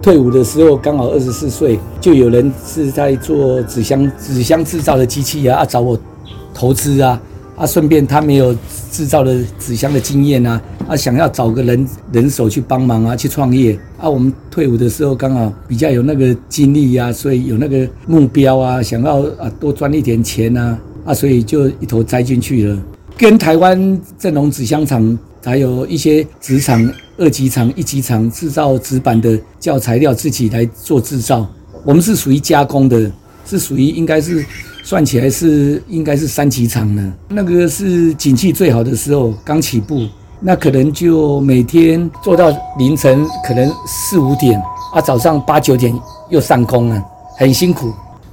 退伍的时候刚好二十四岁，就有人是在做纸箱纸箱制造的机器啊，找我投资啊，啊顺便他没有制造的纸箱的经验啊，啊想要找个人人手去帮忙啊，去创业啊。我们退伍的时候刚好比较有那个精力啊，所以有那个目标啊，想要啊多赚一点钱啊，啊所以就一头栽进去了，跟台湾正隆纸箱厂。还有一些纸厂、二级厂、一级厂制造纸板的教材料，自己来做制造。我们是属于加工的，是属于应该是算起来是应该是三级厂呢。那个是景气最好的时候，刚起步，那可能就每天做到凌晨，可能四五点啊，早上八九点又上工了，很辛苦，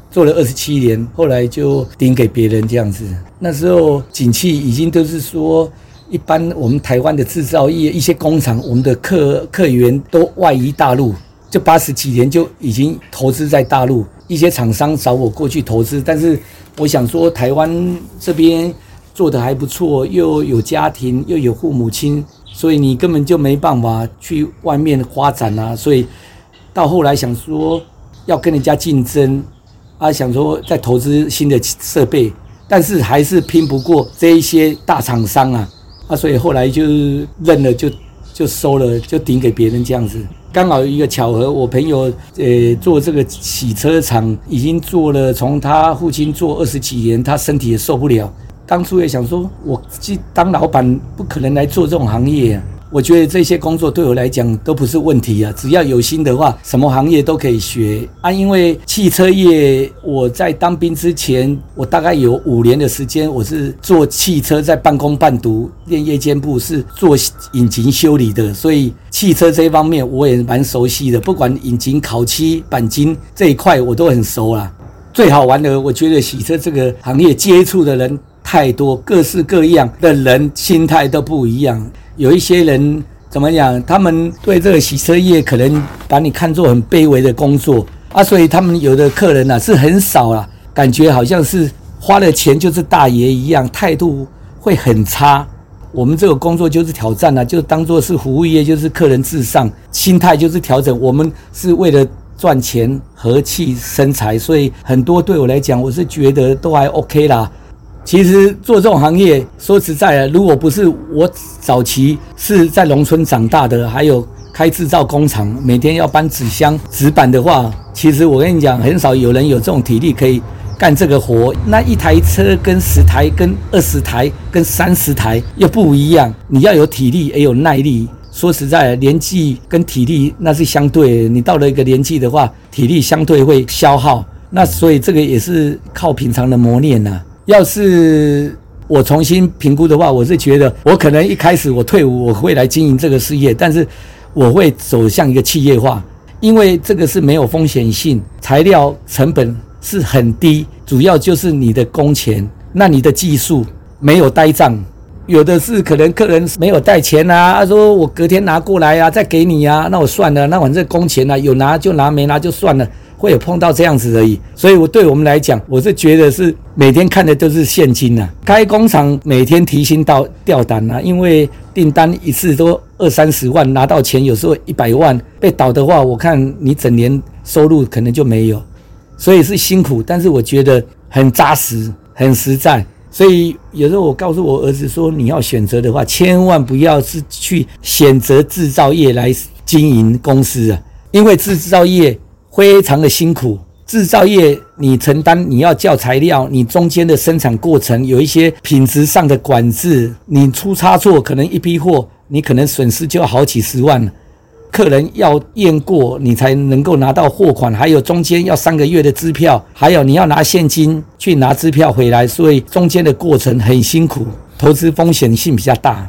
做了二十七年，后来就顶给别人这样子。那时候景气已经都是说。一般我们台湾的制造业一些工厂，我们的客客源都外移大陆，就八十几年就已经投资在大陆。一些厂商找我过去投资，但是我想说台湾这边做得还不错，又有家庭，又有父母亲，所以你根本就没办法去外面发展啊。所以到后来想说要跟人家竞争啊，想说再投资新的设备，但是还是拼不过这一些大厂商啊。啊，所以后来就认了就，就收了，就顶给别人这样子。刚好一个巧合，我朋友呃做这个洗车厂，已经做了，从他父亲做二十几年，他身体也受不了。当初也想说，我既当老板，不可能来做这种行业啊。我觉得这些工作对我来讲都不是问题啊，只要有心的话，什么行业都可以学啊。因为汽车业，我在当兵之前，我大概有五年的时间，我是做汽车，在半工半读练夜间部，是做引擎修理的，所以汽车这一方面我也蛮熟悉的。不管引擎、烤漆、钣金这一块，我都很熟啦。最好玩的，我觉得洗车这个行业接触的人太多，各式各样的人心态都不一样。有一些人怎么讲？他们对这个洗车业可能把你看作很卑微的工作啊，所以他们有的客人呐、啊、是很少啦，感觉好像是花了钱就是大爷一样，态度会很差。我们这个工作就是挑战啊，就当做是服务业，就是客人至上，心态就是调整。我们是为了赚钱、和气生财，所以很多对我来讲，我是觉得都还 OK 啦。其实做这种行业，说实在的，如果不是我早期是在农村长大的，还有开制造工厂，每天要搬纸箱、纸板的话，其实我跟你讲，很少有人有这种体力可以干这个活。那一台车跟十台、跟二十台、跟三十台又不一样，你要有体力也有耐力。说实在的，年纪跟体力那是相对的，你到了一个年纪的话，体力相对会消耗。那所以这个也是靠平常的磨练呐。要是我重新评估的话，我是觉得我可能一开始我退伍我会来经营这个事业，但是我会走向一个企业化，因为这个是没有风险性，材料成本是很低，主要就是你的工钱，那你的技术没有呆账，有的是可能客人没有带钱啊，他说我隔天拿过来啊，再给你啊，那我算了，那反正工钱啊，有拿就拿，没拿就算了。会有碰到这样子而已，所以我对我们来讲，我是觉得是每天看的都是现金呐。开工厂每天提心吊吊胆呐，因为订单一次都二三十万，拿到钱有时候一百万，被倒的话，我看你整年收入可能就没有，所以是辛苦，但是我觉得很扎实，很实在。所以有时候我告诉我儿子说，你要选择的话，千万不要是去选择制造业来经营公司啊，因为制造业。非常的辛苦，制造业你承担，你要叫材料，你中间的生产过程有一些品质上的管制，你出差错，可能一批货你可能损失就好几十万，客人要验过你才能够拿到货款，还有中间要三个月的支票，还有你要拿现金去拿支票回来，所以中间的过程很辛苦，投资风险性比较大。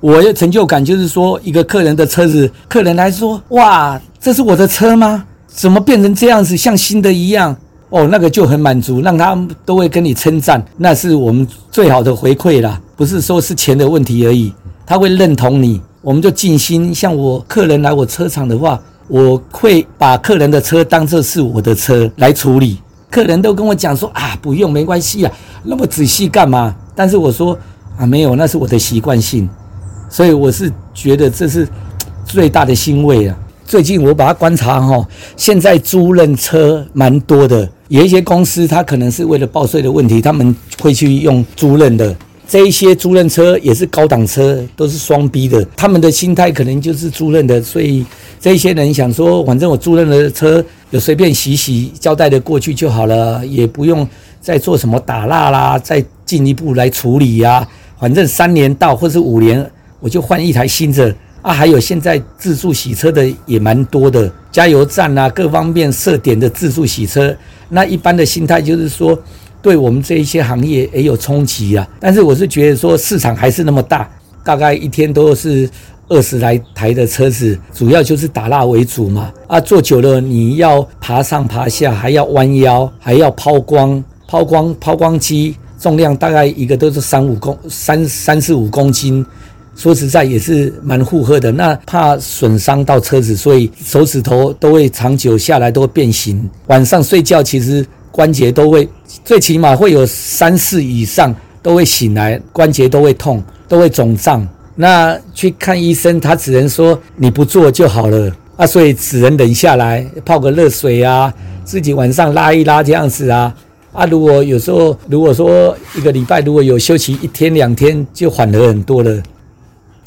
我的成就感就是说，一个客人的车子，客人来说，哇，这是我的车吗？怎么变成这样子，像新的一样？哦，那个就很满足，让他都会跟你称赞，那是我们最好的回馈啦。不是说是钱的问题而已，他会认同你，我们就尽心。像我客人来我车厂的话，我会把客人的车当作是我的车来处理。客人都跟我讲说啊，不用，没关系啊，那么仔细干嘛？但是我说啊，没有，那是我的习惯性，所以我是觉得这是最大的欣慰啊。最近我把它观察哈，现在租赁车蛮多的，有一些公司它可能是为了报税的问题，他们会去用租赁的。这一些租赁车也是高档车，都是双 B 的，他们的心态可能就是租赁的，所以这一些人想说，反正我租赁的车有随便洗洗，交代的过去就好了，也不用再做什么打蜡啦，再进一步来处理呀、反正三年到或是五年，我就换一台新的啊。还有现在自助洗车的也蛮多的，加油站啊，各方面设点的自助洗车，那一般的心态就是说。对我们这一些行业也有冲击啊，但是我是觉得说市场还是那么大，大概一天都是二十来台的车子，主要就是打蜡为主嘛。啊，做久了你要爬上爬下，还要弯腰，还要抛光，抛光抛光机重量大概一个都是三五公三三四五公斤，说实在也是蛮负荷的。那怕损伤到车子，所以手指头都会长久下来都会变形。晚上睡觉其实。关节都会，最起码会有三四以上都会醒来，关节都会痛，都会肿胀。那去看医生，他只能说你不做就好了啊，所以只能忍下来，泡个热水啊，自己晚上拉一拉这样子啊。啊，如果有时候如果说一个礼拜如果有休息一天两天，就缓和很多了。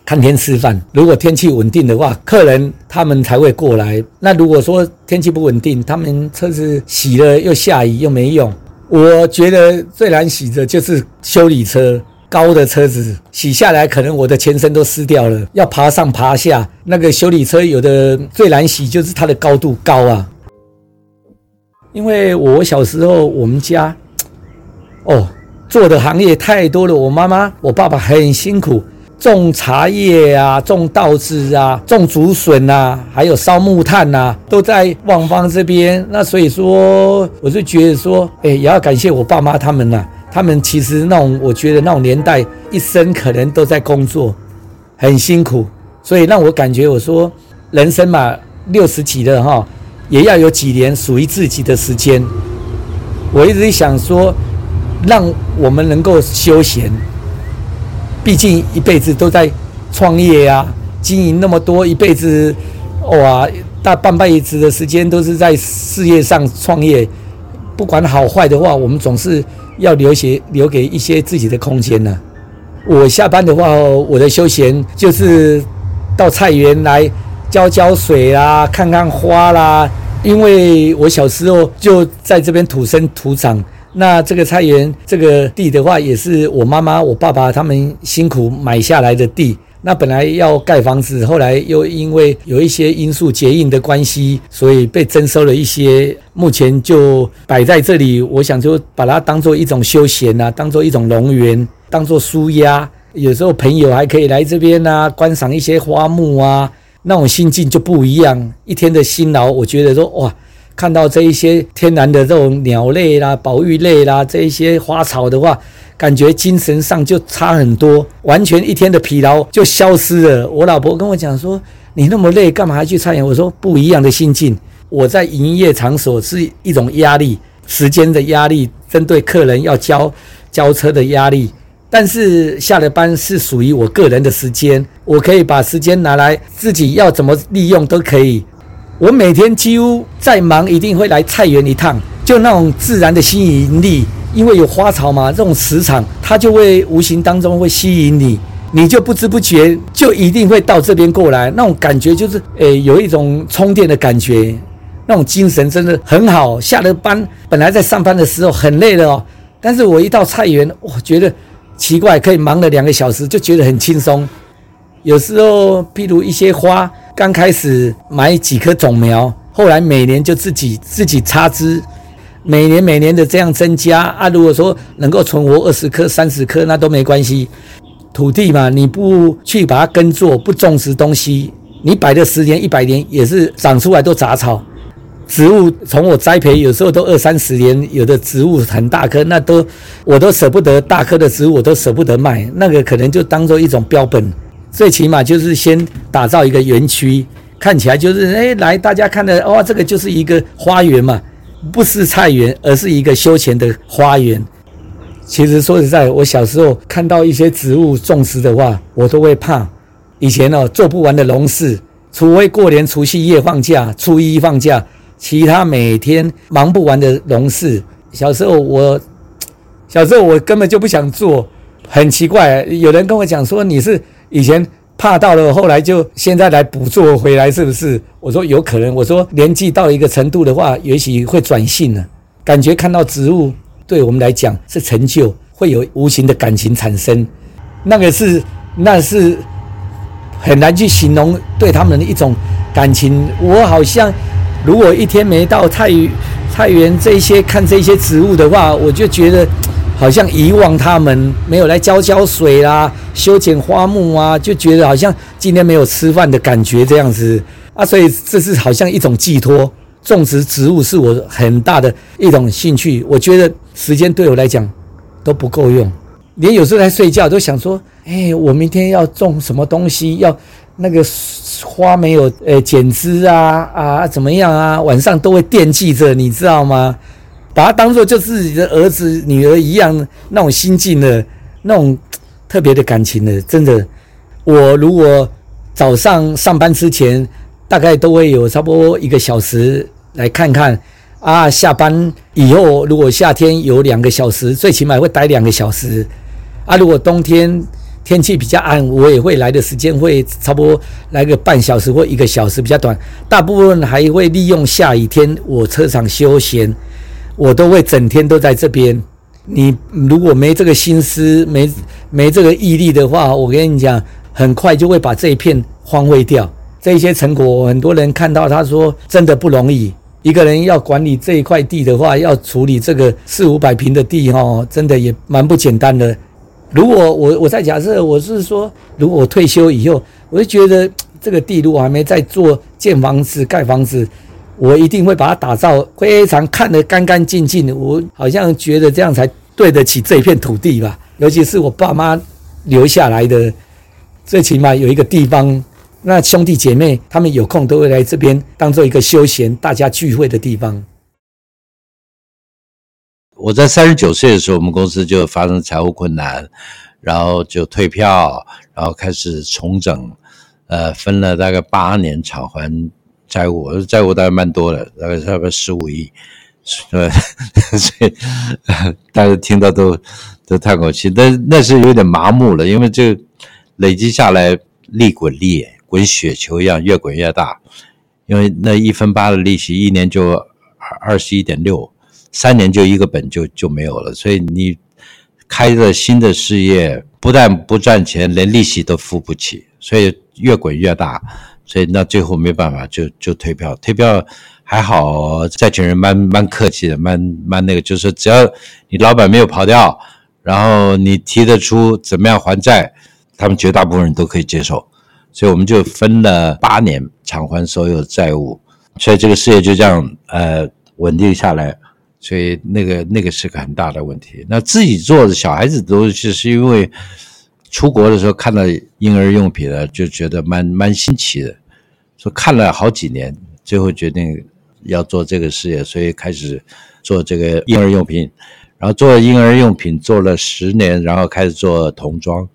看天吃饭。如果天气稳定的话，客人他们才会过来。那如果说天气不稳定，他们车子洗了又下雨又没用。我觉得最难洗的就是修理车，高的车子洗下来，可能我的全身都湿掉了，要爬上爬下。那个修理车有的最难洗，就是它的高度高啊。因为我小时候我们家，哦，做的行业太多了。我妈妈、我爸爸很辛苦。种茶叶啊，种稻子啊，种竹笋啊，还有烧木炭啊，都在万芳这边。那所以说，我就觉得说，哎，也要感谢我爸妈他们呐、他们其实那种，我觉得那种年代，一生可能都在工作，很辛苦。所以让我感觉，我说人生嘛，六十几了哈，也要有几年属于自己的时间。我一直想说，让我们能够休闲。毕竟一辈子都在创业啊，经营那么多，一辈子哇，大半辈子的时间都是在事业上创业。不管好坏的话，我们总是要留些留给一些自己的空间呢、我下班的话，我的休闲就是到菜园来浇浇水啦，看看花啦。因为我小时候就在这边土生土长。那这个菜园这个地的话，也是我妈妈、我爸爸他们辛苦买下来的地。那本来要盖房子，后来又因为有一些因素结印的关系，所以被征收了一些。目前就摆在这里，我想就把它当做一种休闲啊，当做一种农园，当做舒压。有时候朋友还可以来这边啊，观赏一些花木啊，那种心境就不一样。一天的辛劳，我觉得说哇。看到这一些天然的这种鸟类啦、保育类啦，这一些花草的话，感觉精神上就差很多，完全一天的疲劳就消失了。我老婆跟我讲说：“你那么累，干嘛还去菜园？”我说：“不一样的心境。我在营业场所是一种压力，时间的压力，针对客人要交交车的压力。但是下了班是属于我个人的时间，我可以把时间拿来自己要怎么利用都可以。”我每天几乎再忙，一定会来菜园一趟，就那种自然的吸引力，因为有花草嘛，这种磁场它就会无形当中会吸引你，你就不知不觉就一定会到这边过来，那种感觉就是，诶、有一种充电的感觉，那种精神真的很好。下了班，本来在上班的时候很累了哦，但是我一到菜园，我觉得奇怪，可以忙了两个小时，就觉得很轻松。有时候，譬如一些花。刚开始买几棵种苗，后来每年就自己自己插枝，每年每年的这样增加啊。如果说能够存活二十棵、三十棵，那都没关系。土地嘛，你不去把它耕作，不种植东西，你摆了十年、一百年也是长出来都杂草。植物从我栽培，有时候都二三十年，有的植物很大棵，那都我都舍不得大棵的植物，我都舍不得卖，那个可能就当做一种标本。最起码就是先打造一个园区，看起来就是哎，来大家看的哇，这个就是一个花园嘛，不是菜园，而是一个休闲的花园。其实说实在，我小时候看到一些植物种植的话，我都会怕。以前哦，做不完的农事，除非过年除夕夜放假，初一放假，其他每天忙不完的农事。小时候我，小时候我根本就不想做，很奇怪。有人跟我讲说，你是以前怕到了，后来就现在来补做回来，是不是？我说有可能。我说年纪到一个程度的话，也许会转性了。感觉看到植物，对我们来讲是成就，会有无形的感情产生。那个是，那是很难去形容对他们的一种感情。我好像如果一天没到太太原这些看这些植物的话，我就觉得好像遗忘他们，没有来浇浇水啦，修剪花木啊，就觉得好像今天没有吃饭的感觉这样子啊。所以这是好像一种寄托。种植植物是我很大的一种兴趣。我觉得时间对我来讲都不够用。连有时候在睡觉都想说，哎，我明天要种什么东西？要那个花没有，呃，剪枝啊啊，怎么样啊？晚上都会惦记着，你知道吗？把它当做就自己的儿子女儿一样，那种心境的，那种特别的感情的，真的。我如果早上上班之前，大概都会有差不多一个小时来看看。啊，下班以后如果夏天有两个小时，最起码会待两个小时。啊，如果冬天天气比较暗，我也会来的时间会差不多来个半小时或一个小时，比较短。大部分还会利用下雨天我车上休闲，我都会整天都在这边。你如果没这个心思，没没这个毅力的话，我跟你讲，很快就会把这一片荒废掉。这些成果，很多人看到他说，真的不容易。一个人要管理这一块地的话，要处理这个四五百平的地，哈，真的也蛮不简单的。如果我我在假设我是说，如果我退休以后，我就觉得这个地如果还没在做建房子、盖房子，我一定会把它打造非常看得干干净净的。我好像觉得这样才对得起这片土地吧。尤其是我爸妈留下来的，最起码有一个地方，那兄弟姐妹他们有空都会来这边当做一个休闲、大家聚会的地方。我在三十九岁的时候，我们公司就发生财务困难，然后就退票，然后开始重整，呃，分了大概八年偿还债务，债务大概蛮多的，大概差不多十五亿，呃，所以大家听到都都叹口气，但那是有点麻木了，因为这累积下来利滚利，滚雪球一样越滚越大，因为那一分八的利息，一年就二二十一点六。三年就一个本就就没有了，所以你开的新的事业不但不赚钱，连利息都付不起，所以越滚越大，所以那最后没办法就就退票。退票还好，债权人蛮蛮客气的，蛮蛮那个，就是只要你老板没有跑掉，然后你提得出怎么样还债，他们绝大部分人都可以接受，所以我们就分了八年偿还所有债务，所以这个事业就这样呃稳定下来。所以那个那个是个很大的问题。那自己做的小孩子都是是因为出国的时候看到婴儿用品呢，就觉得蛮蛮新奇的，说看了好几年，最后决定要做这个事业，所以开始做这个婴儿用品。然后做婴儿用品做了十年，然后开始做童装。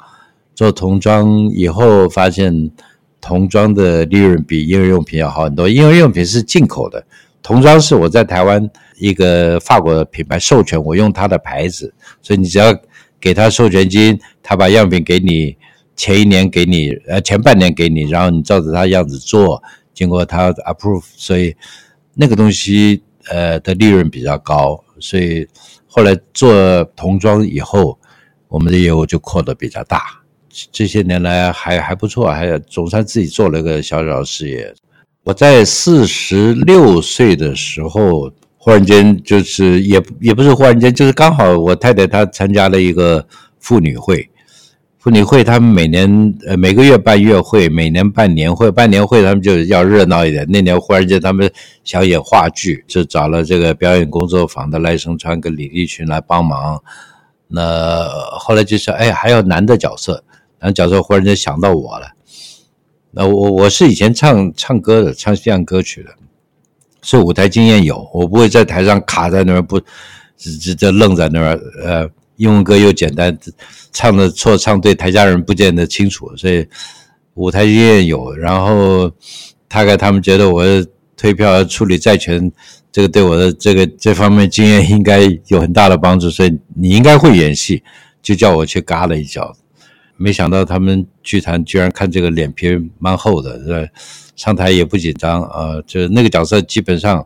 做童装以后发现童装的利润比婴儿用品要好很多。婴儿用品是进口的，童装是我在台湾。一个法国的品牌授权我用它的牌子，所以你只要给他授权金，他把样品给你，前一年给你，呃，前半年给你，然后你照着他样子做，经过他 approve，所以那个东西呃的利润比较高，所以后来做童装以后，我们的业务就扩得比较大，这些年来还还不错，还总算自己做了个小小事业。我在四十六岁的时候。忽然间就是也也不是忽然间，就是刚好我太太她参加了一个妇女会，妇女会他们每年呃每个月办月会，每年办年会，办年会他们就要热闹一点。那年忽然间他们想演话剧，就找了这个表演工作坊的赖声川跟李立群来帮忙。那后来就是，哎，还有男的角色，男角色忽然间想到我了。那我我是以前唱唱歌的，唱西洋歌曲的。所以舞台经验有，我不会在台上卡在那儿不，只只就愣在那儿。呃，英文歌又简单，唱的错唱对，台下人不见得清楚。所以舞台经验有，然后大概他们觉得我退票处理债权，这个对我的这个这方面经验应该有很大的帮助，所以你应该会演戏，就叫我去嘎了一脚。没想到他们剧团居然看这个脸皮蛮厚的，是吧？上台也不紧张，呃，就那个角色基本上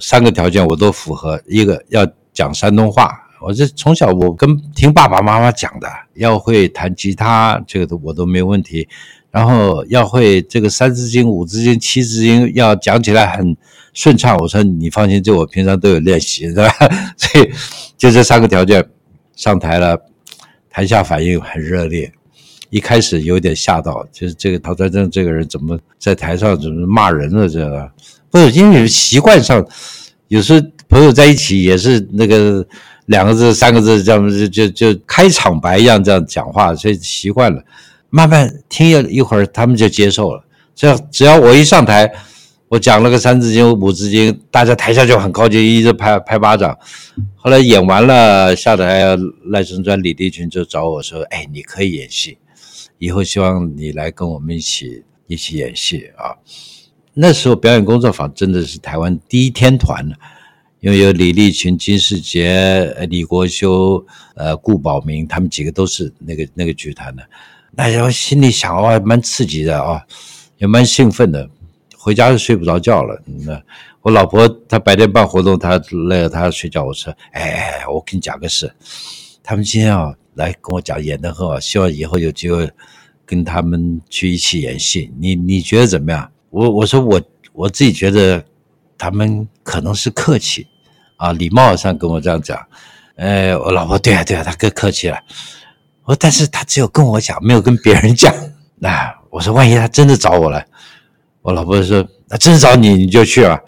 三个条件我都符合，一个要讲山东话，我这从小我跟听爸爸妈妈讲的，要会弹吉他，这个都我都没问题，然后要会这个三字经、五字经、七字经，要讲起来很顺畅。我说你放心，这我平常都有练习，是吧？所以就这三个条件上台了，台下反应很热烈。一开始有点吓到，就是这个陶传正这个人怎么在台上怎么骂人了？这个不是因为习惯上，有时候朋友在一起也是那个两个字、三个字这样就就就开场白一样这样讲话，所以习惯了。慢慢听一会儿，他们就接受了。只要只要我一上台，我讲了个三字经、五字经，大家台下就很高兴，一直拍拍巴掌。后来演完了下台，赖声川、李立群就找我说：“哎，你可以演戏。”以后希望你来跟我们一起一起演戏啊！那时候表演工作坊真的是台湾第一天团，因为有李立群、金士杰、李国修、呃顾宝明，他们几个都是那个那个剧团的。那时候心里想哇，蛮刺激的啊，也蛮兴奋的。回家就睡不着觉了。那我老婆她白天办活动，她累了，她要睡觉。我说，哎，我跟你讲个事，他们今天啊。来跟我讲演得很好，希望以后有机会跟他们去一起演戏。你你觉得怎么样？我我说我我自己觉得他们可能是客气啊，礼貌上跟我这样讲。呃，我老婆对啊对啊，他更客气了。我说但是他只有跟我讲，没有跟别人讲。那、我说万一他真的找我了，我老婆说那真找你你就去啊。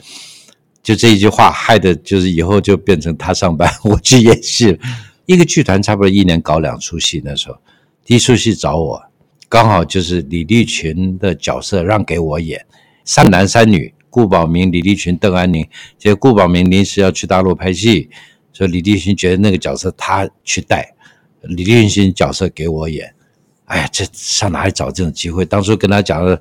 就这一句话害得就是以后就变成他上班，我去演戏了。一个剧团差不多一年搞两出戏，那时候第一出戏找我，刚好就是李立群的角色让给我演，三男三女，顾宝明、李立群、邓安宁。结果顾宝明临时要去大陆拍戏，所以李立群觉得那个角色他去带，李立群角色给我演。哎呀，这上哪里找这种机会？当初跟他讲了，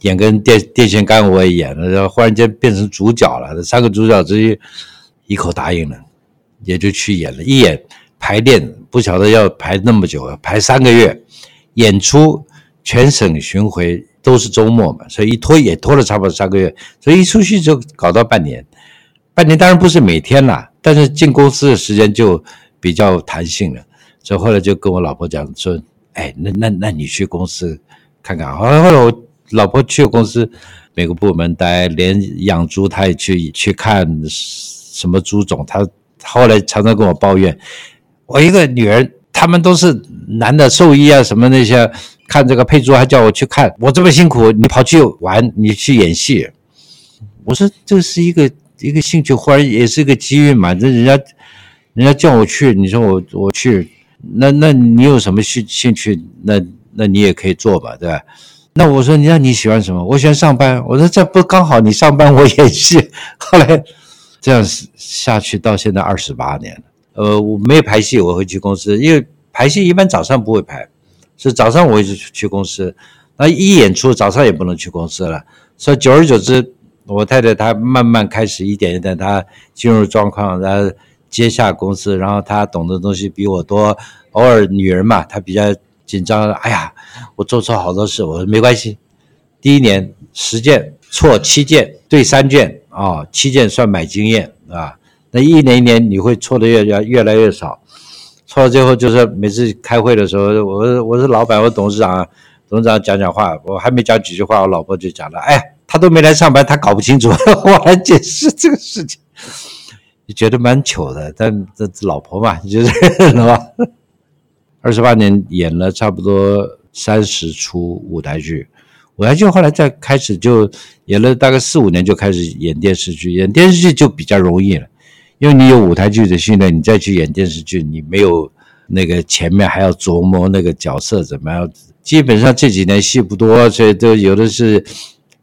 演个电电线杆我也演了，然后忽然间变成主角了，三个主角之一一口答应了，也就去演了，一演。排练不晓得要排那么久，排三个月，演出全省巡回都是周末嘛，所以一拖也拖了差不多三个月，所以一出去就搞到半年。半年当然不是每天啦，但是进公司的时间就比较弹性了。所以后来就跟我老婆讲说：“哎，那那那你去公司看看。”后来后来我老婆去公司每个部门待，连养猪她也去去看什么猪种，她后来常常跟我抱怨。我一个女儿，他们都是男的兽医啊，什么那些看这个配猪，还叫我去看。我这么辛苦，你跑去玩，你去演戏。我说这是一个一个兴趣，忽然也是一个机遇嘛。这人家人家叫我去，你说我我去，那那你有什么兴兴趣？那那你也可以做吧，对吧？那我说你那你喜欢什么？我喜欢上班。我说这不刚好你上班我演戏。后来这样下去到现在二十八年了。呃，我没有排戏，我会去公司，因为排戏一般早上不会排，是早上我会去去公司。那一演出早上也不能去公司了，所以久而久之，我太太她慢慢开始一点一点，她进入状况，然后接下公司，然后他懂的东西比我多。偶尔女人嘛，她比较紧张，哎呀，我做错好多事，我说没关系。第一年十件错七件，对三件啊、哦，七件算买经验啊。那一年一年你会错的越越越来越少，错到最后就是每次开会的时候，我我是老板，我董事长，董事长讲讲话，我还没讲几句话，我老婆就讲了，哎，他都没来上班，他搞不清楚，我来解释这个事情，就觉得蛮糗的，但这老婆嘛，就是是吧？二十八年演了差不多三十出舞台剧，舞台剧后来再开始就演了大概四五年，就开始演电视剧，演电视剧就比较容易了。因为你有舞台剧的训练，你再去演电视剧，你没有那个前面还要琢磨那个角色怎么样。基本上这几年戏不多，所以都有的是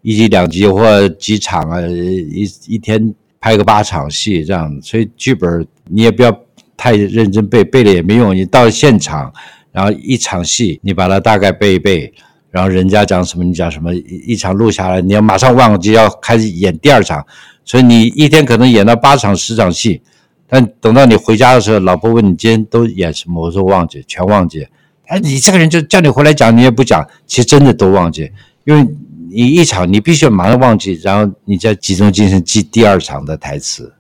一集两集或几场啊，一一天拍个八场戏这样。所以剧本你也不要太认真背，背了也没用。你到现场，然后一场戏你把它大概背一背，然后人家讲什么你讲什么，一一场录下来，你要马上忘记，要开始演第二场，所以你一天可能演到八场十场戏，但等到你回家的时候，老婆问你今天都演什么，我说忘记，全忘记。哎，你这个人就叫你回来讲，你也不讲，其实真的都忘记，因为你一场你必须要马上忘记，然后你再集中精神记第二场的台词。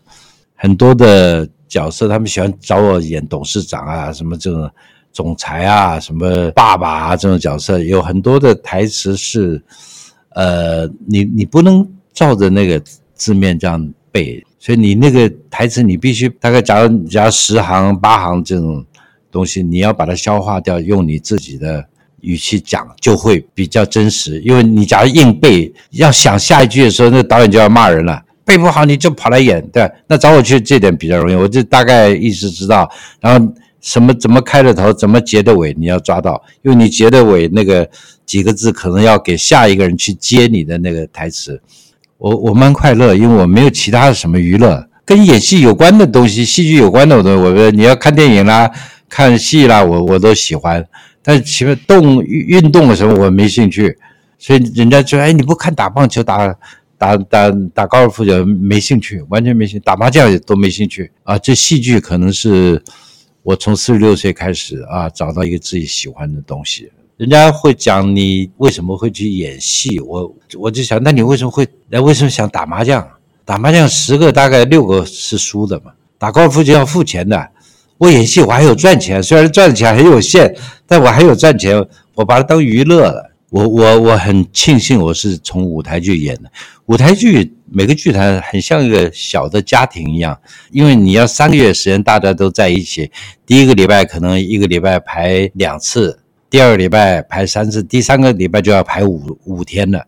很多的角色他们喜欢找我演董事长啊，什么这种总裁啊，什么爸爸啊这种角色，有很多的台词是，呃，你你不能照着那个字面这样背，所以你那个台词你必须大概假如假如十行八行这种。东西你要把它消化掉，用你自己的语气讲，就会比较真实。因为你假如硬背，要想下一句的时候，那导演就要骂人了。背不好你就跑来演，对，那找我去这点比较容易，我就大概意思知道。然后什么怎么开的头，怎么结的尾，你要抓到，因为你结的尾那个几个字，可能要给下一个人去接你的那个台词。我我蛮快乐，因为我没有其他的什么娱乐，跟演戏有关的东西，戏剧有关的我都，我你要看电影啦。看戏啦，我我都喜欢，但是前面动运动的时候我没兴趣，所以人家说，哎，你不看打棒球、打打打打高尔夫就没兴趣，完全没兴趣，打麻将也都没兴趣啊。这戏剧可能是我从四十六岁开始啊，找到一个自己喜欢的东西。人家会讲你为什么会去演戏，我我就想，那你为什么会，哎，为什么想打麻将？打麻将十个大概六个是输的嘛，打高尔夫就要付钱的。我演戏，我还有赚钱，虽然赚钱很有限，但我还有赚钱，我把它当娱乐了。我我我很庆幸我是从舞台剧演的。舞台剧每个剧团很像一个小的家庭一样，因为你要三个月时间大家都在一起，第一个礼拜可能一个礼拜排两次，第二个礼拜排三次，第三个礼拜就要排五五天了。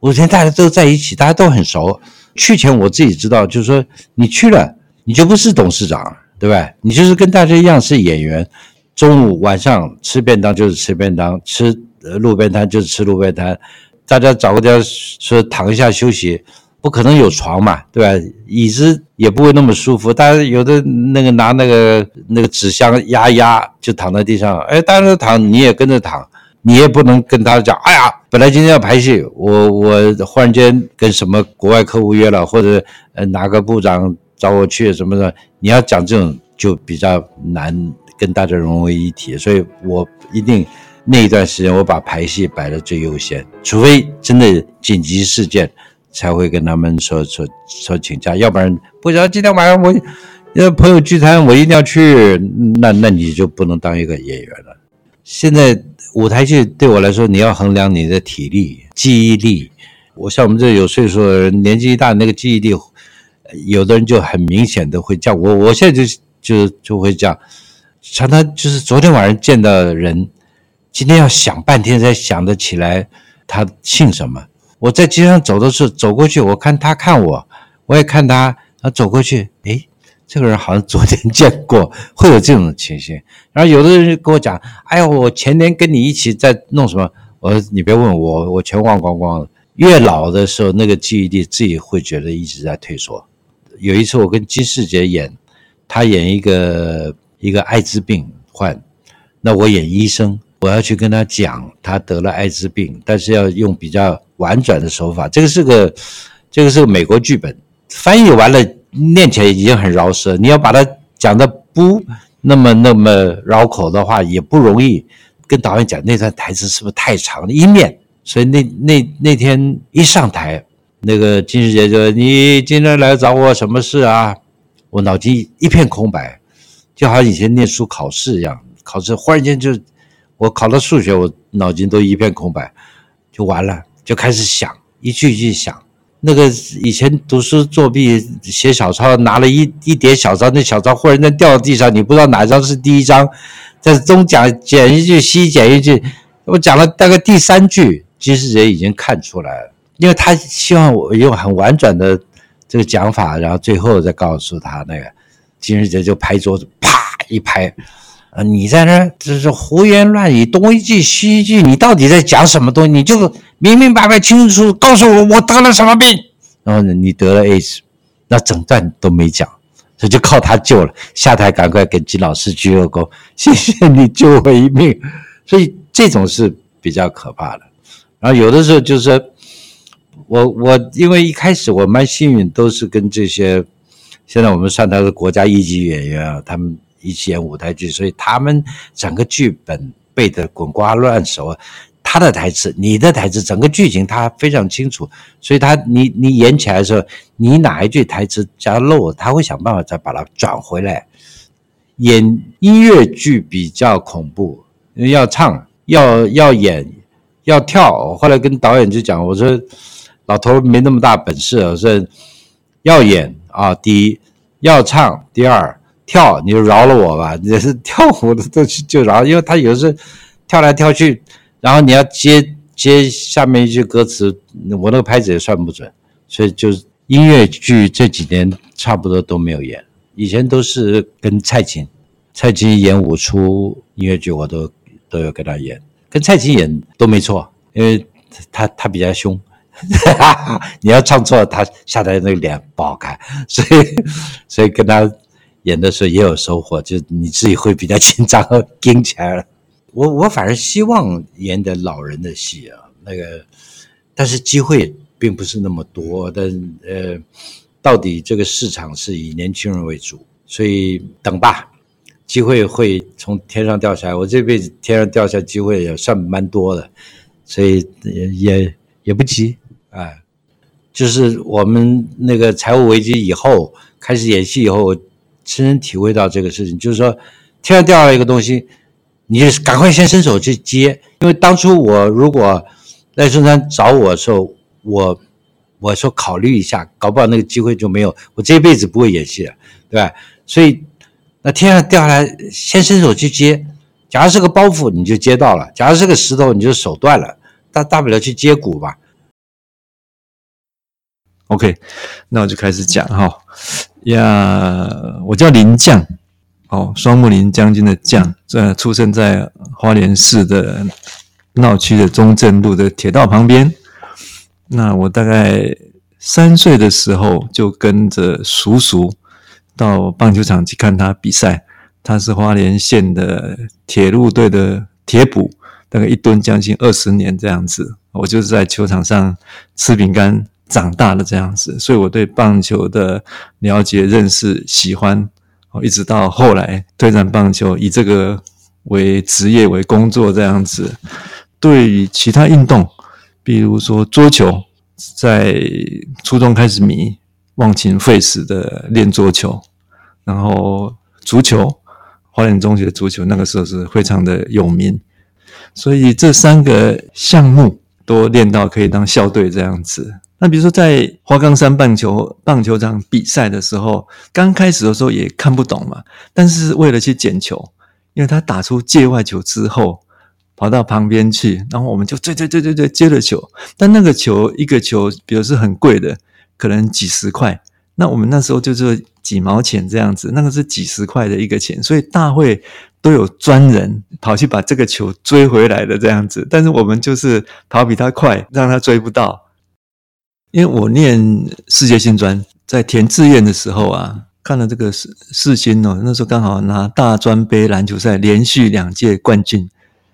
五天大家都在一起，大家都很熟。去前我自己知道，就是说你去了，你就不是董事长。对吧？你就是跟大家一样是演员，中午晚上吃便当就是吃便当，吃路边摊就是吃路边摊，大家找个地方说躺一下休息，不可能有床嘛，对吧？椅子也不会那么舒服，大家有的那个拿那个那个纸箱压压就躺在地上，哎，大家躺，你也跟着躺，你也不能跟他讲，哎呀，本来今天要排戏，我我忽然间跟什么国外客户约了，或者呃哪个部长。找我去什么的？你要讲这种就比较难跟大家融为一体，所以我一定那一段时间我把排戏摆在最优先，除非真的紧急事件才会跟他们说说说请假，要不然不知道今天晚上我因为朋友聚餐，我一定要去，那那你就不能当一个演员了。现在舞台剧对我来说，你要衡量你的体力、记忆力。我像我们这有岁数的人，年纪一大，那个记忆力。有的人就很明显的会叫我，我现在就就就会这样，常常就是昨天晚上见到人，今天要想半天才想得起来他姓什么。我在街上走的时候走过去，我看他看我，我也看他，他走过去，诶，这个人好像昨天见过，会有这种情形。然后有的人跟我讲，哎呀，我前年跟你一起在弄什么，我说你别问我，我全忘光光了。越老的时候，那个记忆力自己会觉得一直在退缩。有一次我跟金士杰演，他演一个一个艾滋病患，那我演医生，我要去跟他讲他得了艾滋病，但是要用比较婉转的手法。这个是个这个是个美国剧本，翻译完了念起来已经很饶舌，你要把它讲的不那么那么绕口的话也不容易。跟导演讲那段台词是不是太长了？一念，所以那那那天一上台。那个金师姐说：“你今天来找我什么事啊？”我脑筋一片空白，就好像以前念书考试一样。考试忽然间就，我考了数学，我脑筋都一片空白，就完了，就开始想，一句一句想。那个以前读书作弊写小抄，拿了一一叠小抄，那小抄忽然间掉到地上，你不知道哪张是第一张，在东讲捡一句，西捡一句，我讲了大概第三句，金师姐已经看出来了。因为他希望我用很婉转的这个讲法，然后最后再告诉他那个金日杰就拍桌子，啪一拍，啊，你在那儿就是胡言乱语，东一句西一句，你到底在讲什么东西？你就明明白白、清楚告诉我，我得了什么病？然后呢，你得了 AIDS，那整段都没讲，所以就靠他救了。下台赶快给金老师鞠个躬，谢谢你救我一命。所以这种是比较可怕的。然后有的时候就是我我因为一开始我蛮幸运，都是跟这些现在我们算他是国家一级演员啊，他们一起演舞台剧，所以他们整个剧本背得滚瓜烂熟。他的台词，你的台词，整个剧情他非常清楚，所以他你你演起来的时候，你哪一句台词加漏，他会想办法再把它转回来。演音乐剧比较恐怖，要唱，要要演，要跳。后来跟导演就讲，我说老头没那么大本事，我说要演啊，第一要唱，第二跳，你就饶了我吧。你是跳舞的都就饶，因为他有时候跳来跳去。然后你要接接下面一句歌词，我那个拍子也算不准，所以就是音乐剧这几年差不多都没有演，以前都是跟蔡琴，蔡琴演五出音乐剧我都都有跟他演，跟蔡琴演都没错，因为他他比较凶，你要唱错他下台那个脸不好看，所以所以跟他演的时候也有收获，就你自己会比较紧张和，紧起来了。我我反而希望演点老人的戏啊，那个，但是机会并不是那么多。但呃，到底这个市场是以年轻人为主，所以等吧，机会会从天上掉下来。我这辈子天上掉下来机会也算蛮多的，所以也也也不急、哎。就是我们那个财务危机以后开始演戏以后，我深深体会到这个事情，就是说天上掉下来一个东西。你就赶快先伸手去接，因为当初我如果赖声川找我的时候，我我说考虑一下，搞不好那个机会就没有，我这辈子不会演戏了，对吧？所以那天上掉下来，先伸手去接。假如是个包袱，你就接到了；假如是个石头，你就手断了。大大不了去接骨吧。OK，那我就开始讲哈呀，我叫林将。哦，双木林将军的将，这出生在花莲市的闹区的中正路的铁道旁边。那我大概三岁的时候，就跟着叔叔到棒球场去看他比赛。他是花莲县的铁路队的铁捕，大概一蹲将近二十年这样子。我就是在球场上吃饼干长大的这样子，所以我对棒球的了解、认识、喜欢。一直到后来推展棒球，以这个为职业为工作这样子。对于其他运动，比如说桌球，在初中开始迷，忘情废死的练桌球。然后足球，花莲中学的足球那个时候是非常的有名。所以这三个项目都练到可以当校队这样子。那比如说，在花岗山棒球棒球场比赛的时候，刚开始的时候也看不懂嘛。但是为了去捡球，因为他打出界外球之后，跑到旁边去，然后我们就追追追追追接了球。但那个球一个球，比如是很贵的，可能几十块。那我们那时候就是几毛钱这样子，那个是几十块的一个钱，所以大会都有专人跑去把这个球追回来的这样子。但是我们就是跑比他快，让他追不到。因为我念世界新专，在填志愿的时候啊，看了这个世世新哦，那时候刚好拿大专杯篮球赛连续两届冠军，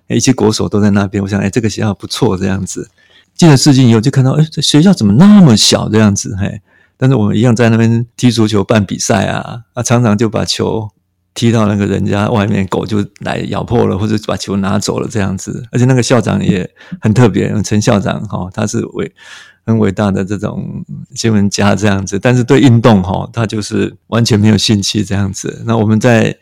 一些国手都在那边。我想，哎，这个学校不错，这样子。进了世新以后，就看到，哎，这学校怎么那么小，这样子，嘿。但是我们一样在那边踢足球、办比赛啊，啊，常常就把球踢到那个人家外面，狗就来咬破了，或者把球拿走了，这样子。而且那个校长也很特别，陈校长哈，他是为。很伟大的这种新闻家这样子，但是对运动哈，他就是完全没有兴趣这样子。那我们在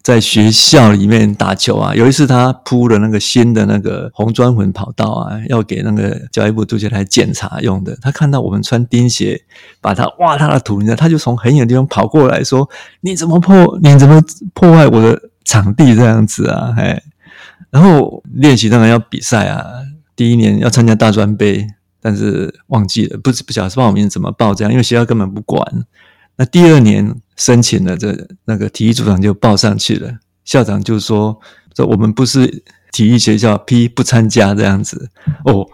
在学校里面打球啊，有一次他铺了那个新的那个红砖粉跑道啊，要给那个教育部督学来检查用的。他看到我们穿钉鞋，把他挖他的土，你知道他就从很远的地方跑过来说：“你怎么破？你怎么破坏我的场地这样子啊？”嘿，然后练习当然要比赛啊，第一年要参加大专杯。但是忘记了，不不晓得报名怎么报这样，因为学校根本不管。那第二年申请了，这那个体育组长就报上去了。校长就说：“说我们不是体育学校，批不参加这样子。”哦，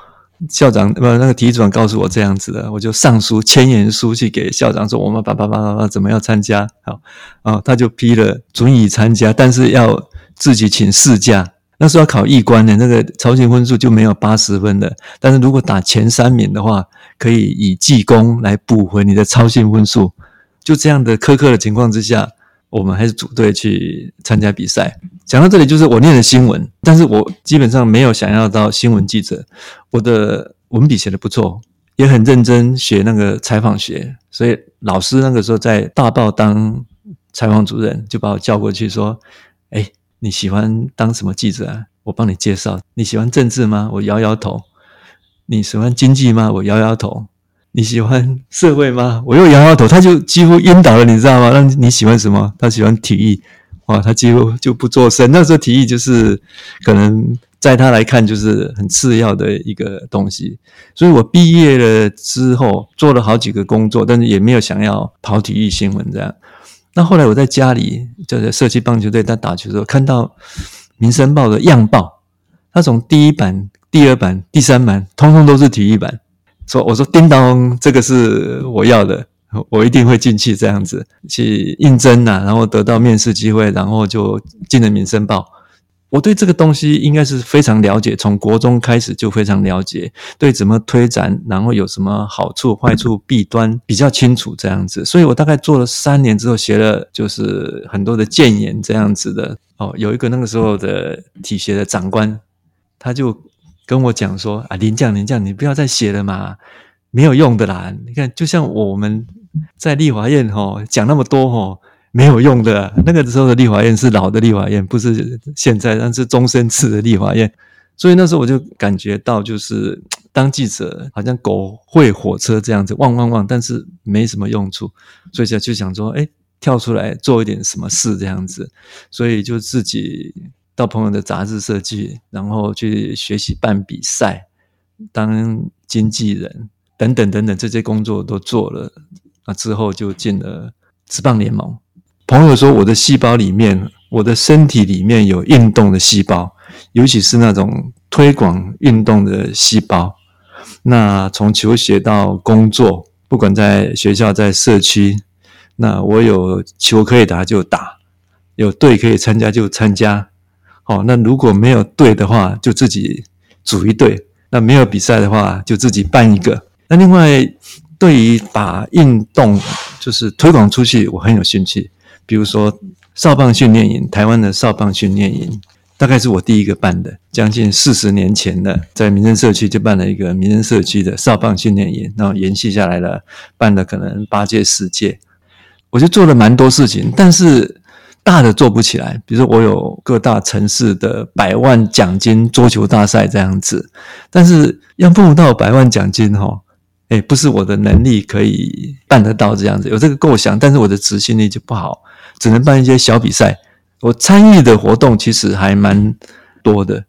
校长不那个体育组长告诉我这样子的，我就上书千言书去给校长说：“我们叭叭叭叭叭怎么要参加？”好啊，他就批了准予参加，但是要自己请事假。那时要考一关的，那个操行分数就没有八十分的。但是如果打前三名的话，可以以记功来补回你的操行分数。就这样的苛刻的情况之下，我们还是组队去参加比赛。讲到这里，就是我念的新闻，但是我基本上没有想要当新闻记者。我的文笔写得不错，也很认真学那个采访学，所以老师那个时候在大报当采访主任，就把我叫过去说：“哎，你喜欢当什么记者啊？我帮你介绍。你喜欢政治吗？我摇摇头。你喜欢经济吗？我摇摇头。你喜欢社会吗？我又摇摇头。他就几乎晕倒了，你知道吗？那你喜欢什么？他喜欢体育。哇，他几乎就不做声。那时候体育就是可能在他来看就是很次要的一个东西。所以我毕业了之后做了好几个工作，但是也没有想要跑体育新闻这样。那后来我在家里就在社区棒球队在打球的时候，看到《民生报》的样报，他从第一版、第二版、第三版，通通都是体育版。说我说叮当，这个是我要的，我一定会进去这样子去应征呐、然后得到面试机会，然后就进了《民生报》。我对这个东西应该是非常了解，从国中开始就非常了解，对怎么推展，然后有什么好处、坏处、弊端比较清楚这样子。所以我大概做了三年之后，写了就是很多的建言这样子的。哦，有一个那个时候的体协的长官，他就跟我讲说：“啊，林将，林将，你不要再写了嘛，没有用的啦。你看，就像我们在立法院吼讲那么多吼。”没有用的，那个时候的立法院是老的立法院，不是现在，但是终身制的立法院。所以那时候我就感觉到，就是 当记者好像狗会火车这样子，汪汪汪，但是没什么用处。所以就就想说，哎，跳出来做一点什么事这样子。所以就自己到朋友的杂志社去，然后去学习办比赛，当经纪人等等等等这些工作都做了。啊，之后就进了职棒联盟。朋友说，我的细胞里面，我的身体里面有运动的细胞，尤其是那种推广运动的细胞。那从求学到工作，不管在学校在社区，那我有球可以打就打，有队可以参加就参加。哦，那如果没有队的话，就自己组一队；那没有比赛的话，就自己办一个。那另外，对于把运动就是推广出去，我很有兴趣。比如说少棒训练营，台湾的少棒训练营，大概是我第一个办的，将近四十年前的，在民生社区就办了一个民生社区的少棒训练营，然后延续下来了，办了可能八届十届，我就做了蛮多事情，但是大的做不起来。比如说我有各大城市的百万奖金桌球大赛这样子，但是要碰到百万奖金哈。哎，不是我的能力可以办得到这样子，有这个构想，但是我的执行力就不好，只能办一些小比赛。我参与的活动其实还蛮多的，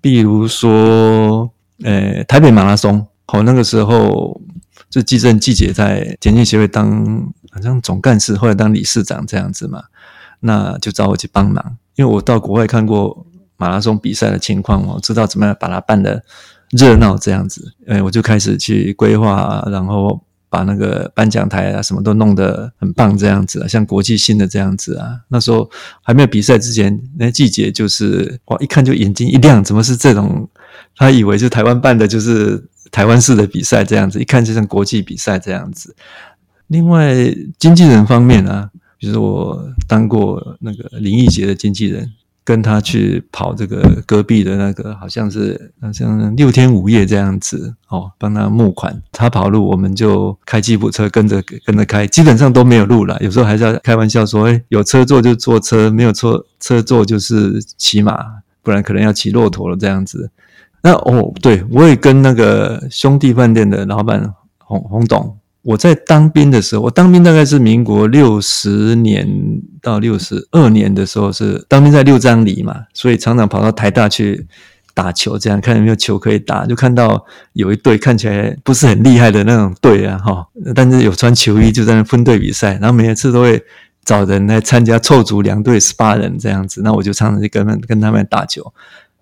比如说，呃，台北马拉松，好，那个时候就纪政季姐在田径协会当好像总干事，后来当理事长这样子嘛，那就找我去帮忙，因为我到国外看过马拉松比赛的情况，我知道怎么样把它办得。热闹这样子，哎，我就开始去规划，然后把那个颁奖台啊什么都弄得很棒这样子啊，像国际性的这样子啊。那时候还没有比赛之前，那季节就是哇，一看就眼睛一亮，怎么是这种？他以为是台湾办的，就是台湾式的比赛这样子，一看就像国际比赛这样子。另外，经纪人方面啊，比如说我当过那个林义杰的经纪人。跟他去跑这个戈壁的那个，好像是好像六天五夜这样子哦，帮他募款。他跑路，我们就开吉普车跟着跟着开，基本上都没有路了。有时候还是要开玩笑说，哎，有车坐就坐车，没有车车坐就是骑马，不然可能要骑骆驼了这样子。那哦，对，我也跟那个兄弟饭店的老板洪洪董。我在当兵的时候，我当兵大概是民国六十年到六十二年的时候，是当兵在六张犁嘛，所以常常跑到台大去打球，这样看有没有球可以打，就看到有一队看起来不是很厉害的那种队啊，哈，但是有穿球衣，就在那分队比赛，然后每一次都会找人来参加，凑足两队十八人这样子，那我就常常去跟他们跟他们打球。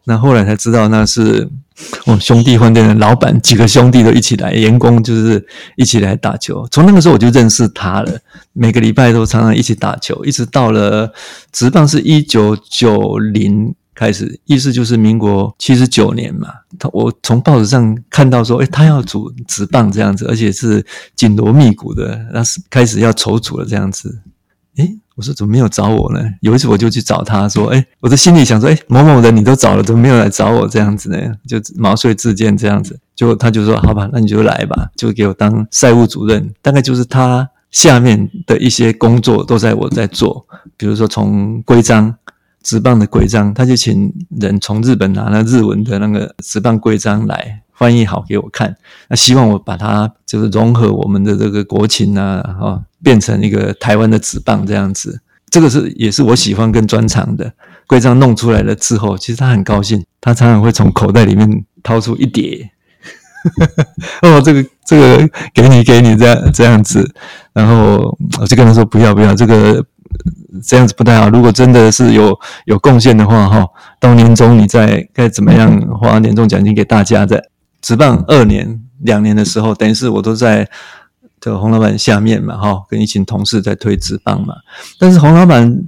那后来才知道，那是我兄弟饭店的老板，几个兄弟都一起来，员工就是一起来打球。从那个时候我就认识他了，每个礼拜都常常一起打球，一直到了职棒是一九九零开始，意思就是民国七十九年嘛。他我从报纸上看到说，诶，他要组职棒这样子，而且是紧锣密鼓的，那是开始要筹组了这样子。诶，我说怎么没有找我呢？有一次我就去找他说，诶，我的心里想说，诶，某某人你都找了，怎么没有来找我这样子呢？就毛遂自荐这样子。就他就说，好吧，那你就来吧，就给我当赛务主任。大概就是他下面的一些工作都在我在做，比如说从规章。职棒的规章，他就请人从日本拿了日文的那个职棒规章来翻译好给我看，那希望我把它就是融合我们的这个国情啊，啊，变成一个台湾的职棒这样子。这个是也是我喜欢跟专长的。规章弄出来了之后，其实他很高兴，他常常会从口袋里面掏出一叠，哦，这个这个给你给你这样这样子，然后我就跟他说不要不要这个。这样子不太好。如果真的是有有贡献的话，哈，到年终你再该怎么样花年终奖金给大家？的职棒二年两年的时候，等于是我都在这个洪老板下面嘛，哈，跟一群同事在推职棒嘛。但是洪老板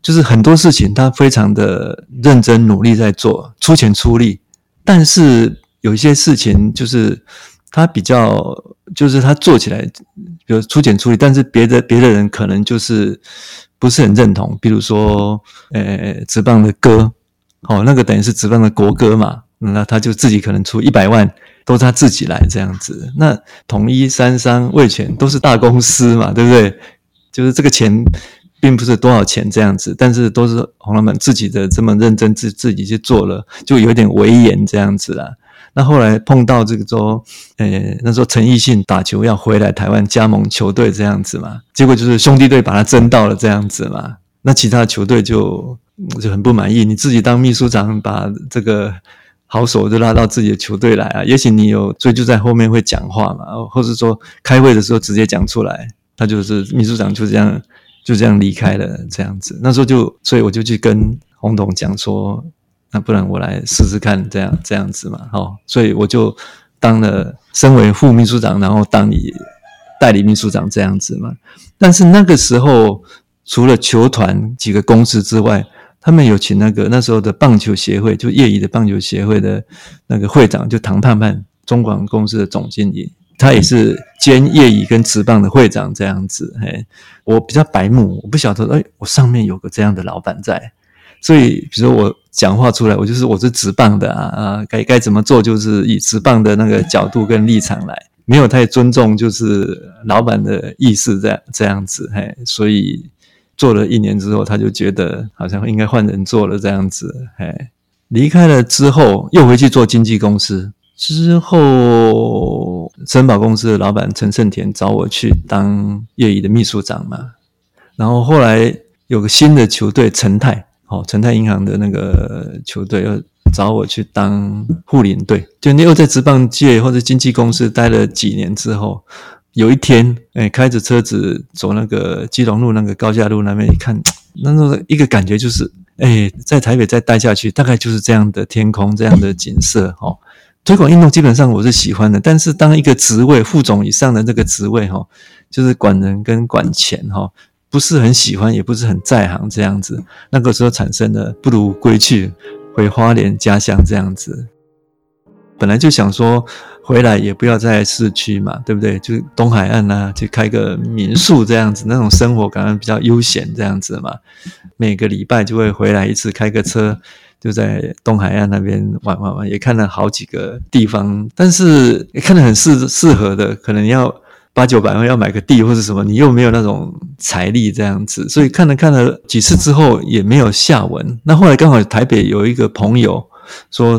就是很多事情他非常的认真努力在做，出钱出力。但是有一些事情就是他比较，就是他做起来，比如出钱出力，但是别的别的人可能就是。不是很认同，比如说，呃，职棒的歌，哦，那个等于是职棒的国歌嘛，那他就自己可能出一百万，都是他自己来这样子。那统一、三商、味全都是大公司嘛，对不对？就是这个钱并不是多少钱这样子，但是都是洪老板自己的这么认真自自己去做了，就有点威严这样子啦。那后来碰到这个说，呃，那时候陈奕迅打球要回来台湾加盟球队这样子嘛，结果就是兄弟队把他争到了这样子嘛，那其他球队就就很不满意。你自己当秘书长，把这个好手就拉到自己的球队来啊，也许你有追就在后面会讲话嘛，或者说开会的时候直接讲出来，他就是秘书长就这样就这样离开了这样子。那时候就所以我就去跟洪董讲说。那不然我来试试看，这样这样子嘛，哦，所以我就当了，身为副秘书长，然后当你代理秘书长这样子嘛。但是那个时候，除了球团几个公司之外，他们有请那个那时候的棒球协会，就业余的棒球协会的那个会长，就唐盼盼，中广公司的总经理，他也是兼业余跟职棒的会长这样子。嘿，我比较白目，我不晓得，哎，我上面有个这样的老板在。所以，比如说我讲话出来，我就是我是职棒的啊啊，该该怎么做，就是以职棒的那个角度跟立场来，没有太尊重就是老板的意思这样这样子，嘿，所以做了一年之后，他就觉得好像应该换人做了这样子，嘿，离开了之后又回去做经纪公司，之后森宝公司的老板陈胜田找我去当业余的秘书长嘛，然后后来有个新的球队陈泰。哦，诚泰银行的那个球队要找我去当护领队，就你又在职棒界或者经纪公司待了几年之后，有一天，哎，开着车子走那个基隆路那个高架路那边，一看，那种一个感觉就是，哎，在台北再待下去，大概就是这样的天空，这样的景色。哦，推广运动基本上我是喜欢的，但是当一个职位副总以上的这个职位，哈，就是管人跟管钱，哈。不是很喜欢，也不是很在行这样子。那个时候产生了不如归去，回花莲家乡这样子。本来就想说回来也不要在市区嘛，对不对？就东海岸啊，去开个民宿这样子，那种生活感觉比较悠闲这样子嘛。每个礼拜就会回来一次，开个车就在东海岸那边玩玩玩，也看了好几个地方，但是看得很适适合的，可能要。八九百万要买个地或者什么，你又没有那种财力这样子，所以看了看了几次之后也没有下文。那后来刚好台北有一个朋友说，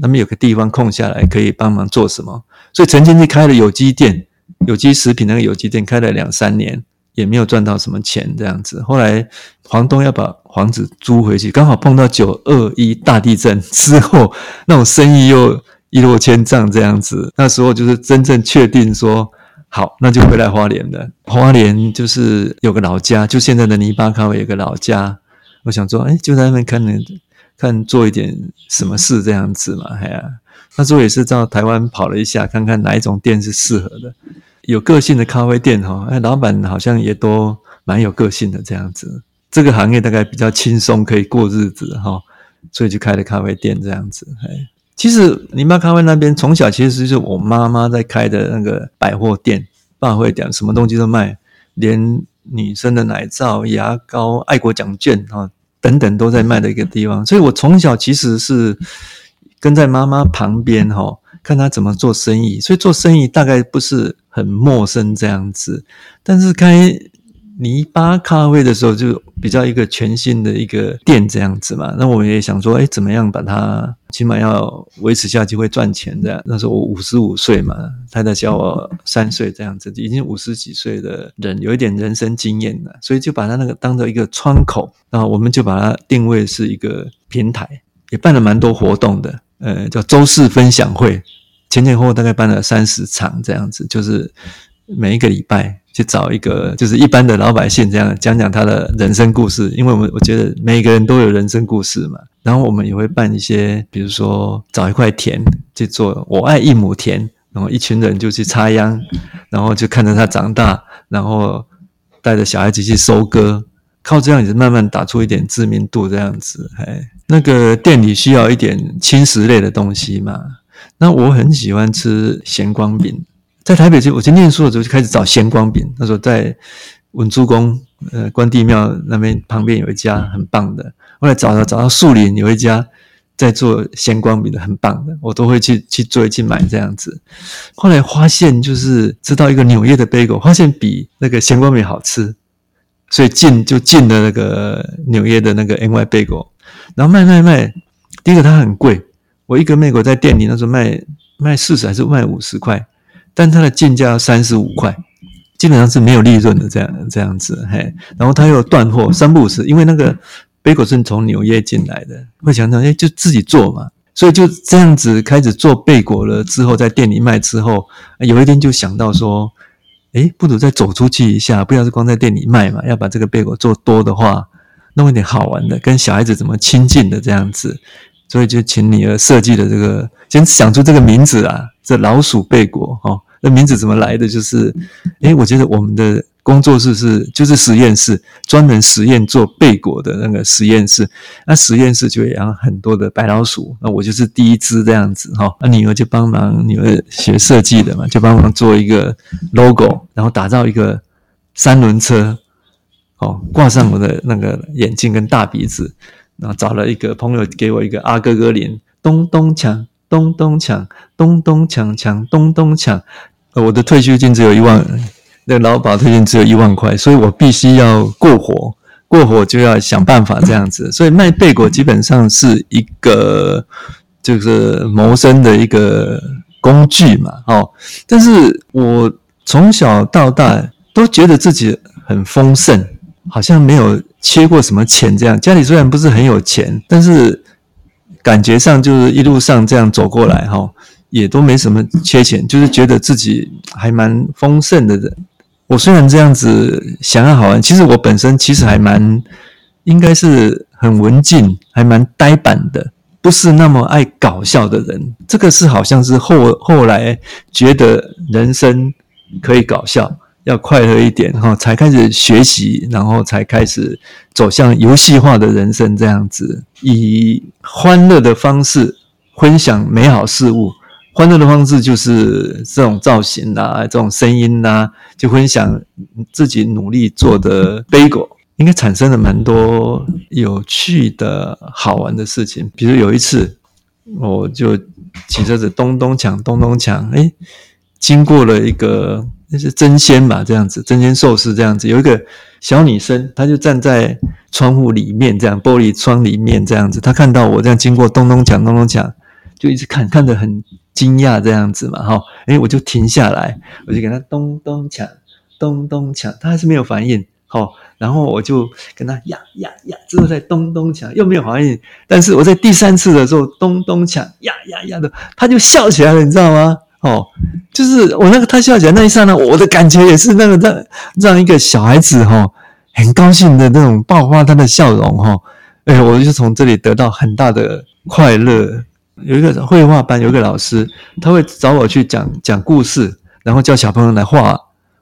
那边有个地方空下来可以帮忙做什么，所以曾经是开了有机店，有机食品那个有机店开了两三年，也没有赚到什么钱这样子。后来房东要把房子租回去，刚好碰到九二一大地震 之后，那种生意又一落千丈这样子。那时候就是真正确定说。好，那就回来花莲了。花莲就是有个老家，就现在的泥巴卡有个老家。我想说，哎，就在那边看，看做一点什么事这样子嘛。哎呀，那时候也是到台湾跑了一下，看看哪一种店是适合的，有个性的咖啡店哈。哎，老板好像也都蛮有个性的这样子。这个行业大概比较轻松，可以过日子哈。所以就开了咖啡店这样子。嘿，其实林巴咖啡那边从小其实是我妈妈在开的那个百货店，百货店什么东西都卖，连女生的奶皂、牙膏、爱国奖券啊等等都在卖的一个地方。所以我从小其实是跟在妈妈旁边哈，看她怎么做生意，所以做生意大概不是很陌生这样子，但是开。泥巴咖啡的时候，就比较一个全新的一个店这样子嘛。那我们也想说，哎，怎么样把它起码要维持下去会赚钱这样。那时候我五十五岁嘛，太太小我三岁这样子，已经五十几岁的人，有一点人生经验了，所以就把它那个当做一个窗口。然后我们就把它定位是一个平台，也办了蛮多活动的，呃，叫周四分享会，前前后后大概办了三十场这样子，就是每一个礼拜。去找一个就是一般的老百姓，这样讲讲他的人生故事，因为我们我觉得每个人都有人生故事嘛。然后我们也会办一些，比如说找一块田去做“我爱一亩田”，然后一群人就去插秧，然后就看着他长大，然后带着小孩子去收割，靠这样子慢慢打出一点知名度，这样子。哎，那个店里需要一点轻食类的东西嘛，那我很喜欢吃咸光饼。在台北就我去念书的时候就开始找咸光饼。那时候在文殊宫，呃，关帝庙那边旁边有一家很棒的。后来找到找到树林有一家在做咸光饼的，很棒的，我都会去去做去买这样子。后来发现就是知道一个纽约的 bagel，发现比那个咸光饼好吃，所以进就进了那个纽约的那个 NY bagel，然后卖卖卖。第一个它很贵，我一个 bagel 在店里那时候卖卖四十还是卖五十块。但它的进价三十五块，基本上是没有利润的这样这样子，嘿。然后它又断货，三不五时，因为那个贝果是从纽约进来的，会想想，哎，就自己做嘛。所以就这样子开始做贝果了。之后在店里卖之后，有一天就想到说，哎，不如再走出去一下，不要是光在店里卖嘛，要把这个贝果做多的话，弄一点好玩的，跟小孩子怎么亲近的这样子。所以就请女儿设计的这个，先想出这个名字啊，这老鼠贝果哈。那名字怎么来的？就是，诶，我觉得我们的工作室是就是实验室，专门实验做贝果的那个实验室。那实验室就养很多的白老鼠，那我就是第一只这样子哈。那女儿就帮忙，女儿学设计的嘛，就帮忙做一个 logo，然后打造一个三轮车，哦，挂上我的那个眼镜跟大鼻子，然后找了一个朋友给我一个阿哥哥脸，咚咚锵。咚咚锵，咚咚锵锵，咚咚锵。我的退休金只有一万，那老保退休金只有一万块，所以我必须要过活，过活就要想办法这样子。所以卖贝果基本上是一个就是谋生的一个工具嘛，哦。但是我从小到大都觉得自己很丰盛，好像没有缺过什么钱这样。家里虽然不是很有钱，但是。感觉上就是一路上这样走过来哈，也都没什么缺钱，就是觉得自己还蛮丰盛的人。我虽然这样子想要好玩，其实我本身其实还蛮应该是很文静，还蛮呆板的，不是那么爱搞笑的人。这个是好像是后后来觉得人生可以搞笑。要快乐一点哈，才开始学习，然后才开始走向游戏化的人生这样子，以欢乐的方式分享美好事物。欢乐的方式就是这种造型啊，这种声音啊，就分享自己努力做的贝果，应该产生了蛮多有趣的好玩的事情。比如有一次，我就骑车子咚咚锵，咚咚锵，诶，经过了一个。那是争鲜吧，这样子，争鲜寿司这样子，有一个小女生，她就站在窗户里面，这样玻璃窗里面这样子，她看到我这样经过，咚咚锵，咚咚锵，就一直看，看得很惊讶这样子嘛，哈，诶，我就停下来，我就给她咚咚锵，咚咚锵，她还是没有反应，好，然后我就跟她呀呀呀，之后再咚咚锵，又没有反应，但是我在第三次的时候咚咚锵，呀呀呀的，她就笑起来了，你知道吗？哦，就是我那个他笑起来那一刹那，我的感觉也是那个让让一个小孩子哈、哦、很高兴的那种爆发他的笑容哈、哦，哎，我就从这里得到很大的快乐。有一个绘画班，有一个老师，他会找我去讲讲故事，然后叫小朋友来画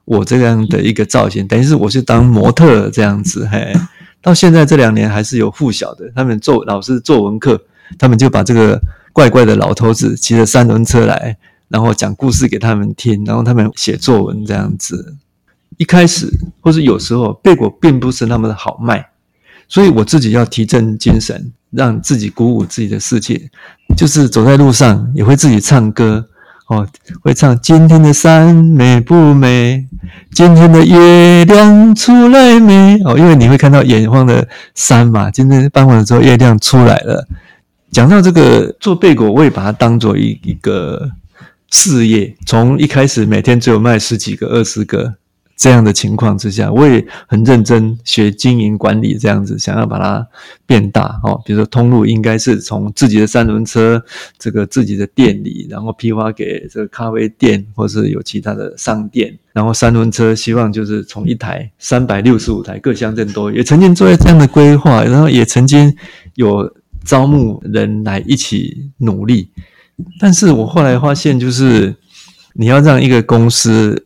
我这样的一个造型，等于是我是当模特这样子嘿。到现在这两年还是有附小的，他们做老师作文课，他们就把这个怪怪的老头子骑着三轮车来，然后讲故事给他们听，然后他们写作文这样子。一开始或是有时候贝果并不是那么的好卖，所以我自己要提振精神，让自己鼓舞自己的世界，就是走在路上也会自己唱歌。哦，会唱今天的山美不美？今天的月亮出来没？哦，因为你会看到远方的山嘛。今天傍晚的时候，月亮出来了。讲到这个做贝果，我也把它当做一一个事业。从一开始每天只有卖十几个、二十个。这样的情况之下，我也很认真学经营管理，这样子想要把它变大哦。比如说通路应该是从自己的三轮车，这个自己的店里，然后批发给这个咖啡店，或是有其他的商店。然后三轮车希望就是从一台三百六十五台，各乡镇都，也曾经做这样的规划，然后也曾经有招募人来一起努力。但是我后来发现，就是你要让一个公司。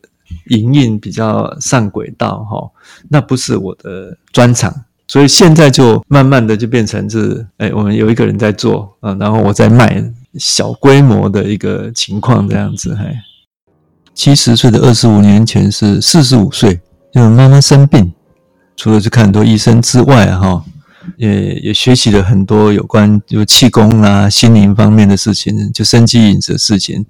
营运比较上轨道哈，那不是我的专长，所以现在就慢慢的就变成是，哎，我们有一个人在做啊，然后我在卖小规模的一个情况这样子。嘿，七十岁的二十五年前是四十五岁，就妈妈生病，除了去看很多医生之外，哈，也也学习了很多有关就气功啊、心灵方面的事情，就生机饮食的事情。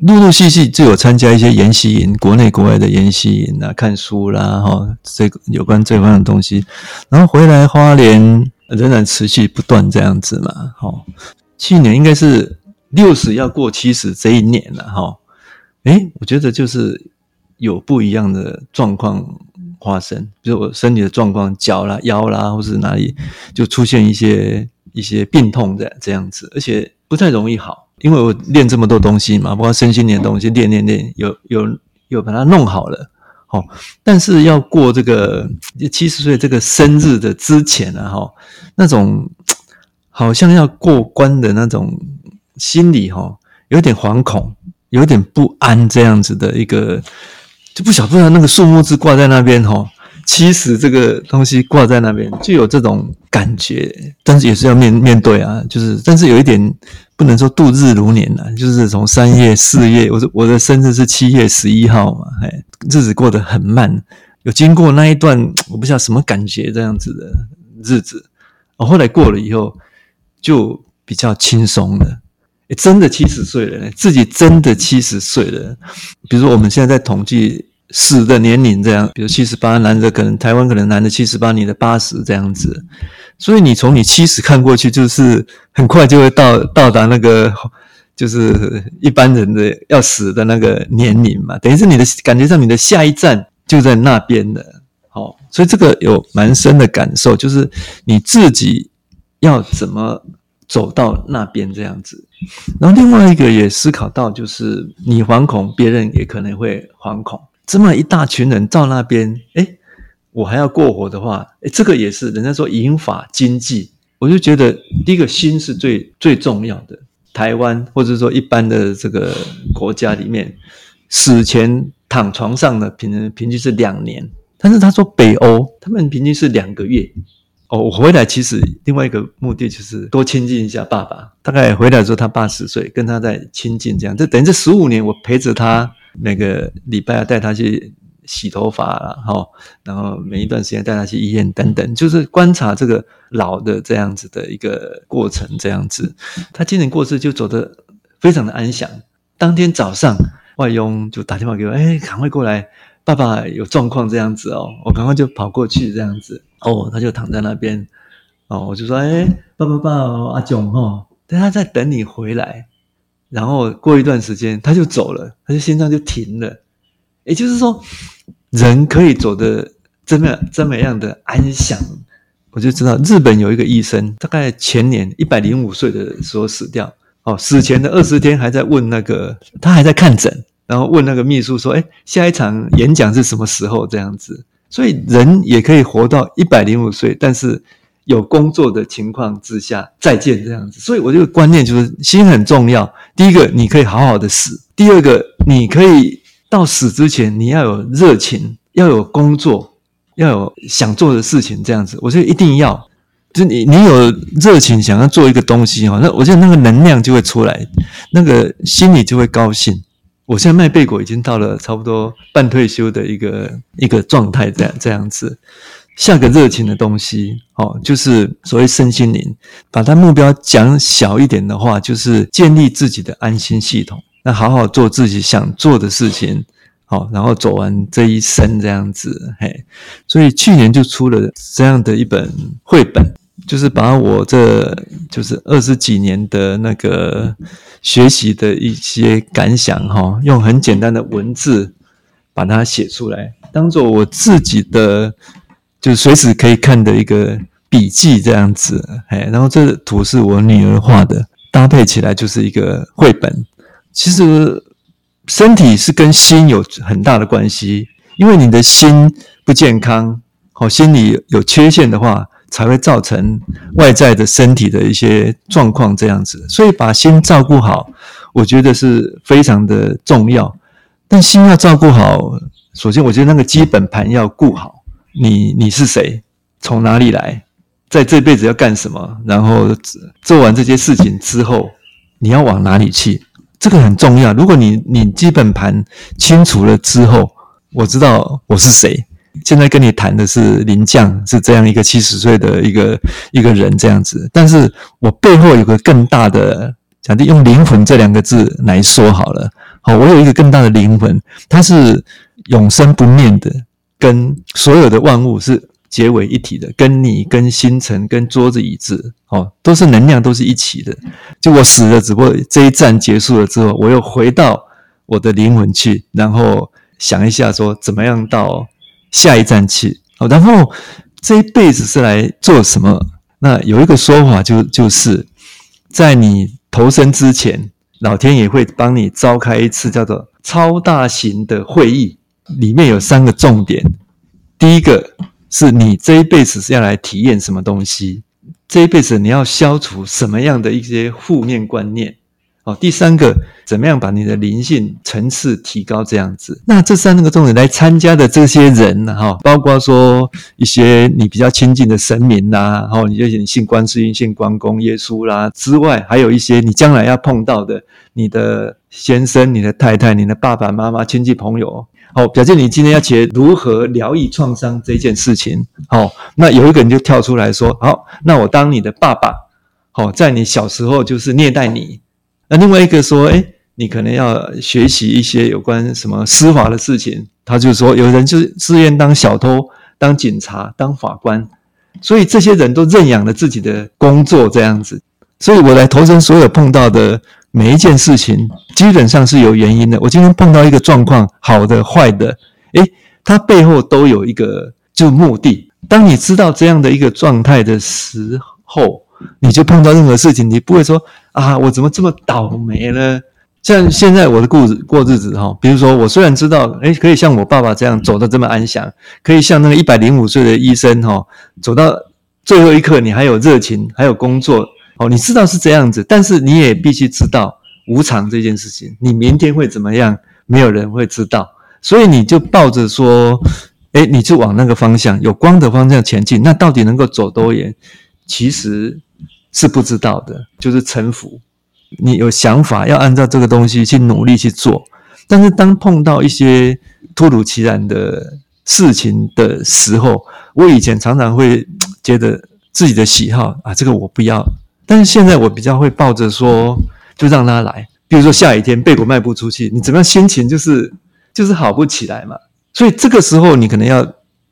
陆陆续续就有参加一些研习营，国内国外的研习营啊，看书啦，哈，这个有关这方面的东西，然后回来花莲仍然持续不断这样子嘛，哈，去年应该是六十要过七十这一年了，哈，诶，我觉得就是有不一样的状况发生，比如我身体的状况，脚啦、腰啦，或是哪里就出现一些一些病痛的这样子，而且不太容易好。因为我练这么多东西嘛，包括身心灵的东西，练练练，有有有把它弄好了，好。但是要过这个七十岁这个生日的之前啊，齁，那种好像要过关的那种心理，齁，有点惶恐，有点不安，这样子的一个，不晓不晓得那个数目字挂在那边，齁。七十这个东西挂在那边，就有这种感觉，但是也是要面面对啊，就是，但是有一点不能说度日如年啊，就是从三月四月，我我的生日是七月十一号嘛，哎，日子过得很慢，有经过那一段我不知道什么感觉这样子的日子，我后来过了以后就比较轻松了，真的七十岁了，自己真的七十岁了，比如说我们现在在统计。死的年龄这样，比如七十八，男的可能台湾可能男的七十八，女的八十这样子，所以你从你七十看过去，就是很快就会到到达那个，就是一般人的要死的那个年龄嘛，等于是你的感觉上，你的下一站就在那边的，好，所以这个有蛮深的感受，就是你自己要怎么走到那边这样子，然后另外一个也思考到，就是你惶恐，别人也可能会惶恐。这么一大群人到那边，诶，我还要过活的话，诶，这个也是人家说银发经济，我就觉得第一个心是最最重要的。台湾或者说一般的这个国家里面，死前躺床上的平平均是两年，但是他说北欧他们平均是两个月。哦，我回来其实另外一个目的就是多亲近一下爸爸。大概回来的时候他八十岁，跟他在亲近这样，这等于这十五年我陪着他。每个礼拜要带他去洗头发了，哈，然后每一段时间带他去医院等等，就是观察这个老的这样子的一个过程，这样子。他今年过世就走得非常的安详。当天早上，外佣就打电话给我，哎，赶快过来，爸爸有状况这样子哦，我赶快就跑过去这样子。哦，他就躺在那边，哦，我就说，哎，爸爸爸，阿炯哈，等他在等你回来。然后过一段时间，他就走了，他就心脏就停了。也就是说，人可以走得这么这么样的安详。我就知道，日本有一个医生，大概前年一百零五岁的时候死掉。哦，死前的二十天还在问那个，他还在看诊，然后问那个秘书说：“哎，下一场演讲是什么时候？”这样子，所以人也可以活到一百零五岁，但是。有工作的情况之下再见这样子，所以我这个观念就是心很重要。第一个，你可以好好的死；第二个，你可以到死之前，你要有热情，要有工作，要有想做的事情，这样子，我觉得一定要，就你你有热情想要做一个东西哈，那我觉得那个能量就会出来，那个心里就会高兴。我现在卖贝果已经到了差不多半退休的一个一个状态，这样这样子。下个热情的东西，哦，就是所谓身心灵，把它目标讲小一点的话，就是建立自己的安心系统，那好好做自己想做的事情，好，然后走完这一生这样子，嘿。所以去年就出了这样的一本绘本。就是把我这就是二十几年的那个学习的一些感想哈，用很简单的文字把它写出来，当做我自己的就是随时可以看的一个笔记这样子。哎，然后这图是我女儿画的，搭配起来就是一个绘本。其实身体是跟心有很大的关系，因为你的心不健康，好，心里有缺陷的话。才会造成外在的身体的一些状况这样子，所以把心照顾好，我觉得是非常的重要。但心要照顾好，首先我觉得那个基本盘要顾好。你你是谁？从哪里来？在这辈子要干什么？然后做完这些事情之后，你要往哪里去？这个很重要。如果你你基本盘清楚了之后，我知道我是谁。现在跟你谈的是林将，是这样一个七十岁的一个一个人这样子，但是我背后有个更大的，假定用灵魂这两个字来说好了，好，我有一个更大的灵魂，它是永生不灭的，跟所有的万物是结为一体的，跟你、跟星辰、跟桌子、椅子，哦，都是能量，都是一起的。就我死了，只不过这一站结束了之后，我又回到我的灵魂去，然后想一下说怎么样到。下一站去，哦，然后这一辈子是来做什么？那有一个说法就，就是在你投生之前，老天爷会帮你召开一次叫做超大型的会议，里面有三个重点。第一个是你这一辈子是要来体验什么东西，这一辈子你要消除什么样的一些负面观念。哦，第三个，怎么样把你的灵性层次提高？这样子，那这三个重点来参加的这些人哈，包括说一些你比较亲近的神明啦，然后你就你信观世音、信关公、耶稣啦之外，还有一些你将来要碰到的，你的先生、你的太太、你的爸爸妈妈、亲戚朋友。好，表姐你今天要写如何疗愈创伤这件事情。好，那有一个人就跳出来说：好，那我当你的爸爸。好，在你小时候就是虐待你。那另外一个说，诶，你可能要学习一些有关什么司法的事情。他就说，有人就自愿当小偷、当警察、当法官，所以这些人都认养了自己的工作这样子。所以我来投身所有碰到的每一件事情，基本上是有原因的。我今天碰到一个状况，好的、坏的，诶，它背后都有一个就目的。当你知道这样的一个状态的时候，你就碰到任何事情，你不会说啊，我怎么这么倒霉呢？像现在我的过日过日子哈，比如说我虽然知道，诶，可以像我爸爸这样走得这么安详，可以像那个一百零五岁的医生哈，走到最后一刻，你还有热情，还有工作哦，你知道是这样子，但是你也必须知道无常这件事情，你明天会怎么样，没有人会知道，所以你就抱着说，诶，你就往那个方向，有光的方向前进，那到底能够走多远？其实。是不知道的，就是臣服。你有想法，要按照这个东西去努力去做。但是当碰到一些突如其来的事情的时候，我以前常常会 觉得自己的喜好啊，这个我不要。但是现在我比较会抱着说，就让他来。比如说下雨天贝果卖不出去，你怎么样心情就是就是好不起来嘛。所以这个时候你可能要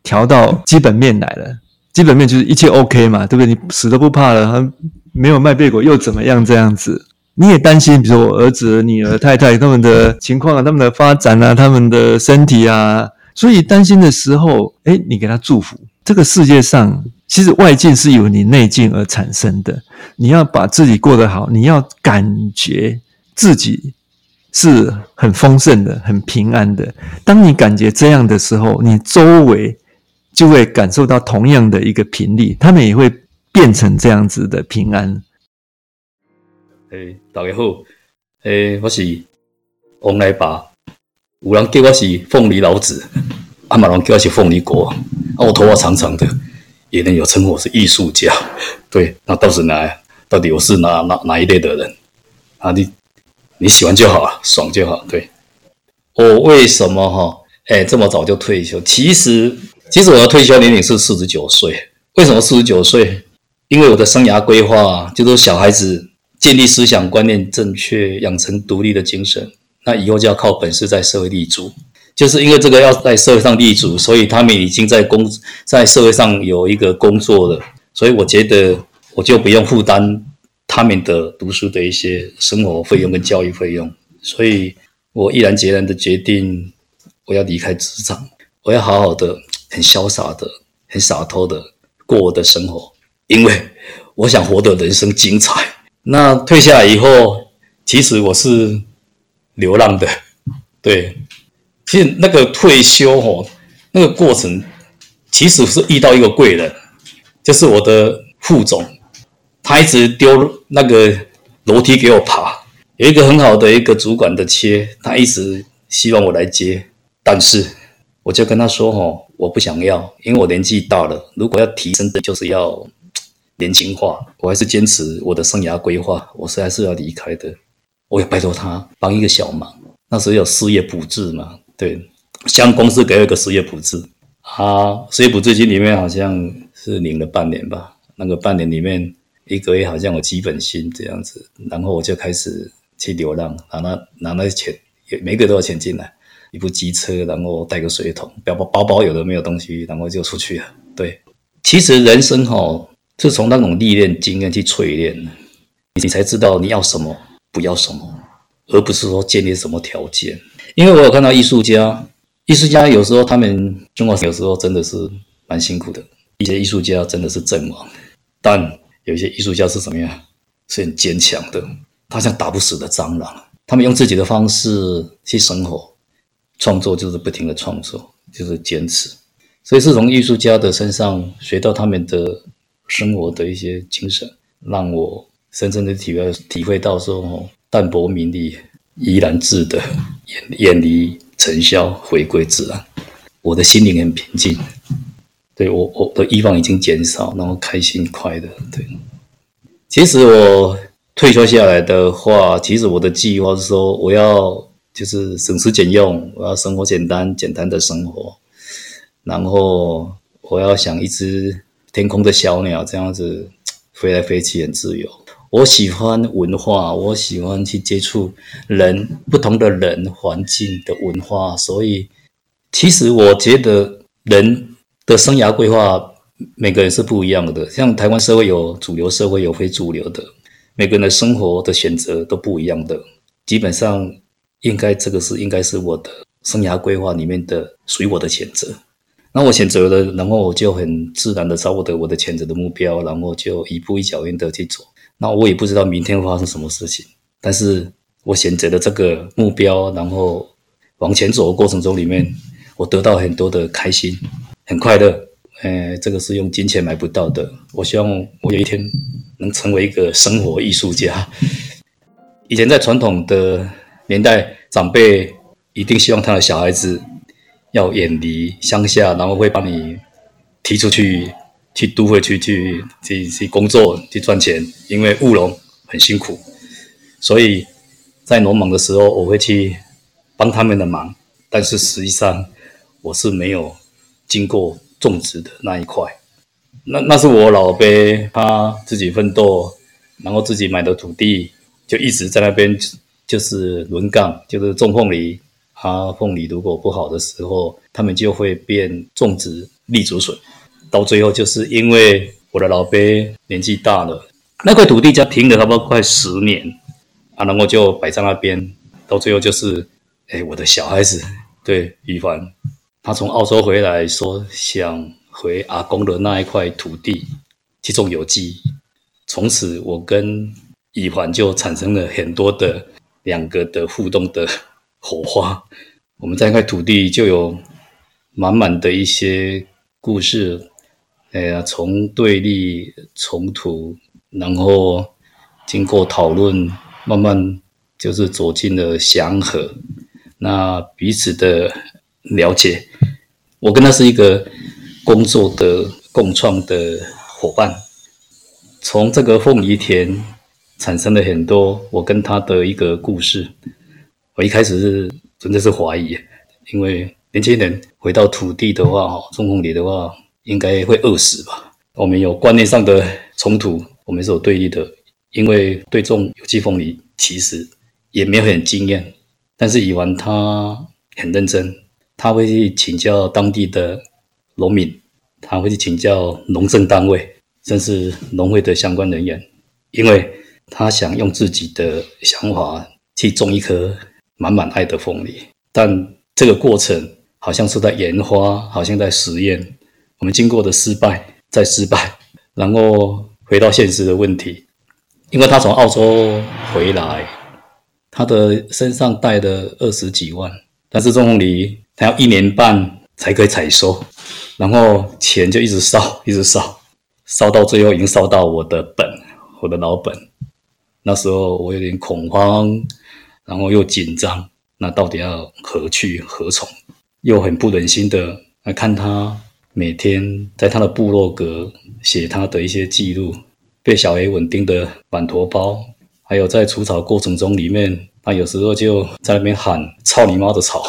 调到基本面来了。基本面就是一切 OK 嘛，对不对？你死都不怕了，还没有卖贝果又怎么样？这样子你也担心，比如说我儿子、女儿、太太他们的情况啊，他们的发展啊，他们的身体啊，所以担心的时候，诶，你给他祝福。这个世界上其实外境是由你内境而产生的，你要把自己过得好，你要感觉自己是很丰盛的、很平安的。当你感觉这样的时候，你周围。就会感受到同样的一个频率，他们也会变成这样子的平安。诶，大家好，诶，我是王来爸，有人叫我是凤梨老子，阿马龙叫我是凤梨果。啊，我头发长长的，也能有称呼我是艺术家。对，那到底哪？到底我是哪哪哪一类的人？啊，你你喜欢就好啊，爽就好。对，我为什么哈？哎，这么早就退休？其实，其实我的退休年龄是四十九岁。为什么四十九岁？因为我的生涯规划就是小孩子建立思想观念正确，养成独立的精神，那以后就要靠本事在社会立足。就是因为这个要在社会上立足，所以他们已经在工在社会上有一个工作了，所以我觉得我就不用负担他们的读书的一些生活费用跟教育费用，所以我毅然决然的决定我要离开职场，我要好好的、很潇洒的、很洒脱的过我的生活，因为我想活得人生精彩。那退下来以后，其实我是流浪的，对。其实那个退休哦，那个过程其实是遇到一个贵人，就是我的副总，他一直丢那个楼梯给我爬，有一个很好的一个主管的切，他一直希望我来接，但是我就跟他说哦，我不想要，因为我年纪大了，如果要提升的就是要年轻化，我还是坚持我的生涯规划，我是还是要离开的，我也拜托他帮一个小忙，那时候有失业补助嘛。对，像公司给了一个失业补助，啊，失业补助金里面好像是领了半年吧，那个半年里面一个月好像有基本薪这样子，然后我就开始去流浪，拿那拿那些钱，每个月都有钱进来，一部机车，然后带个水桶，包包包包有的没有东西，然后就出去了。对，其实人生哈，是从那种历练经验去淬炼，你才知道你要什么，不要什么，而不是说建立什么条件。因为我有看到艺术家，艺术家有时候他们生活有时候真的是蛮辛苦的。一些艺术家真的是阵亡，但有一些艺术家是怎么样？是很坚强的，他像打不死的蟑螂。他们用自己的方式去生活，创作就是不停的创作，就是坚持。所以是从艺术家的身上学到他们的生活的一些精神，让我深深的体会体会到说，淡泊名利。怡然自得，远远离尘嚣，回归自然。我的心灵很平静，对，我我的欲望已经减少，然后开心快乐。对，其实我退休下来的话，其实我的计划是说，我要就是省吃俭用，我要生活简单，简单的生活。然后我要像一只天空的小鸟这样子飞来飞去，很自由。我喜欢文化，我喜欢去接触人，不同的人、环境的文化，所以其实我觉得人的生涯规划每个人是不一样的。像台湾社会有主流社会，有非主流的，每个人的生活的选择都不一样的。基本上，应该这个是应该是我的生涯规划里面的属于我的选择。那我选择了，然后我就很自然的找我的我的选择的目标，然后就一步一脚印的去走。那我也不知道明天会发生什么事情，但是我选择了这个目标，然后往前走的过程中里面，我得到很多的开心，很快乐。呃，这个是用金钱买不到的。我希望我有一天能成为一个生活艺术家。以前在传统的年代，长辈一定希望他的小孩子要远离乡下，然后会把你提出去。去都会去去去去工作去赚钱，因为务农很辛苦，所以在农忙的时候，我会去帮他们的忙。但是实际上，我是没有经过种植的那一块。那那是我老爸他自己奋斗，然后自己买的土地，就一直在那边就是轮岗，就是种凤梨。他凤梨如果不好的时候，他们就会变种植立竹笋。到最后，就是因为我的老爸年纪大了，那块土地家停了差不多快十年啊，然后就摆在那边。到最后就是，哎，我的小孩子对宇凡，他从澳洲回来，说想回阿公的那一块土地去种有机。从此，我跟宇凡就产生了很多的两个的互动的火花。我们在那块土地就有满满的一些故事。哎呀，从对立冲突，然后经过讨论，慢慢就是走进了祥和。那彼此的了解，我跟他是一个工作的共创的伙伴。从这个凤梨田产生了很多我跟他的一个故事。我一开始是真的是怀疑，因为年轻人回到土地的话，哈，种凤梨的话，应该会饿死吧？我们有观念上的冲突，我们是有对立的。因为对种有机凤梨其实也没有很经验，但是以完他很认真，他会去请教当地的农民，他会去请教农政单位，甚至农会的相关人员，因为他想用自己的想法去种一颗。满满爱的凤梨，但这个过程好像是在研发，好像在实验。我们经过的失败，再失败，然后回到现实的问题。因为他从澳洲回来，他的身上带的二十几万，但是种凤梨他要一年半才可以采收，然后钱就一直烧，一直烧，烧到最后已经烧到我的本，我的老本。那时候我有点恐慌。然后又紧张，那到底要何去何从？又很不忍心的来看他每天在他的部落格写他的一些记录，被小黑稳定的满头包，还有在除草过程中里面，他有时候就在那边喊“操你妈的草”，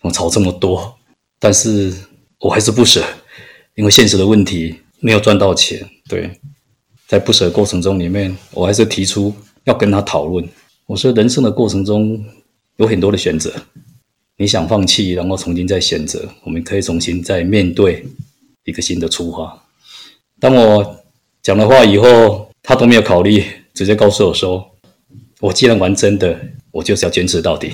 我草这么多，但是我还是不舍，因为现实的问题没有赚到钱。对，在不舍过程中里面，我还是提出要跟他讨论。我说，人生的过程中有很多的选择，你想放弃，然后重新再选择，我们可以重新再面对一个新的出发。当我讲了话以后，他都没有考虑，直接告诉我说：“我既然玩真的，我就是要坚持到底。”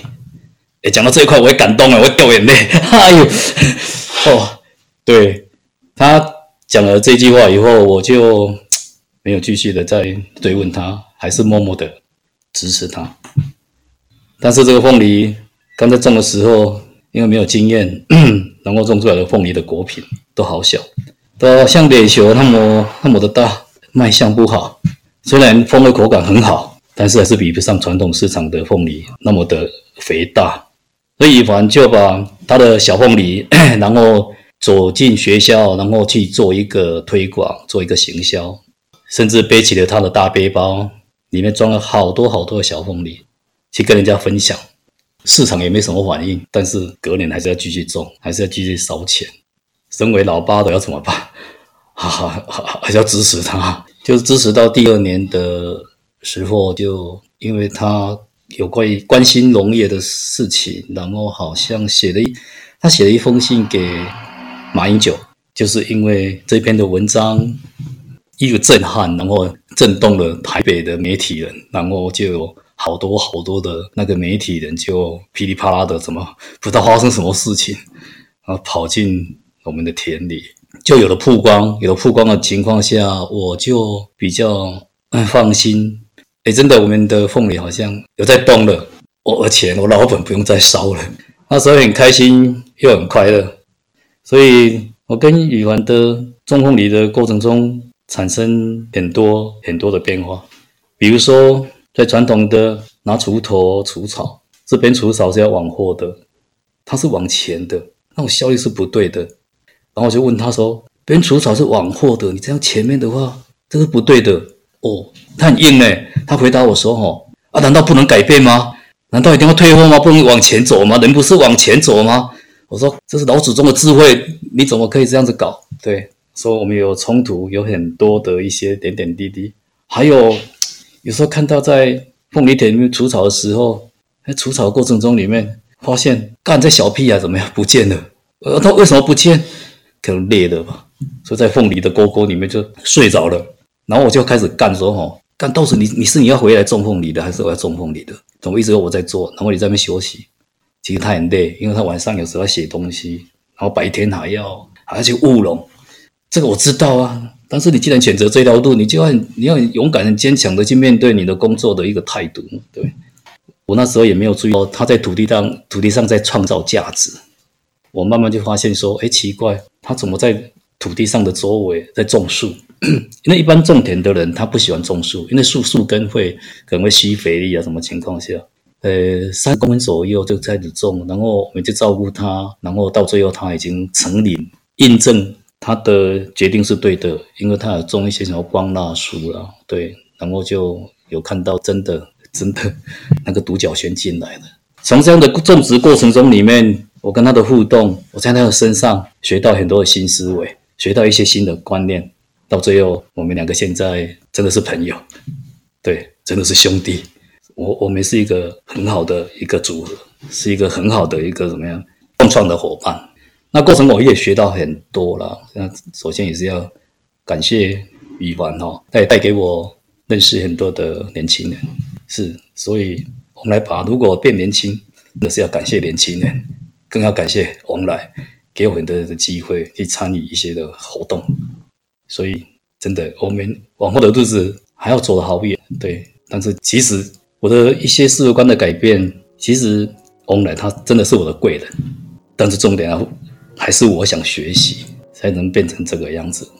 诶，讲到这一块，我也感动了，我会掉眼泪。哎呦，哦，对，他讲了这句话以后，我就没有继续的再追问他，还是默默的。支持他，但是这个凤梨刚才种的时候，因为没有经验，然后种出来的凤梨的果品都好小，都像垒球那么那么的大，卖相不好。虽然风味口感很好，但是还是比不上传统市场的凤梨那么的肥大。所以以凡就把他的小凤梨，然后走进学校，然后去做一个推广，做一个行销，甚至背起了他的大背包。里面装了好多好多的小凤梨，去跟人家分享，市场也没什么反应，但是隔年还是要继续种，还是要继续烧钱。身为老八的要怎么办？哈哈，还是要支持他，就支持到第二年的时候，就因为他有关于关心农业的事情，然后好像写了一，他写了一封信给马英九，就是因为这篇的文章。一个震撼，然后震动了台北的媒体人，然后就好多好多的那个媒体人就噼里啪啦的，怎么不知道发生什么事情，然后跑进我们的田里，就有了曝光。有了曝光的情况下，我就比较放心。哎，真的，我们的凤梨好像有在动了，我而且我老本不用再烧了，那时候很开心又很快乐。所以我跟宇凡的种凤梨的过程中。产生很多很多的变化，比如说在传统的拿锄头除草，这边除草是要往后的，它是往前的，那种效率是不对的。然后我就问他说：“别人除草是往后的，你这样前面的话，这是不对的。”哦，他很硬诶，他回答我说：“哦，啊，难道不能改变吗？难道一定要退后吗？不能往前走吗？人不是往前走吗？”我说：“这是老祖宗的智慧，你怎么可以这样子搞？”对。说我们有冲突，有很多的一些点点滴滴，还有有时候看到在凤梨田里面除草的时候，在除草过程中里面发现干这小屁啊怎么样不见了？呃，他为什么不见？可能裂了吧？所以在凤梨的沟沟里面就睡着了。然后我就开始干说吼，干到时你你是你要回来种凤梨的，还是我要种凤梨的？怎么一直有我在做，然后你在那边休息？其实他很累，因为他晚上有时候要写东西，然后白天还要还要去务农。这个我知道啊，但是你既然选择这条路，你就要你要勇敢、很坚强的去面对你的工作的一个态度。对，我那时候也没有注意到他在土地上土地上在创造价值，我慢慢就发现说，哎，奇怪，他怎么在土地上的周围在种树？因为一般种田的人他不喜欢种树，因为树树根会可能会吸肥力啊，什么情况下，呃，三公分左右就开始种，然后我们就照顾它，然后到最后它已经成林，印证。他的决定是对的，因为他有种一些什么光蜡树了，对，然后就有看到真的真的那个独角仙进来了。从这样的种植过程中里面，我跟他的互动，我在他的身上学到很多的新思维，学到一些新的观念，到最后我们两个现在真的是朋友，对，真的是兄弟。我我们是一个很好的一个组合，是一个很好的一个怎么样共创的伙伴。那过程我也学到很多了。那首先也是要感谢宇凡哈，他也带给我认识很多的年轻人。是，所以我们来把如果变年轻，那是要感谢年轻人，更要感谢王来给我很多的机会去参与一些的活动。所以真的，我们往后的日子还要走得好远。对，但是其实我的一些世界观的改变，其实王来他真的是我的贵人。但是重点啊。还是我想学习，才能变成这个样子。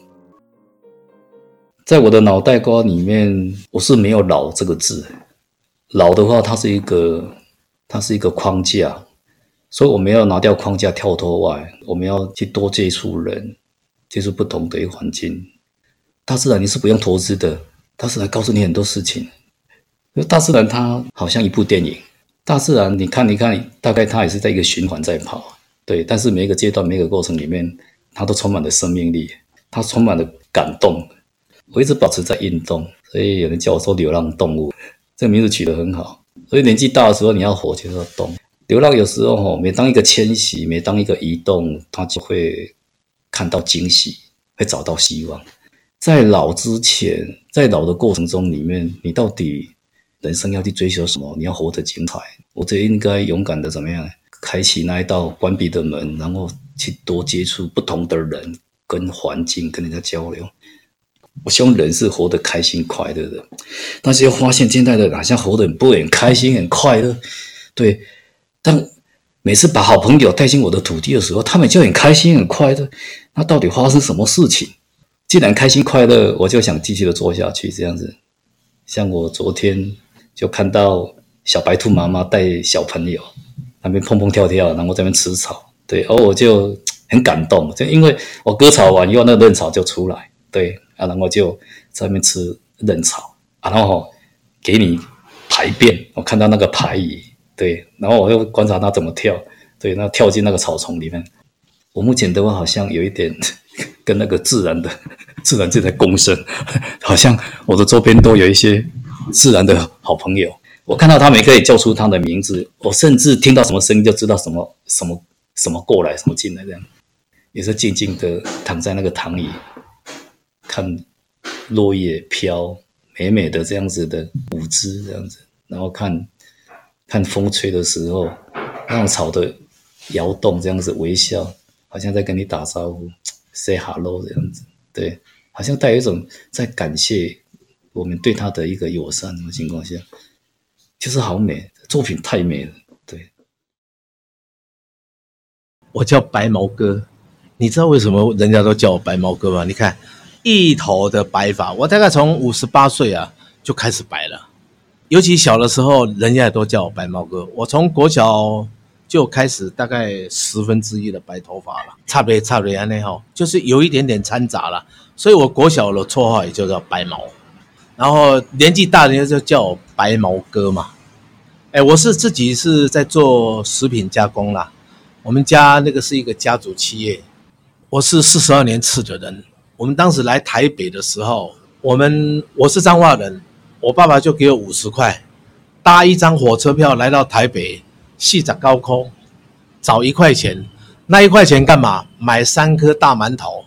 在我的脑袋瓜里面，我是没有“老”这个字。老的话，它是一个，它是一个框架，所以我们要拿掉框架，跳脱外，我们要去多接触人，接触不同的一个环境。大自然你是不用投资的，大自然告诉你很多事情。大自然它好像一部电影，大自然你看一看，大概它也是在一个循环在跑。对，但是每一个阶段、每一个过程里面，它都充满了生命力，它充满了感动。我一直保持在运动，所以有人叫我说“流浪动物”，这个名字取得很好。所以年纪大的时候，你要活就是要动。流浪有时候吼，每当一个迁徙，每当一个移动，它就会看到惊喜，会找到希望。在老之前，在老的过程中里面，你到底人生要去追求什么？你要活得精彩，我觉得应该勇敢的怎么样？开启那一道关闭的门，然后去多接触不同的人跟环境，跟人家交流。我希望人是活得开心快乐的，但是又发现现在的人好像活得很不很开心很快乐。对，但每次把好朋友带进我的土地的时候，他们就很开心很快乐。那到底发生什么事情？既然开心快乐，我就想继续的做下去。这样子，像我昨天就看到小白兔妈妈带小朋友。那边蹦蹦跳跳，然后在那边吃草，对，而我就很感动，就因为我割草完以后，那个嫩草就出来，对，啊，然后就在那边吃嫩草，然后给你排便，我看到那个排遗，对，然后我又观察它怎么跳，对，那跳进那个草丛里面，我目前的话好像有一点 跟那个自然的 自然就在共生，好像我的周边都有一些自然的好朋友。我看到他们可以叫出他的名字，我甚至听到什么声音就知道什么什么什么过来，什么进来，这样也是静静的躺在那个躺椅，看落叶飘，美美的这样子的舞姿这样子，然后看看风吹的时候，那种草的摇动这样子，微笑，好像在跟你打招呼，say hello 这样子，对，好像带有一种在感谢我们对他的一个友善的情况下。就是好美，作品太美了。对，我叫白毛哥，你知道为什么人家都叫我白毛哥吗？你看一头的白发，我大概从五十八岁啊就开始白了，尤其小的时候，人家也都叫我白毛哥。我从国小就开始，大概十分之一的白头发了，差别差别那哈，就是有一点点掺杂了，所以我国小的绰号也就叫白毛。然后年纪大，人就叫我白毛哥嘛。哎，我是自己是在做食品加工啦。我们家那个是一个家族企业。我是四十二年次的人。我们当时来台北的时候，我们我是彰化人，我爸爸就给我五十块，搭一张火车票来到台北，细找高空，找一块钱。那一块钱干嘛？买三颗大馒头。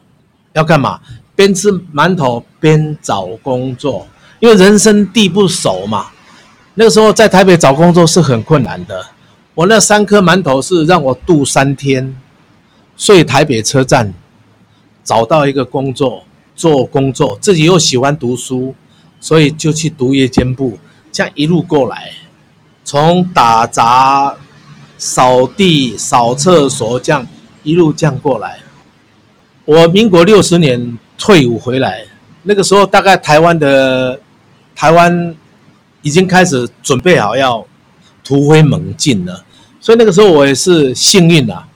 要干嘛？边吃馒头边找工作。因为人生地不熟嘛，那个时候在台北找工作是很困难的。我那三颗馒头是让我度三天，睡台北车站，找到一个工作做工作，自己又喜欢读书，所以就去读夜间部。这样一路过来，从打杂、扫地、扫厕所这样一路这样过来。我民国六十年退伍回来，那个时候大概台湾的。台湾已经开始准备好要突飞猛进了，所以那个时候我也是幸运啊。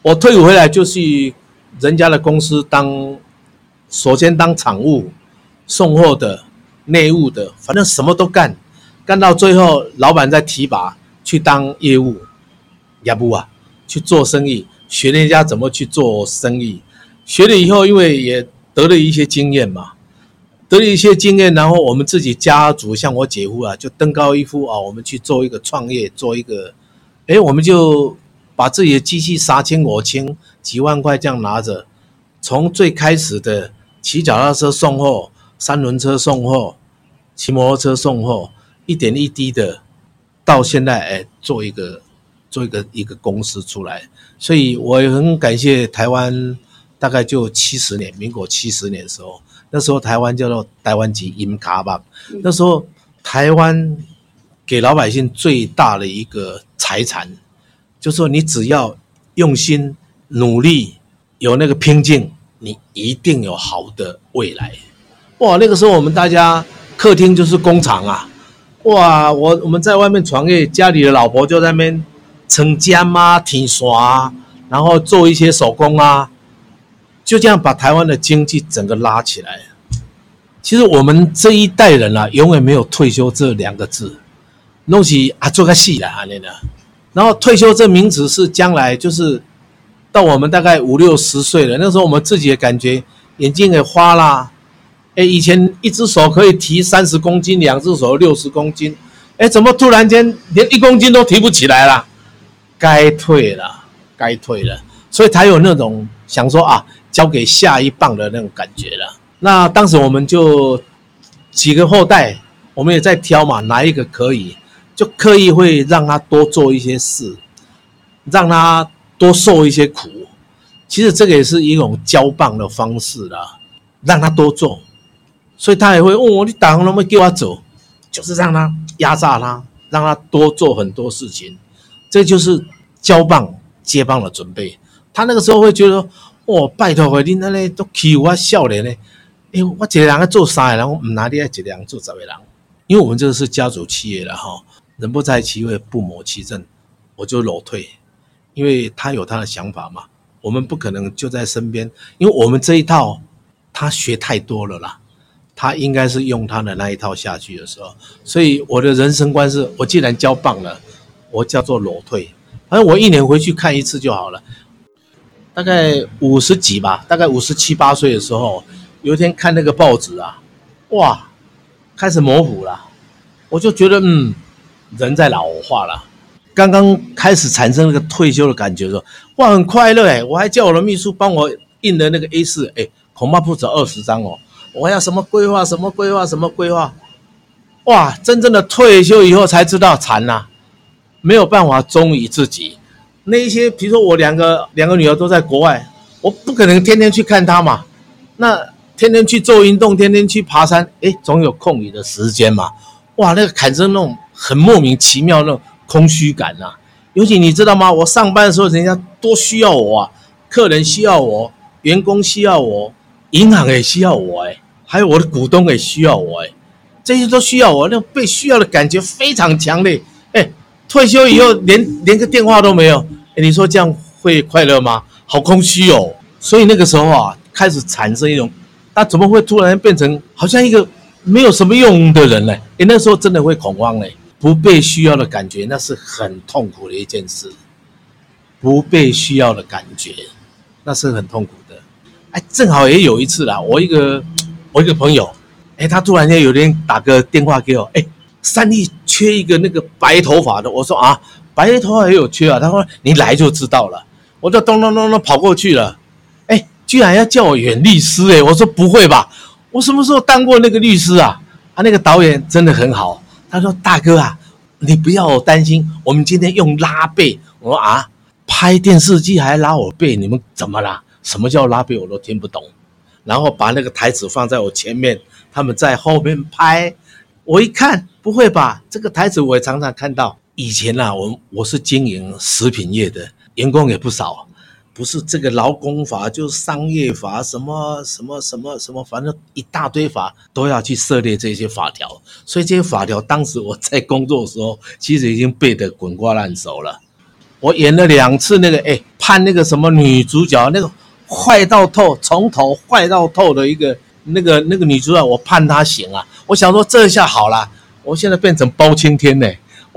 我退伍回来就去人家的公司当，首先当厂务、送货的、内务的，反正什么都干，干到最后，老板再提拔去当业务，也不啊，去做生意，学人家怎么去做生意，学了以后，因为也得了一些经验嘛。得了一些经验，然后我们自己家族，像我姐夫啊，就登高一呼啊，我们去做一个创业，做一个，哎，我们就把自己的机器杀青我清，几万块这样拿着，从最开始的骑脚踏车送货、三轮车送货、骑摩托车送货，一点一滴的，到现在哎，做一个做一个一个公司出来，所以我也很感谢台湾，大概就七十年，民国七十年的时候。那时候台湾叫做台湾籍音卡吧，那时候台湾给老百姓最大的一个财产，就是说你只要用心努力，有那个拼劲，你一定有好的未来。哇，那个时候我们大家客厅就是工厂啊，哇，我我们在外面创业，家里的老婆就在那边撑浆啊、提刷，然后做一些手工啊。就这样把台湾的经济整个拉起来。其实我们这一代人啊，永远没有退休这两个字，弄起啊做个戏了啊那个。然后退休这名词是将来就是到我们大概五六十岁了，那时候我们自己也感觉眼睛也花了。哎，以前一只手可以提三十公斤，两只手六十公斤，哎，怎么突然间连一公斤都提不起来了？该退了，该退了。所以才有那种想说啊。交给下一棒的那种感觉了。那当时我们就几个后代，我们也在挑嘛，哪一个可以，就刻意会让他多做一些事，让他多受一些苦。其实这个也是一种交棒的方式啦，让他多做，所以他也会问我：“你打工能不能给我走？”就是让他压榨他，让他多做很多事情。这就是交棒接棒的准备。他那个时候会觉得。哦，拜托回你那里都欺负我少年呢。哎，我一个人做三个人，我唔拿你一个人做十个人。因为我们这个是家族企业了哈，人不在其位不谋其政，我就裸退。因为他有他的想法嘛，我们不可能就在身边，因为我们这一套他学太多了啦，他应该是用他的那一套下去的时候，所以我的人生观是，我既然交棒了，我叫做裸退，反正我一年回去看一次就好了。大概五十几吧，大概五十七八岁的时候，有一天看那个报纸啊，哇，开始模糊了，我就觉得嗯，人在老化了。刚刚开始产生那个退休的感觉的时候，哇，很快乐哎！我还叫我的秘书帮我印的那个 A 四，哎，恐怕不止二十张哦。我要什么规划，什么规划，什么规划，哇，真正的退休以后才知道惨呐，没有办法忠于自己。那一些，比如说我两个两个女儿都在国外，我不可能天天去看她嘛。那天天去做运动，天天去爬山，诶，总有空余的时间嘛。哇，那个产生那种很莫名其妙那种空虚感呐、尤其你知道吗？我上班的时候，人家多需要我啊，客人需要我，员工需要我，银行也需要我，诶，还有我的股东也需要我，诶，这些都需要我，那被需要的感觉非常强烈，诶，退休以后连连个电话都没有。你说这样会快乐吗？好空虚哦。所以那个时候啊，开始产生一种，他怎么会突然变成好像一个没有什么用的人呢？诶，那时候真的会恐慌嘞，不被需要的感觉，那是很痛苦的一件事。不被需要的感觉，那是很痛苦的。哎，正好也有一次啦，我一个我一个朋友，哎，他突然间有天打个电话给我，哎，三立缺一个那个白头发的，我说啊。白头发也有缺啊，他说你来就知道了，我就咚咚咚咚跑过去了，哎，居然要叫我演律师哎，我说不会吧，我什么时候当过那个律师啊？啊，那个导演真的很好，他说大哥啊，你不要担心，我们今天用拉背，我说啊，拍电视剧还拉我背，你们怎么啦？什么叫拉背我都听不懂，然后把那个台词放在我前面，他们在后面拍，我一看不会吧，这个台词我也常常看到。以前呐、啊，我我是经营食品业的，员工也不少，不是这个劳工法，就是商业法，什么什么什么什么，反正一大堆法都要去涉猎这些法条，所以这些法条当时我在工作的时候，其实已经背得滚瓜烂熟了。我演了两次那个，哎，判那个什么女主角，那个坏到透，从头坏到透的一个那个那个女主角，我判她刑啊！我想说这下好了，我现在变成包青天呢，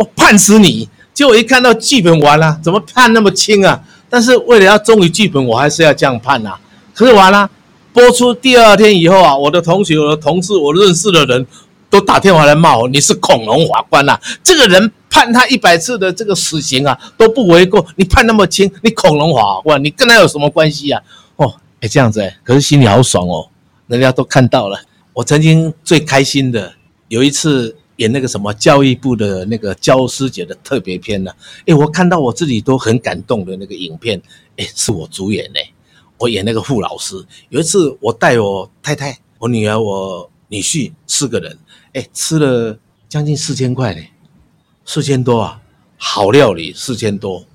我判死你！结果一看到剧本完了，怎么判那么轻啊？但是为了要忠于剧本，我还是要这样判啊。可是完了，播出第二天以后啊，我的同学、我的同事、我认识的人都打电话来骂我：“你是恐龙法官呐、啊！这个人判他一百次的这个死刑啊都不为过，你判那么轻，你恐龙法官，你跟他有什么关系啊？”哦，哎，这样子哎，可是心里好爽哦，人家都看到了。我曾经最开心的有一次。演那个什么教育部的那个教师节的特别篇呢？诶，我看到我自己都很感动的那个影片，诶，是我主演嘞，我演那个傅老师。有一次我带我太太、我女儿、我女婿四个人，诶，吃了将近四千块嘞，四千多啊，好料理四千多。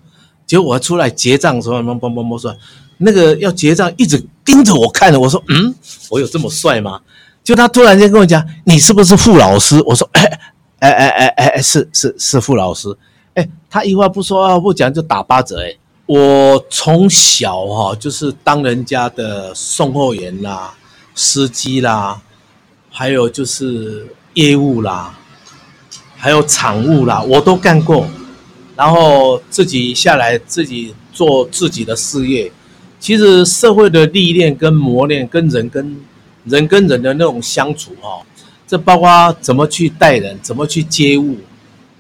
结果我出来结账的时候，嘣嘣嘣嘣说，那个要结账一直盯着我看着，我说，嗯，我有这么帅吗？就他突然间跟我讲：“你是不是傅老师？”我说：“哎哎哎哎哎，是是是傅老师。”哎，他一话不说二话不讲就打八折。哎，我从小哈就是当人家的送货员啦、司机啦，还有就是业务啦，还有场务啦，我都干过。然后自己下来自己做自己的事业。其实社会的历练跟磨练，跟人跟。人跟人的那种相处哦，这包括怎么去待人，怎么去接物，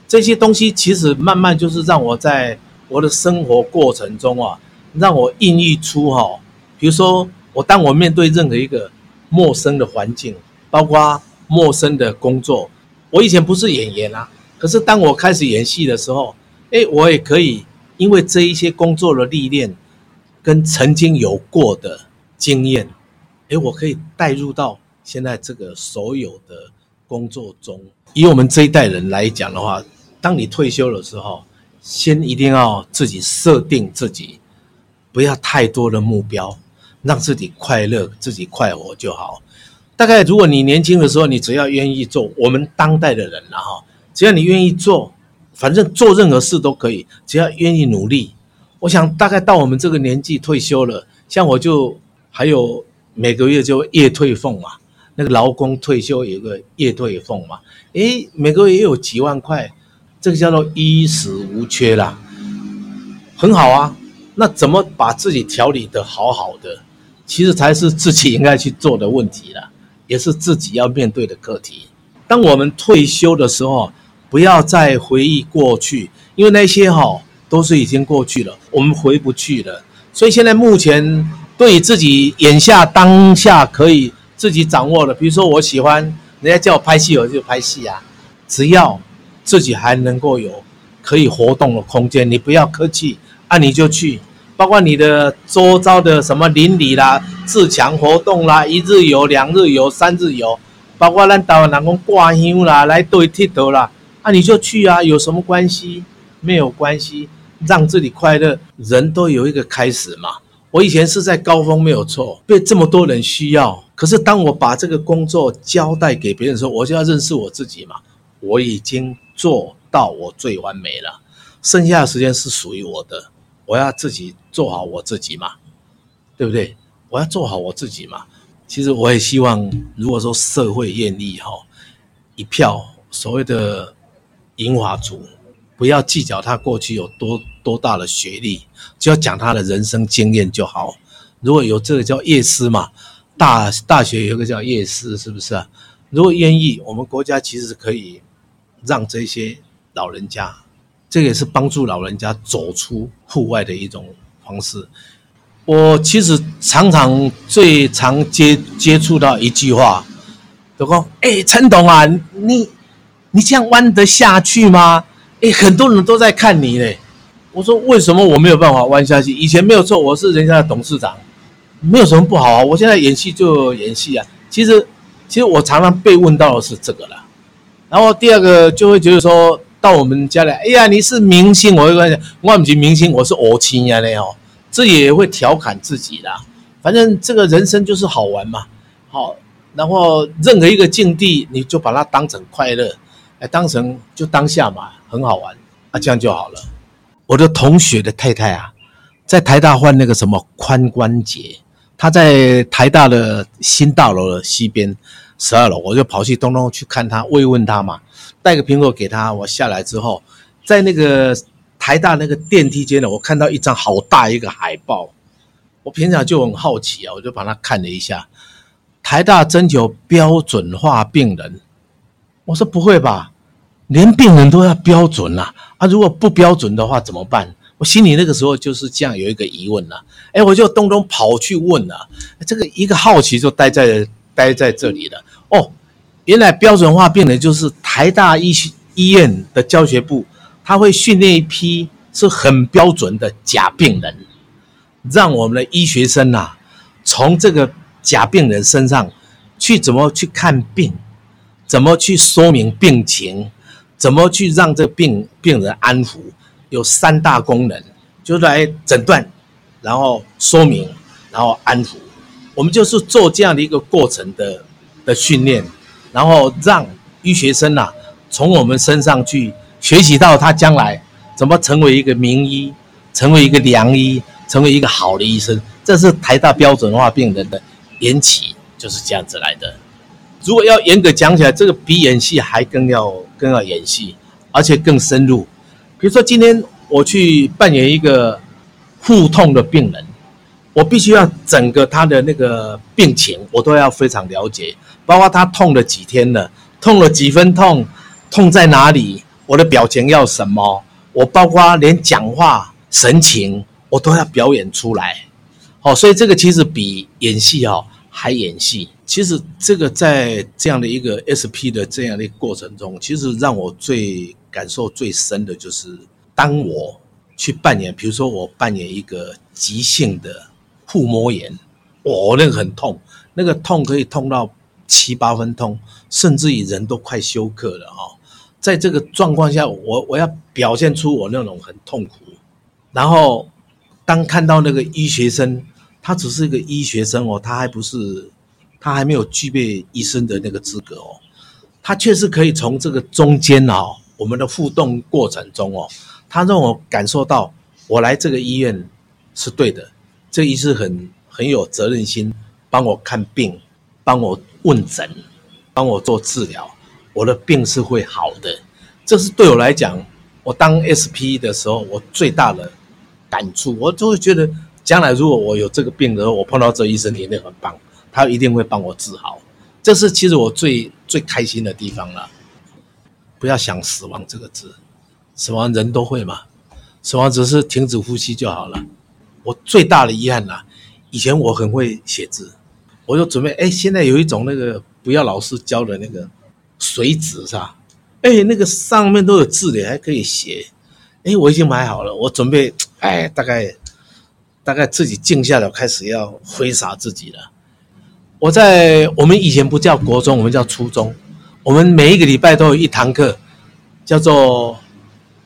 这些东西其实慢慢就是让我在我的生活过程中啊，让我孕育出哈，比如说我当我面对任何一个陌生的环境，包括陌生的工作，我以前不是演员啊，可是当我开始演戏的时候，诶，我也可以因为这一些工作的历练跟曾经有过的经验。诶，我可以带入到现在这个所有的工作中。以我们这一代人来讲的话，当你退休的时候，先一定要自己设定自己，不要太多的目标，让自己快乐，自己快活就好。大概如果你年轻的时候，你只要愿意做，我们当代的人了哈，只要你愿意做，反正做任何事都可以，只要愿意努力。我想大概到我们这个年纪退休了，像我就还有。每个月就月退俸嘛，那个劳工退休有个月退俸嘛，诶，每个月也有几万块，这个叫做衣食无缺啦，很好啊。那怎么把自己调理得好好的，其实才是自己应该去做的问题了，也是自己要面对的课题。当我们退休的时候，不要再回忆过去，因为那些哈都是已经过去了，我们回不去了。所以现在目前。对自己眼下当下可以自己掌握的，比如说我喜欢人家叫我拍戏，我就拍戏啊。只要自己还能够有可以活动的空间，你不要客气，啊你就去。包括你的周遭的什么邻里啦、自强活动啦、一日游、两日游、三日游，包括咱台湾人讲挂香啦、来对铁头啦，啊你就去啊，有什么关系？没有关系，让自己快乐，人都有一个开始嘛。我以前是在高峰没有错，被这么多人需要。可是当我把这个工作交代给别人的时候，我就要认识我自己嘛。我已经做到我最完美了，剩下的时间是属于我的。我要自己做好我自己嘛，对不对？我要做好我自己嘛。其实我也希望，如果说社会愿意哈，一票所谓的银华族。不要计较他过去有多多大的学历，就要讲他的人生经验就好。如果有这个叫夜师嘛，大大学有个叫夜师，是不是啊？如果愿意，我们国家其实可以让这些老人家，这个也是帮助老人家走出户外的一种方式。我其实常常最常接接触到一句话，就说：“哎，陈董啊，你你这样弯得下去吗？”诶，很多人都在看你嘞。我说，为什么我没有办法弯下去？以前没有错，我是人家的董事长，没有什么不好啊。我现在演戏就演戏啊。其实，其实我常常被问到的是这个啦。然后第二个就会觉得说到我们家来，哎呀，你是明星，我会跟他讲，我不是明星，我是偶亲呀嘞哦。这也会调侃自己啦。反正这个人生就是好玩嘛。好，然后任何一个境地，你就把它当成快乐，哎，当成就当下嘛。很好玩啊，这样就好了。我的同学的太太啊，在台大换那个什么髋关节，他在台大的新大楼的西边十二楼，我就跑去东东去看他，慰问他嘛，带个苹果给他。我下来之后，在那个台大那个电梯间呢，我看到一张好大一个海报。我平常就很好奇啊，我就把它看了一下。台大征求标准化病人，我说不会吧，连病人都要标准啊？啊，如果不标准的话怎么办？我心里那个时候就是这样有一个疑问了。哎，我就东东跑去问了，这个一个好奇就待在待在这里了。哦，原来标准化病人就是台大医医院的教学部，他会训练一批是很标准的假病人。让我们的医学生呐、从这个假病人身上去怎么去看病，怎么去说明病情，怎么去让这病病人安抚，有三大功能，就是来诊断，然后说明，然后安抚。我们就是做这样的一个过程的的训练，然后让医学生呐、从我们身上去学习到他将来怎么成为一个名医，成为一个良医。成为一个好的医生，这是台大标准化病人的缘起，就是这样子来的。如果要严格讲起来，这个比演戏还更要更要演戏，而且更深入。比如说今天我去扮演一个腹痛的病人，我必须要整个他的那个病情，我都要非常了解，包括他痛了几天了，痛了几分痛，痛在哪里，我的表情要什么，我包括连讲话神情。我都要表演出来，好，所以这个其实比演戏哦还演戏。其实这个在这样的一个 SP 的这样的过程中，其实让我最感受最深的就是，当我去扮演，比如说我扮演一个急性的腹膜炎，我那个很痛，那个痛可以痛到七八分痛，甚至于人都快休克了哦。在这个状况下，我我要表现出我那种很痛苦，然后。当看到那个医学生，他只是一个医学生哦，他还不是，他还没有具备医生的那个资格哦，他确实可以从这个中间哦，我们的互动过程中哦，他让我感受到我来这个医院是对的，这医师很很有责任心，帮我看病，帮我问诊，帮我做治疗，我的病是会好的，这是对我来讲，我当 SP 的时候，我最大的。感触，我就会觉得，将来如果我有这个病的时候，我碰到这医生一定很棒，他一定会帮我治好。这是其实我最最开心的地方了。不要想死亡这个字，死亡人都会嘛，死亡只是停止呼吸就好了。我最大的遗憾呐，以前我很会写字，我就准备，哎，现在有一种那个不要老师教的那个水纸是吧？哎，那个上面都有字的，还可以写。哎，我已经买好了，我准备，哎，大概，大概自己静下来，开始要挥洒自己了。我在我们以前不叫国中，我们叫初中。我们每一个礼拜都有一堂课，叫做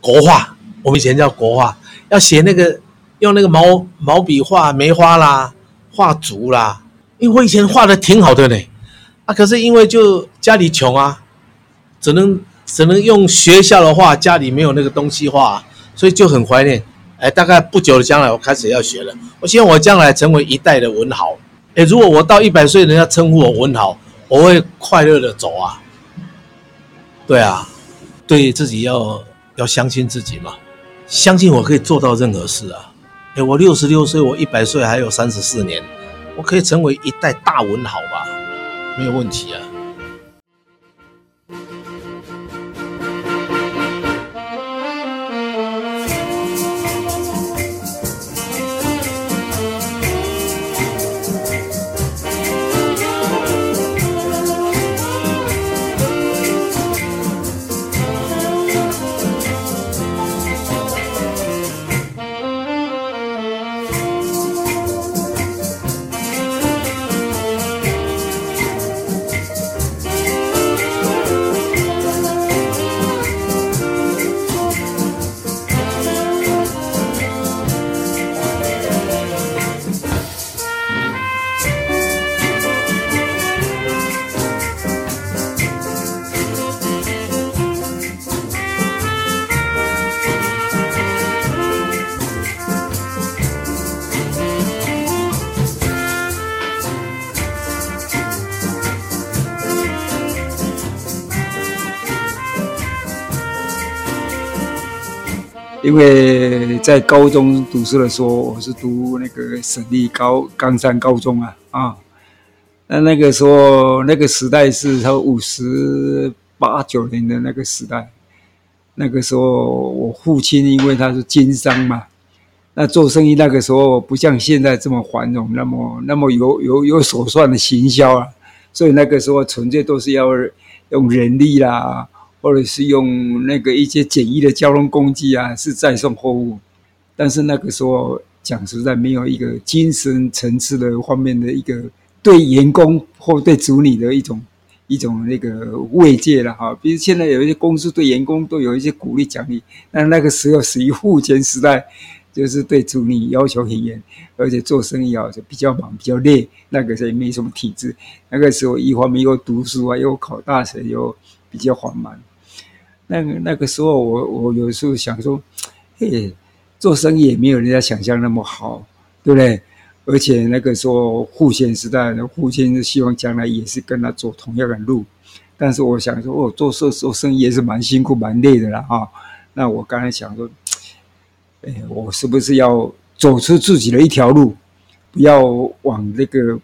国画。我们以前叫国画，要写那个用那个毛毛笔画梅花啦，画竹啦。因为我以前画的挺好的呢，啊，可是因为就家里穷啊，只能只能用学校的画，家里没有那个东西画。所以就很怀念，哎，大概不久的将来，我开始要学了。我希望我将来成为一代的文豪。哎，如果我到一百岁，人家称呼我文豪，我会快乐的走啊。对啊，对自己要要相信自己嘛，相信我可以做到任何事啊。哎，我六十六岁，我一百岁还有三十四年，我可以成为一代大文豪吧，没有问题啊。因为在高中读书的时候，我是读那个省立高冈山高中啊啊，那那个时候那个时代是他五十八九年的那个时代，那个时候我父亲因为他是经商嘛，那做生意那个时候不像现在这么繁荣，那么那么有有有手算的行销啊，所以那个时候纯粹都是要用人力啦。或者是用那个一些简易的交通工具啊，是载送货物，但是那个时候讲实在没有一个精神层次的方面的一个对员工或对子女的一种一种那个慰藉了哈。比如现在有一些公司对员工都有一些鼓励奖励，但那个时候属于父权时代，就是对子女要求很严，而且做生意啊就比较忙比较累，那个时候也没什么体制。那个时候一方面又读书啊，又考大学，又比较缓慢。那那个时候我，我有时候想说，嘿，做生意也没有人家想象那么好，对不对？而且那个时候父亲时代，父亲是希望将来也是跟他走同样的路。但是我想说，哦，做做做生意也是蛮辛苦、蛮累的啦。哈。那我刚才想说，哎，我是不是要走出自己的一条路，不要往那个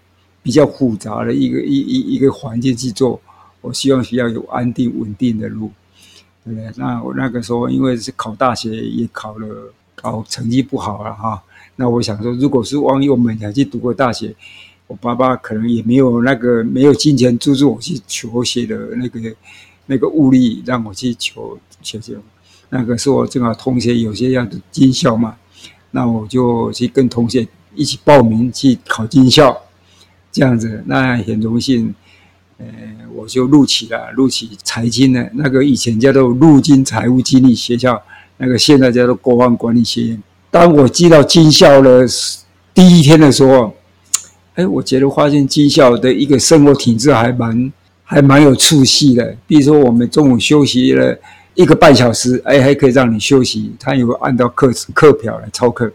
比较复杂的一个一一一个环境去做？我希望需要有安定稳定的路。对？那我那个时候因为是考大学，也考了，考成绩不好了哈。那我想说，如果是万一我们想去读个大学，我爸爸可能也没有那个没有金钱资助我去求学的那个那个物力，让我去求求学。那个时候正好同学有些要军校嘛，那我就去跟同学一起报名去考军校，这样子，那很荣幸。呃，我就录取了，录取财经的，那个以前叫做陆军财务经理学校，那个现在叫做国防管理学院。当我进到军校的第一天的时候，哎，我觉得发现军校的一个生活体制还蛮还蛮有出息的。比如说，我们中午休息了一个半小时，哎，还可以让你休息，他有按照课课表来操课。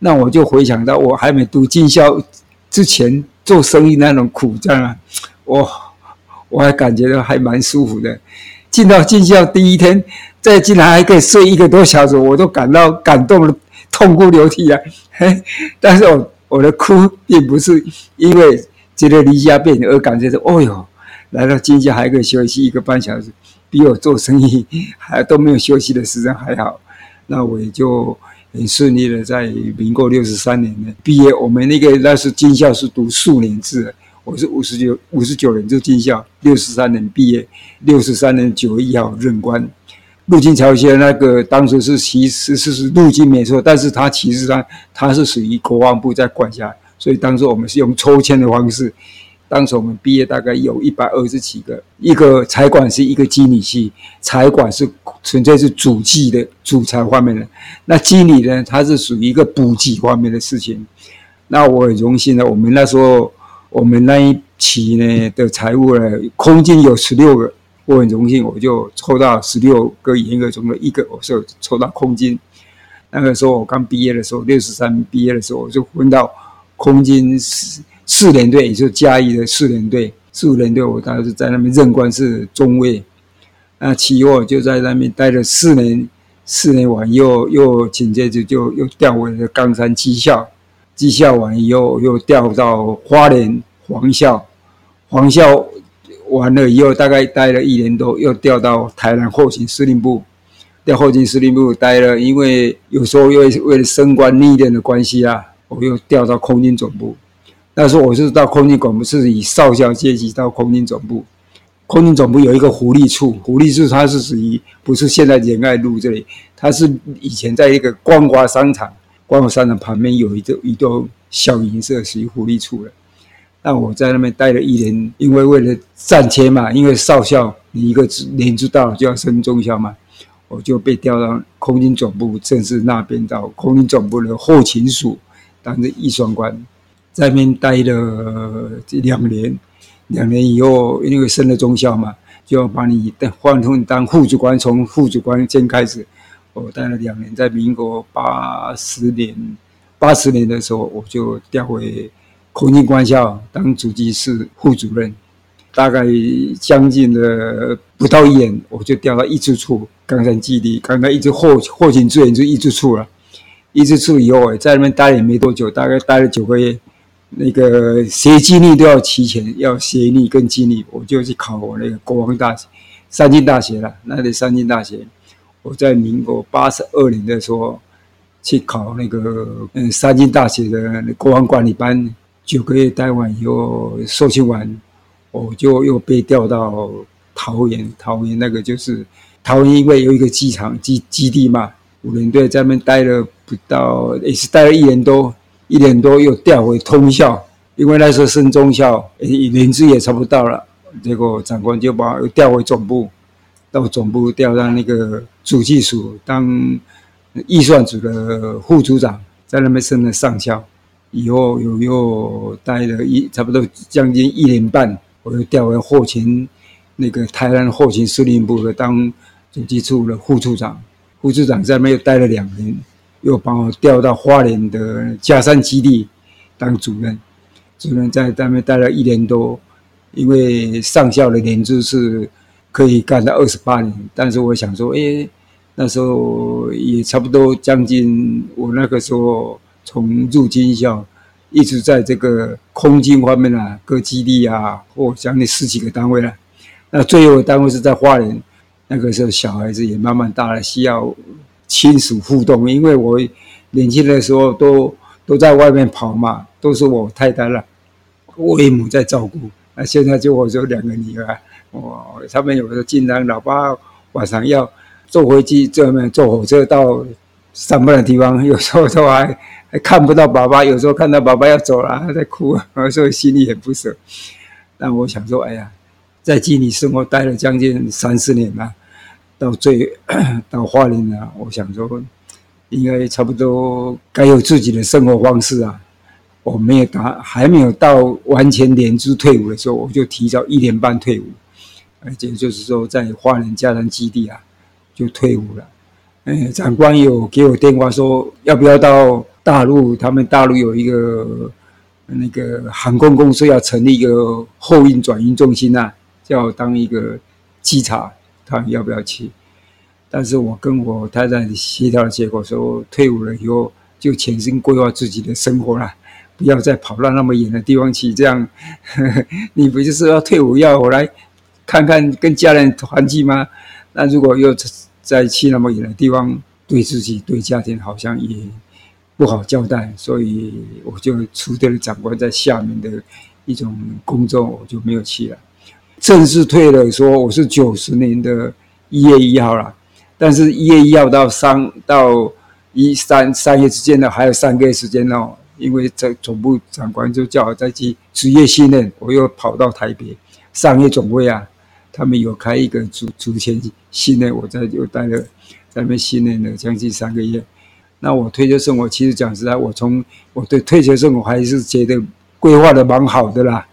那我就回想到我还没读军校之前做生意那种苦战啊，哇！我还感觉到还蛮舒服的，进到军校第一天，再进来还可以睡一个多小时，我都感到感动的痛哭流涕啊！嘿，但是我我的哭并不是因为觉得离家变远而感觉到，哦哟，来到军校还可以休息一个半小时，比我做生意还都没有休息的时间还好。那我也就很顺利的在民国六十三年呢毕业。我们那个那时军校是读数年制。我是五十九五十九年就进校，六十三年毕业，六十三年九月一号任官。陆军财学那个当时是其实是是陆军没错，但是他其实他他是属于国防部在管辖，所以当时我们是用抽签的方式。当时我们毕业大概有一百二十几个，一个财管是一个经理系，财管是纯粹是主计的主财方面的，那经理呢，他是属于一个补给方面的事情。那我很荣幸的，我们那时候。我们那一期呢的财务呢，空军有十六个，我很荣幸，我就抽到十六个员额中的一个，我是抽到空军。那个时候我刚毕业的时候，六十三毕业的时候，我就分到空军四四联队，也就是嘉义的四联队。四联队我当时在那边任官是中尉，那期末就在那边待了四年，四年完又又紧接着就又调回了冈山机校。技校完以后，又调到花莲黄校，黄校完了以后，大概待了一年多，又调到台南后勤司令部。调后勤司令部待了，因为有时候又为了升官历练的关系啊，我又调到空军总部。那时候我是到空军总部，是以少校阶级到空军总部。空军总部有一个福利处，福利处它是属于不是现在仁爱路这里，它是以前在一个光华商场。光华商场旁边有一座一栋小银舍，属于福利处了。那我在那边待了一年，因为为了战切嘛，因为少校你一个年纪大了就要升中校嘛，我就被调到空军总部，正式那边到空军总部的后勤署当着一双官，在那边待了两年。两年以后，因为升了中校嘛，就要把你换成当副主官，从副主官先开始。我待了两年，在民国八十年，八十年的时候，我就调回空军官校当主机室副主任。大概将近的不到一年，我就调到一支处冈山基地，刚刚一直后后勤支援就一支处了。一支处以后，在那边待也没多久，大概待了九个月。那个学经历都要齐全，要学历跟经历，我就去考我那个国防大学、三军大学了。那里三军大学，我在民国八十二年的时候去考那个嗯三军大学的国防管理班，九个月待完以后受训完，我就又被调到桃园。桃园那个就是桃园，因为有一个机场基基地嘛，五连队在那边待了不到，也是待了一年多。一年多又调回通校，因为那时候升中校，年资也差不多了。结果长官就把又调回总部，到总部调到那个主技署当预算组的副组长，在那边升了上校。以后又又待了一差不多将近一年半，我又调回后勤那个台湾后勤司令部的当主计处的副处长，副处长在那边又待了两年。又把我调到花莲的佳山基地当主任，主任在那边待了一年多，因为上校的年资是可以干到二十八年，但是我想说，哎，那时候也差不多将近，我那个时候从入军校一直在这个空军方面啊，各基地啊，或将近十几个单位了，那最后单位是在花莲，那个时候小孩子也慢慢大了，需要。亲属互动，因为我年轻的时候都都在外面跑嘛，都是我太太了，为母在照顾。那现在就我就两个女儿，哇，他们有的经常老爸晚上要坐飞机，这边坐火车到上班的地方，有时候都还还看不到爸爸，有时候看到爸爸要走了，还在哭，所以心里很不舍。但我想说，哎呀，在基地生活待了将近三四年了。到最到花莲了，我想说，应该差不多该有自己的生活方式啊。我没有达，还没有到完全连资退伍的时候，我就提早一年半退伍，而且就是说在花莲佳山基地啊就退伍了。哎，长官有给我电话说，要不要到大陆？他们大陆有一个那个航空公司要成立一个后运转运中心啊，叫当一个稽查。看要不要去？但是我跟我太太协调的结果说，退伍了以后就全心规划自己的生活了，不要再跑到那么远的地方去。这样，呵呵你不就是要退伍要我来看看跟家人团聚吗？那如果又再去那么远的地方，对自己对家庭好像也不好交代，所以我就辞掉了长官在下面的一种工作，我就没有去了。正式退了，说我是九十年的一月一号了，但是一月一号到三到一三三月之间呢，还有三个月时间哦。因为在总部长官就叫我再去职业训练，我又跑到台北商业总会啊，他们有开一个组组前训练，我在又待了在那边训练了将近三个月。那我退休生活其实讲实在，我从我对退休生活还是觉得规划的蛮好的啦。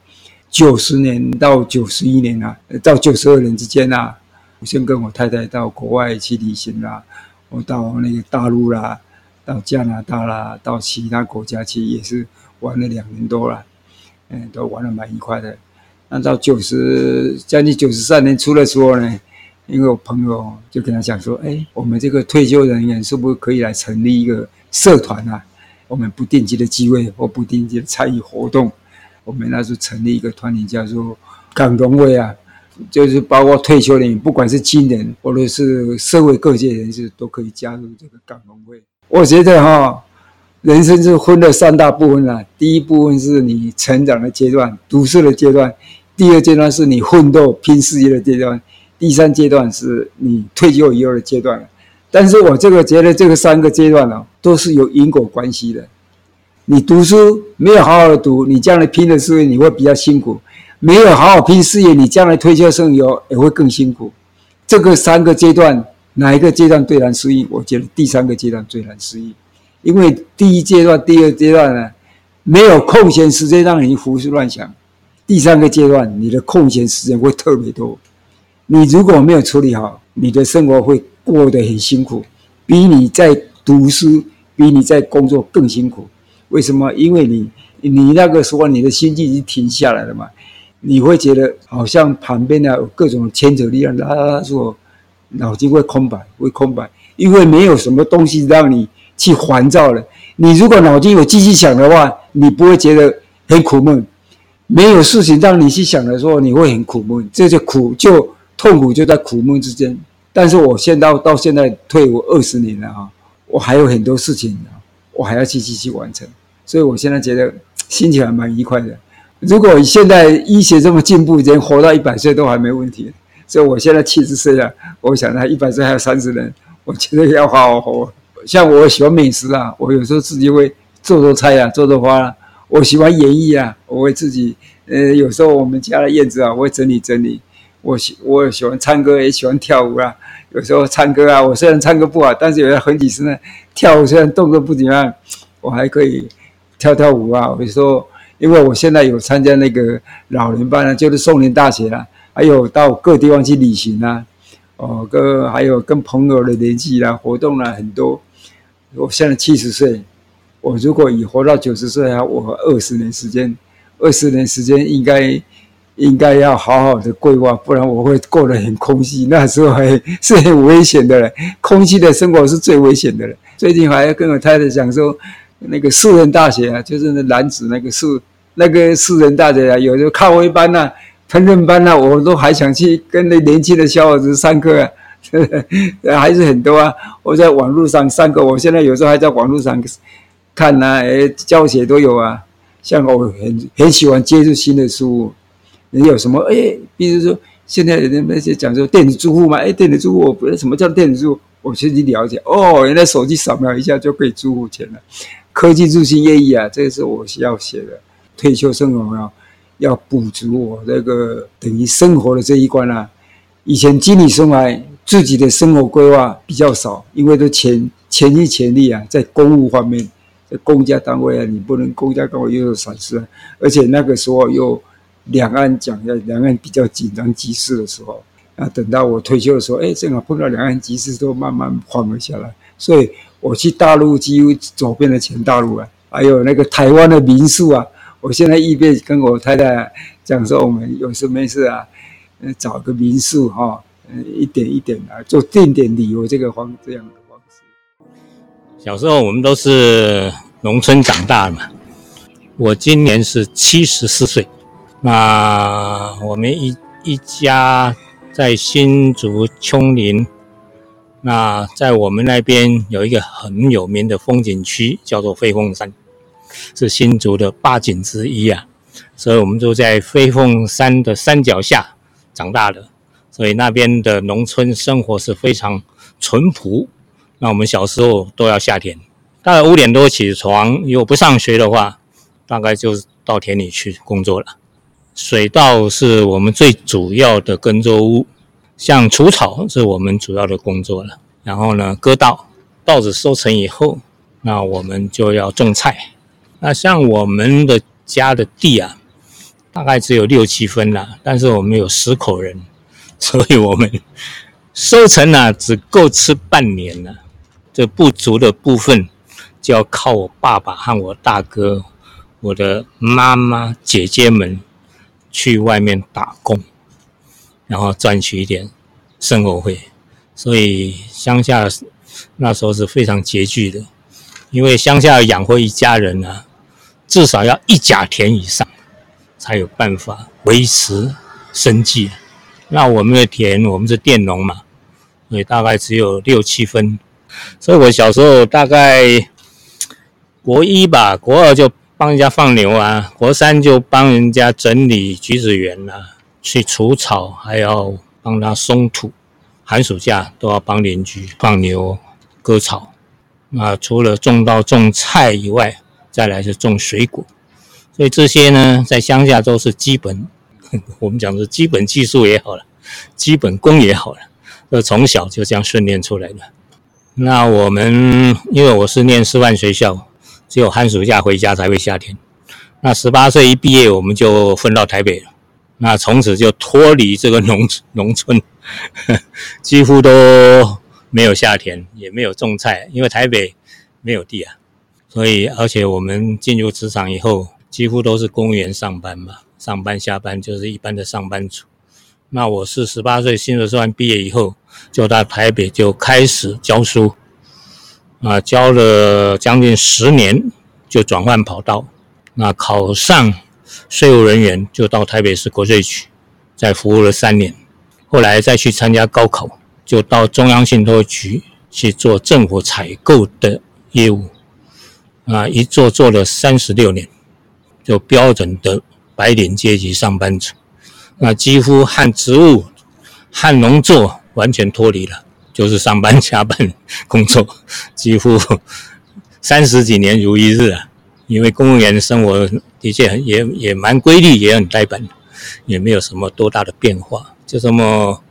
九十年到九十一年啊，到九十二年之间啊，我先跟我太太到国外去旅行啦，我到那个大陆啦，到加拿大啦，到其他国家去也是玩了两年多了，嗯，都玩的蛮愉快的。按照九十将近九十三年初的时候呢，因为我朋友就跟他讲说，哎，我们这个退休人员是不是可以来成立一个社团啊？我们不定期的聚会或不定期的参与活动。我们那时候成立一个团体，叫做港农会啊，就是包括退休人员，不管是军人或者是社会各界人士，都可以加入这个港农会。我觉得哈，人生是分了三大部分啊。第一部分是你成长的阶段、读书的阶段；第二阶段是你奋斗拼事业的阶段；第三阶段是你退休以后的阶段。但是我这个觉得这个三个阶段呢、都是有因果关系的。你读书没有好好的读，你将来拼的事业你会比较辛苦；没有好好拼事业，你将来退休生活也会更辛苦。这个三个阶段，哪一个阶段最难适应？我觉得第三个阶段最难适应，因为第一阶段、第二阶段呢，没有空闲时间让你胡思乱想；第三个阶段，你的空闲时间会特别多。你如果没有处理好，你的生活会过得很辛苦，比你在读书、比你在工作更辛苦。为什么？因为你，你那个时候你的心境已经停下来了嘛。你会觉得好像旁边呢有各种牵扯力量拉拉住，脑筋会空白，会空白，因为没有什么东西让你去烦躁了。你如果脑筋有继续想的话，你不会觉得很苦闷。没有事情让你去想的时候，你会很苦闷。这就苦就痛苦就在苦闷之间。但是我现在到到现在退伍二十年了哈，我还有很多事情，我还要继续去完成。所以我现在觉得心情还蛮愉快的。如果现在医学这么进步，人活到一百岁都还没问题。所以我现在七十岁了，我想他一百岁还有三十年，我觉得要好好活。像我喜欢美食啊，我有时候自己会做做菜啊，做做花啊。我喜欢演艺啊，我会自己呃，有时候我们家的院子啊，我会整理整理。我喜我也喜欢唱歌，也喜欢跳舞啊。有时候唱歌啊，我虽然唱歌不好，但是有些很几十呢，跳舞虽然动作不怎么样，我还可以跳跳舞啊。有时候因为我现在有参加那个老年班啊，就是松林大学啊，还有到各地方去旅行啊，哦，跟还有跟朋友的联系啦，活动啦很多。我现在七十岁，我如果以活到九十岁啊，我二十年时间，二十年时间应该应该要好好的规划，不然我会过得很空虚。那时候还是很危险的了，空虚的生活是最危险的了。最近还要跟我太太讲说，那个树人大学啊，就是那男子那个树那个树人大学啊，有时候咖啡班呐、烹饪班呐，我都还想去跟那年轻的小伙子上课啊。还是很多啊！我在网络上上课，我现在有时候还在网络上看呐、啊，诶，教学都有啊。像我很很喜欢接触新的事物，你有什么？诶，比如说现在人那些讲说电子支付嘛，诶，电子支付，我不知道什么叫电子支付，我先去了解。哦，原来手机扫描一下就可以支付钱了。科技入侵业役啊，这个是我需要写的。退休生活要要补足我这个等于生活的这一关啊。以前经理生涯。自己的生活规划比较少，因为都全全心全力啊，在公务方面，公家单位啊，你不能公家单位又有闪失，而且那个时候又两岸讲的两岸比较紧张局势的时候，啊，等到我退休的时候，哎，正好碰到两岸局势都慢慢缓和下来，所以我去大陆几乎走遍了全大陆啊，还有那个台湾的民宿啊，我现在一边跟我太太讲说，我们有事没事啊，嗯找个民宿哈。嗯，一点一点来做定点旅游这个方这样。小时候我们都是农村长大的嘛。我今年是七十四岁。那我们一一家在新竹丘陵。那在我们那边有一个很有名的风景区，叫做飞凤山，是新竹的八景之一啊。所以我们都在飞凤山的山脚下长大的。所以那边的农村生活是非常淳朴。那我们小时候都要下田，大概五点多起床，如果不上学的话，大概就到田里去工作了。水稻是我们最主要的耕作物，像除草是我们主要的工作了。然后呢，割稻，稻子收成以后，那我们就要种菜。那像我们的家的地啊，大概只有六七分了，但是我们有十口人。所以我们收成呢、只够吃半年了，这不足的部分就要靠我爸爸和我大哥、我的妈妈、姐姐们去外面打工，然后赚取一点生活费。所以乡下那时候是非常拮据的，因为乡下养活一家人呢、啊，至少要一甲田以上，才有办法维持生计。那我们的田，我们是佃农嘛，所以大概只有六七分。所以我小时候大概国一吧，国二就帮人家放牛啊，国三就帮人家整理橘子园啊，去除草，还要帮他松土。寒暑假都要帮邻居放牛、割草。那除了种稻、种菜以外，再来是种水果。所以这些呢，在乡下都是基本。我们讲的基本技术也好了，基本功也好了，呃，从小就这样训练出来的。那我们因为我是念师范学校，只有寒暑假回家才会下田。那十八岁一毕业，我们就分到台北了。那从此就脱离这个农农村，几乎都没有下田，也没有种菜，因为台北没有地啊。所以，而且我们进入职场以后，几乎都是公务员上班嘛。上班下班就是一般的上班族。那我是十八岁新手算毕业以后，就到台北就开始教书，啊，教了将近十年，就转换跑道，那考上税务人员，就到台北市国税局，再服务了三年，后来再去参加高考，就到中央信托局去做政府采购的业务，啊，一做做了三十六年，就标准的白领阶级上班族。那几乎和职务、和农作完全脱离了，就是上班加班工作，几乎三十几年如一日啊。因为公务员生活的确也也蛮规律，也很呆板，也没有什么多大的变化，就这么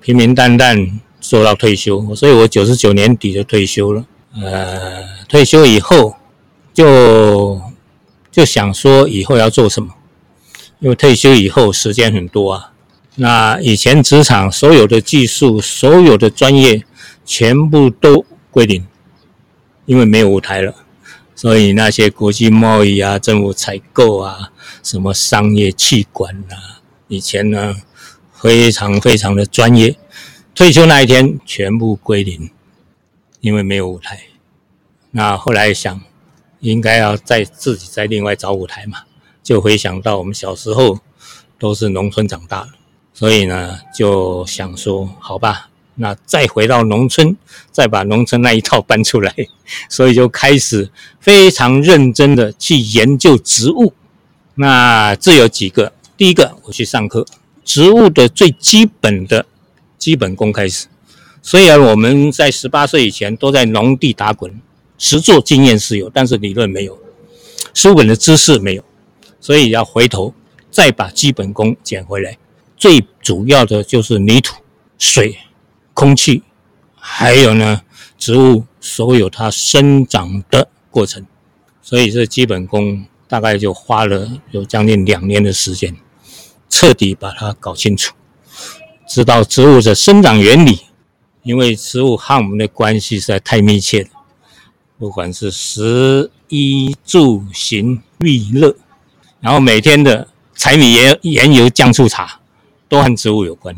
平平淡淡做到退休。所以我九十九年底就退休了。呃，退休以后就就想说以后要做什么。因为退休以后时间很多啊，那以前职场所有的技术、所有的专业全部都归零，因为没有舞台了，所以那些国际贸易啊、政府采购啊、什么商业企管啊，以前呢非常非常的专业，退休那一天全部归零，因为没有舞台。那后来想，应该要再自己再另外找舞台嘛。就回想到我们小时候都是农村长大的，所以呢就想说，好吧，那再回到农村，再把农村那一套搬出来，所以就开始非常认真的去研究植物。那这有几个，第一个我去上课，植物的最基本的基本功开始。虽然我们在十八岁以前都在农地打滚，实作经验是有，但是理论没有，书本的知识没有。所以要回头再把基本功捡回来，最主要的就是泥土、水、空气，还有呢植物所有它生长的过程。所以这基本功大概就花了有将近两年的时间，彻底把它搞清楚，知道植物的生长原理。因为植物和我们的关系实在太密切了，不管是食衣住行娱乐。然后每天的柴米盐盐油酱醋茶都和植物有关，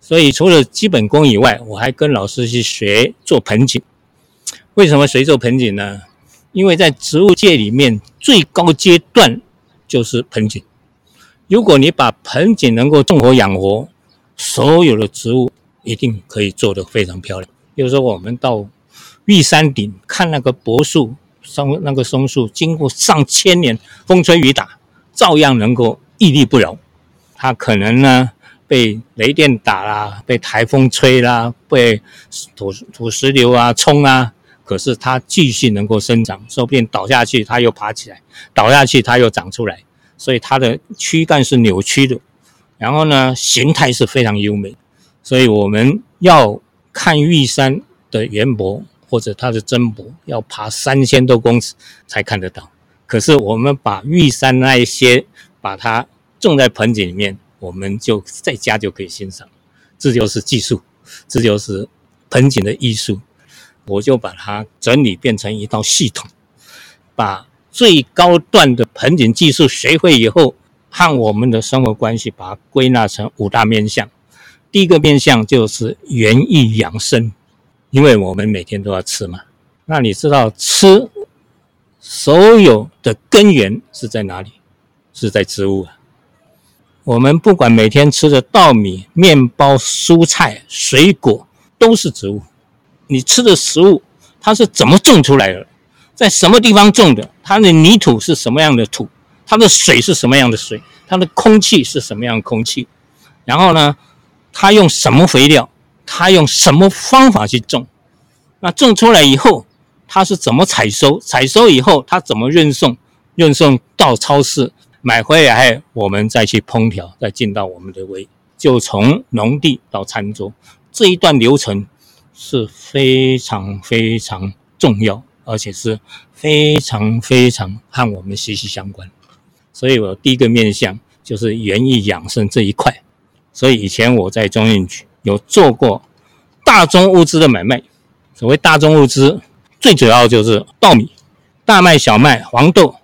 所以除了基本功以外，我还跟老师去学做盆景。为什么学做盆景呢？因为在植物界里面最高阶段就是盆景。如果你把盆景能够种活养活，所有的植物一定可以做得非常漂亮。比如说我们到玉山顶看那个柏树、松那个松树，经过上千年风吹雨打。照样能够屹立不摇，它可能呢被雷电打啦，被台风吹啦，被土土石流啊冲啊，可是它继续能够生长，说不定倒下去它又爬起来，倒下去它又长出来，所以它的躯干是扭曲的，然后呢形态是非常优美，所以我们要看玉山的圆柏或者它的真柏，要爬三千多公尺才看得到。可是我们把玉山那一些把它种在盆景里面，我们就在家就可以欣赏，这就是技术，这就是盆景的艺术。我就把它整理变成一套系统，把最高段的盆景技术学会以后，和我们的生活关系把它归纳成五大面向。第一个面向就是园艺养生，因为我们每天都要吃嘛，那你知道吃？所有的根源是在哪里？是在植物啊。我们不管每天吃的稻米、面包、蔬菜、水果，都是植物。你吃的食物，它是怎么种出来的？在什么地方种的？它的泥土是什么样的土？它的水是什么样的水？它的空气是什么样的空气？然后呢，它用什么肥料？它用什么方法去种？那种出来以后，它是怎么采收？采收以后，它怎么运送？运送到超市买回来，我们再去烹调，再进到我们的胃。就从农地到餐桌这一段流程是非常非常重要，而且是非常非常和我们息息相关。所以我第一个面向就是园艺养生这一块。所以以前我在中运局有做过大宗物资的买卖。所谓大宗物资。最主要就是稻米、大麦、小麦、黄豆，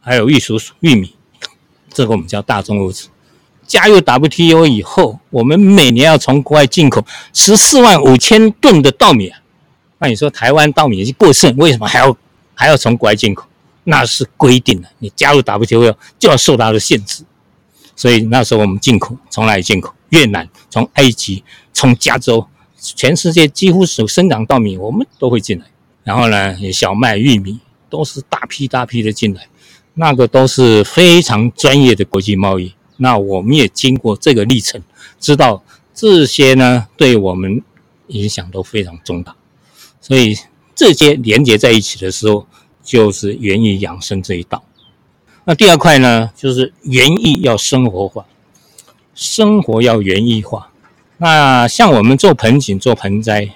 还有玉蜀黍、玉米，这个我们叫大宗物资。加入 WTO 以后，我们每年要从国外进口十四万五千吨的稻米啊。那你说台湾稻米已经过剩，为什么还要 还要从国外进口？那是规定的，你加入 WTO 就要受它的限制。所以那时候我们进口从哪里进口？越南、从埃及、从加州，全世界几乎所生长稻米我们都会进来。然后呢，小麦、玉米都是大批大批的进来，那个都是非常专业的国际贸易。那我们也经过这个历程，知道这些呢，对我们影响都非常重大。所以这些连接在一起的时候，就是园艺养生这一道。那第二块呢，就是园艺要生活化，生活要园艺化。那像我们做盆景、做盆栽，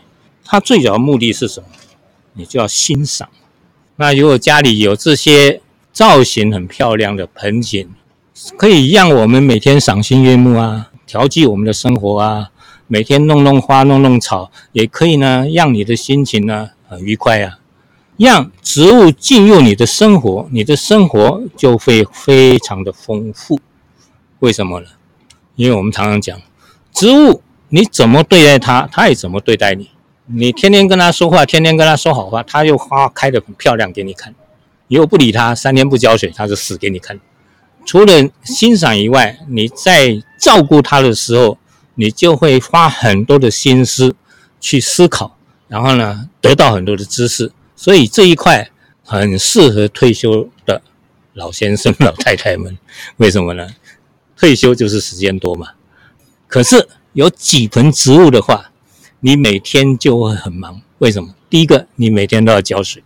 它最主要目的是什么？你就要欣赏。那如果家里有这些造型很漂亮的盆景，可以让我们每天赏心悦目啊，调剂我们的生活啊。每天弄弄花，弄弄草，也可以呢，让你的心情呢很愉快啊。让植物进入你的生活，你的生活就会非常的丰富。为什么呢？因为我们常常讲，植物你怎么对待它，它也怎么对待你。你天天跟它说话，天天跟它说好话，它又花开得很漂亮给你看。你又不理它，三天不浇水，它就死给你看。除了欣赏以外，你在照顾它的时候，你就会花很多的心思去思考，然后呢，得到很多的知识。所以这一块很适合退休的老先生、老太太们。为什么呢？退休就是时间多嘛。可是有几盆植物的话，你每天就会很忙。为什么？第一个，你每天都要浇水；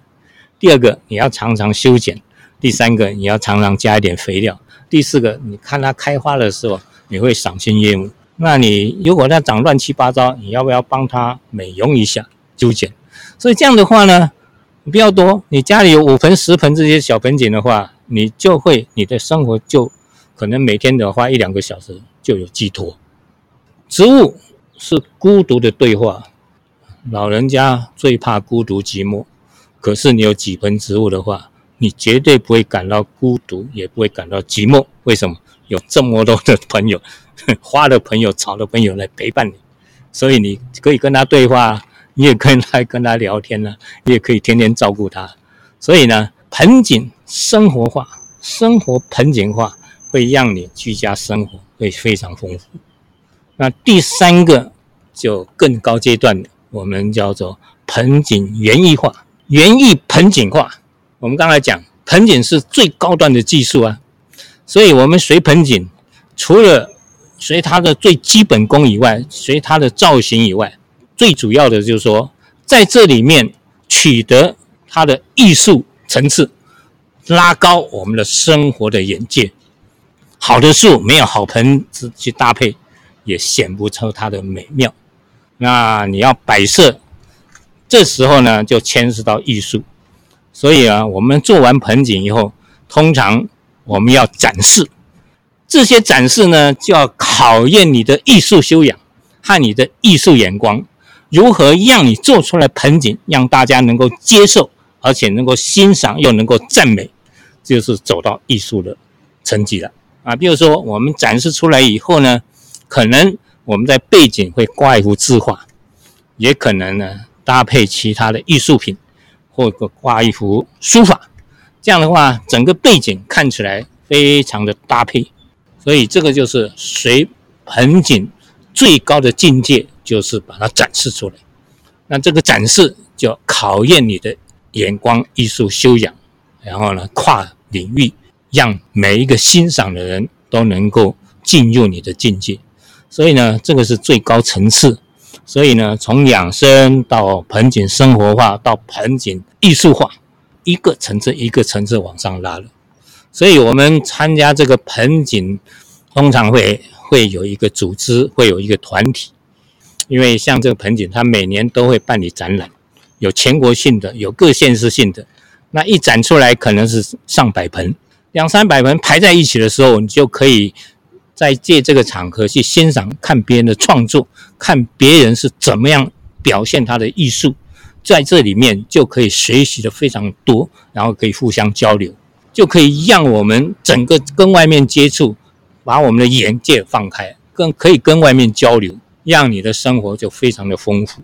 第二个，你要常常修剪；第三个，你要常常加一点肥料。第四个，你看它开花的时候，你会赏心悦目。那你如果它长乱七八糟，你要不要帮它美容一下、修剪？所以这样的话呢，你不要多。你家里有五盆、十盆这些小盆景的话，你就会你的生活就可能每天的花一两个小时就有寄托。植物是孤独的对话，老人家最怕孤独寂寞。可是你有几盆植物的话，你绝对不会感到孤独，也不会感到寂寞。为什么？有这么多的朋友，花的朋友、草的朋友来陪伴你，所以你可以跟他对话，你也可以来跟他聊天呢，你也可以天天照顾他。所以呢，盆景生活化，生活盆景化，会让你居家生活会非常丰富。那第三个就更高阶段的，我们叫做盆景园艺化，园艺盆景化。我们刚才讲，盆景是最高端的技术啊，所以我们随盆景，除了随它的最基本功以外，随它的造型以外，最主要的就是说，在这里面取得它的艺术层次，拉高我们的生活的眼界。好的树没有好盆子去搭配，也显不出它的美妙。那你要摆设，这时候呢，就牵涉到艺术。所以啊，我们做完盆景以后，通常我们要展示。这些展示呢，就要考验你的艺术修养和你的艺术眼光，如何让你做出来盆景让大家能够接受，而且能够欣赏又能够赞美，就是走到艺术的层级了啊。比如说，我们展示出来以后呢，可能我们在背景会挂一幅字画，也可能呢搭配其他的艺术品。或者画一幅书法，这样的话，整个背景看起来非常的搭配。所以这个就是随盆景最高的境界，就是把它展示出来。那这个展示就考验你的眼光、艺术修养，然后呢，跨领域，让每一个欣赏的人都能够进入你的境界。所以呢，这个是最高层次。所以呢，从养生到盆景生活化，到盆景艺术化，一个层次一个层次往上拉了。所以我们参加这个盆景，通常会会有一个组织，会有一个团体。因为像这个盆景，它每年都会办理展览，有全国性的，有各县市性的。那一展出来可能是上百盆，两三百盆排在一起的时候，你就可以。在借这个场合去欣赏、看别人的创作，看别人是怎么样表现他的艺术，在这里面就可以学习的非常多，然后可以互相交流。就可以让我们整个跟外面接触，把我们的眼界放开，更可以跟外面交流，让你的生活就非常的丰富。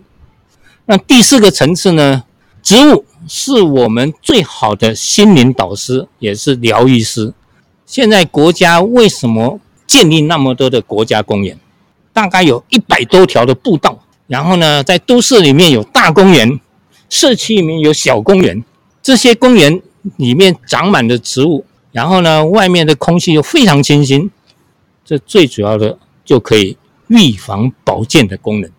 那第四个层次呢，植物是我们最好的心灵导师，也是疗愈师。现在国家为什么建立那么多的国家公园？大概有一百多条的步道，然后呢，在都市里面有大公园，社区里面有小公园。这些公园里面长满了植物，然后呢，外面的空气又非常清新。这最主要的就可以预防保健的功能。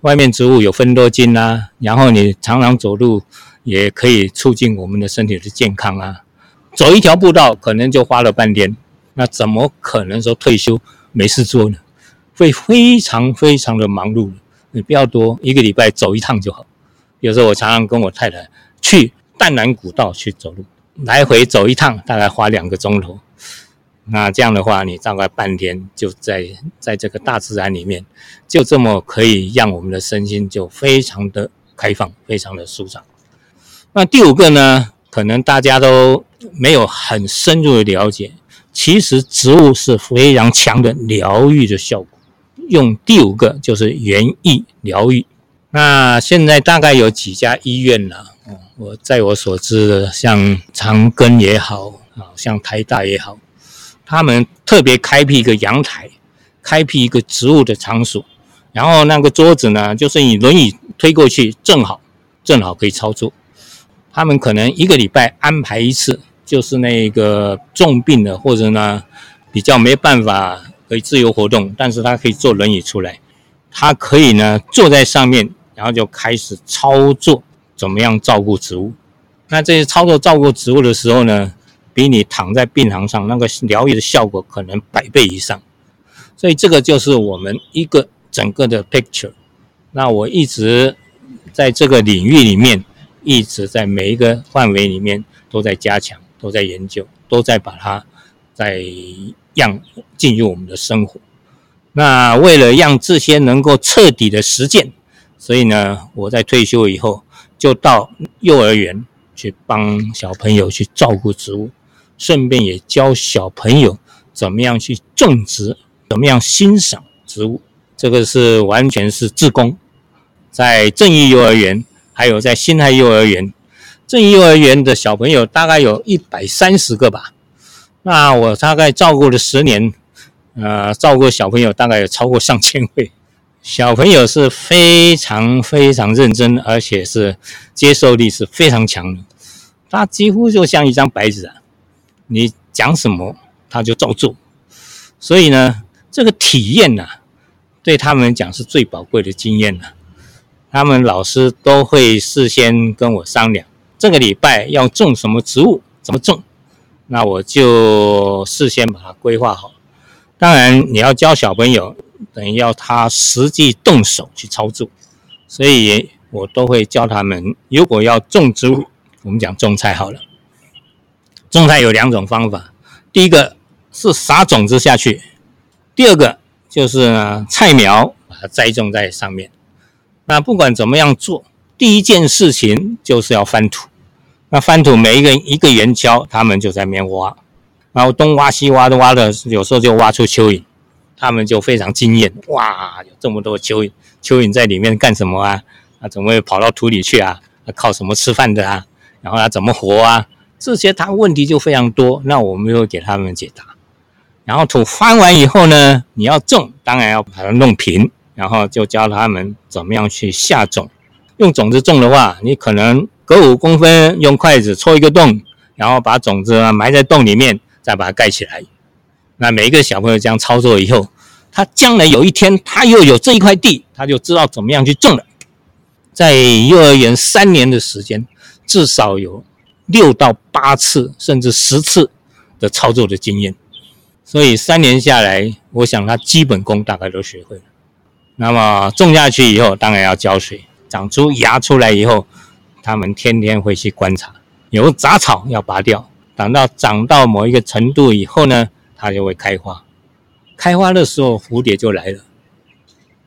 外面植物有芬多精啊，然后你常常走路也可以促进我们的身体的健康啊。走一条步道可能就花了半天，那怎么可能说退休没事做呢？会非常非常的忙碌，你不要多，一个礼拜走一趟就好。有时候我常常跟我太太去淡兰古道去走路，来回走一趟大概花两个钟头。那这样的话，你大概半天就在在这个大自然里面，就这么可以让我们的身心就非常的开放，非常的舒畅。那第五个呢，可能大家都没有很深入的了解，其实植物是非常强的疗愈的效果。用第五个就是园艺疗愈。那现在大概有几家医院了？我在我所知的，像长庚也好，啊，像台大也好，他们特别开辟一个阳台，开辟一个植物的场所，然后那个桌子呢，就是你轮椅推过去，正好正好可以操作。他们可能一个礼拜安排一次，就是那个重病的或者呢比较没办法。可以自由活动，但是他可以坐轮椅出来，他可以呢坐在上面，然后就开始操作怎么样照顾植物。那这些操作照顾植物的时候呢，比你躺在病床上那个疗愈的效果可能百倍以上。所以这个就是我们一个整个的 picture。那我一直在这个领域里面，一直在每一个范围里面都在加强，都在研究，都在把它在。让进入我们的生活。那为了让这些能够彻底的实践，所以呢，我在退休以后就到幼儿园去帮小朋友去照顾植物，顺便也教小朋友怎么样去种植，怎么样欣赏植物。这个是完全是自工，在正义幼儿园，还有在辛亥幼儿园。正义幼儿园的小朋友大概有一百三十个吧。那我大概照顾了十年，呃，照顾小朋友大概有超过上千位，小朋友是非常非常认真，而且是接受力是非常强的，他几乎就像一张白纸啊，你讲什么他就照做，所以呢，这个体验呐，对他们讲是最宝贵的经验了。他们老师都会事先跟我商量，这个礼拜要种什么植物，怎么种。那我就事先把它规划好。当然，你要教小朋友，等于要他实际动手去操作，所以我都会教他们。如果要种植物，我们讲种菜好了。种菜有两种方法，第一个是撒种子下去，第二个就是呢，菜苗把它栽种在上面。那不管怎么样做，第一件事情就是要翻土。那翻土，每一个一个圆锹，他们就在那边挖，然后东挖西挖的挖的，有时候就挖出蚯蚓，他们就非常惊艳，哇，有这么多蚯蚓，蚯蚓在里面干什么啊？啊，怎么会跑到土里去啊？啊，靠什么吃饭的啊？然后他怎么活啊？这些他问题就非常多，那我们就给他们解答。然后土翻完以后呢，你要种，当然要把它弄平，然后就教他们怎么样去下种。用种子种的话，你可能。隔五公分用筷子戳一个洞，然后把种子埋在洞里面，再把它盖起来。那每一个小朋友这样操作以后，他将来有一天他又有这一块地，他就知道怎么样去种了。在幼儿园三年的时间，至少有六到八次甚至十次的操作的经验。所以三年下来，我想他基本功大概都学会了。那么种下去以后，当然要浇水，长出芽出来以后。他们天天会去观察，有杂草要拔掉，等到长到某一个程度以后呢，它就会开花。开花的时候，蝴蝶就来了。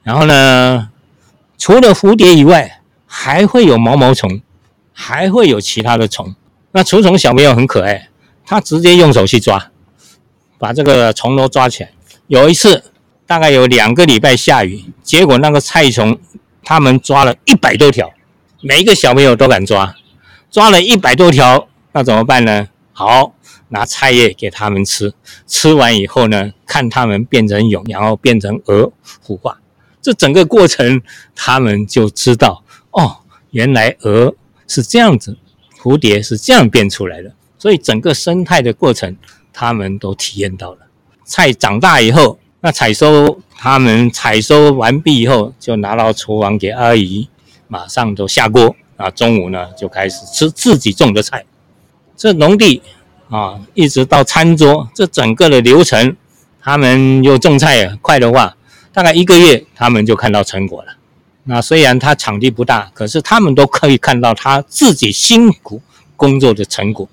然后呢，除了蝴蝶以外，还会有毛毛虫，还会有其他的虫。那除虫小朋友很可爱，他直接用手去抓，把这个虫都抓起来。有一次，大概有两个礼拜下雨，结果那个菜虫，他们抓了一百多条，每一个小朋友都敢抓，抓了一百多条，那怎么办呢？好，拿菜叶给他们吃，吃完以后呢，看他们变成蛹，然后变成蛾孵化。这整个过程，他们就知道哦，原来蛾是这样子，蝴蝶是这样变出来的。所以整个生态的过程，他们都体验到了。菜长大以后，那采收，他们采收完毕以后，就拿到厨房给阿姨，马上就下锅啊。中午呢，就开始吃自己种的菜。这农地啊，一直到餐桌，这整个的流程，他们又种菜快的话。大概一个月，他们就看到成果了。那虽然他场地不大，可是他们都可以看到他自己辛苦工作的成果。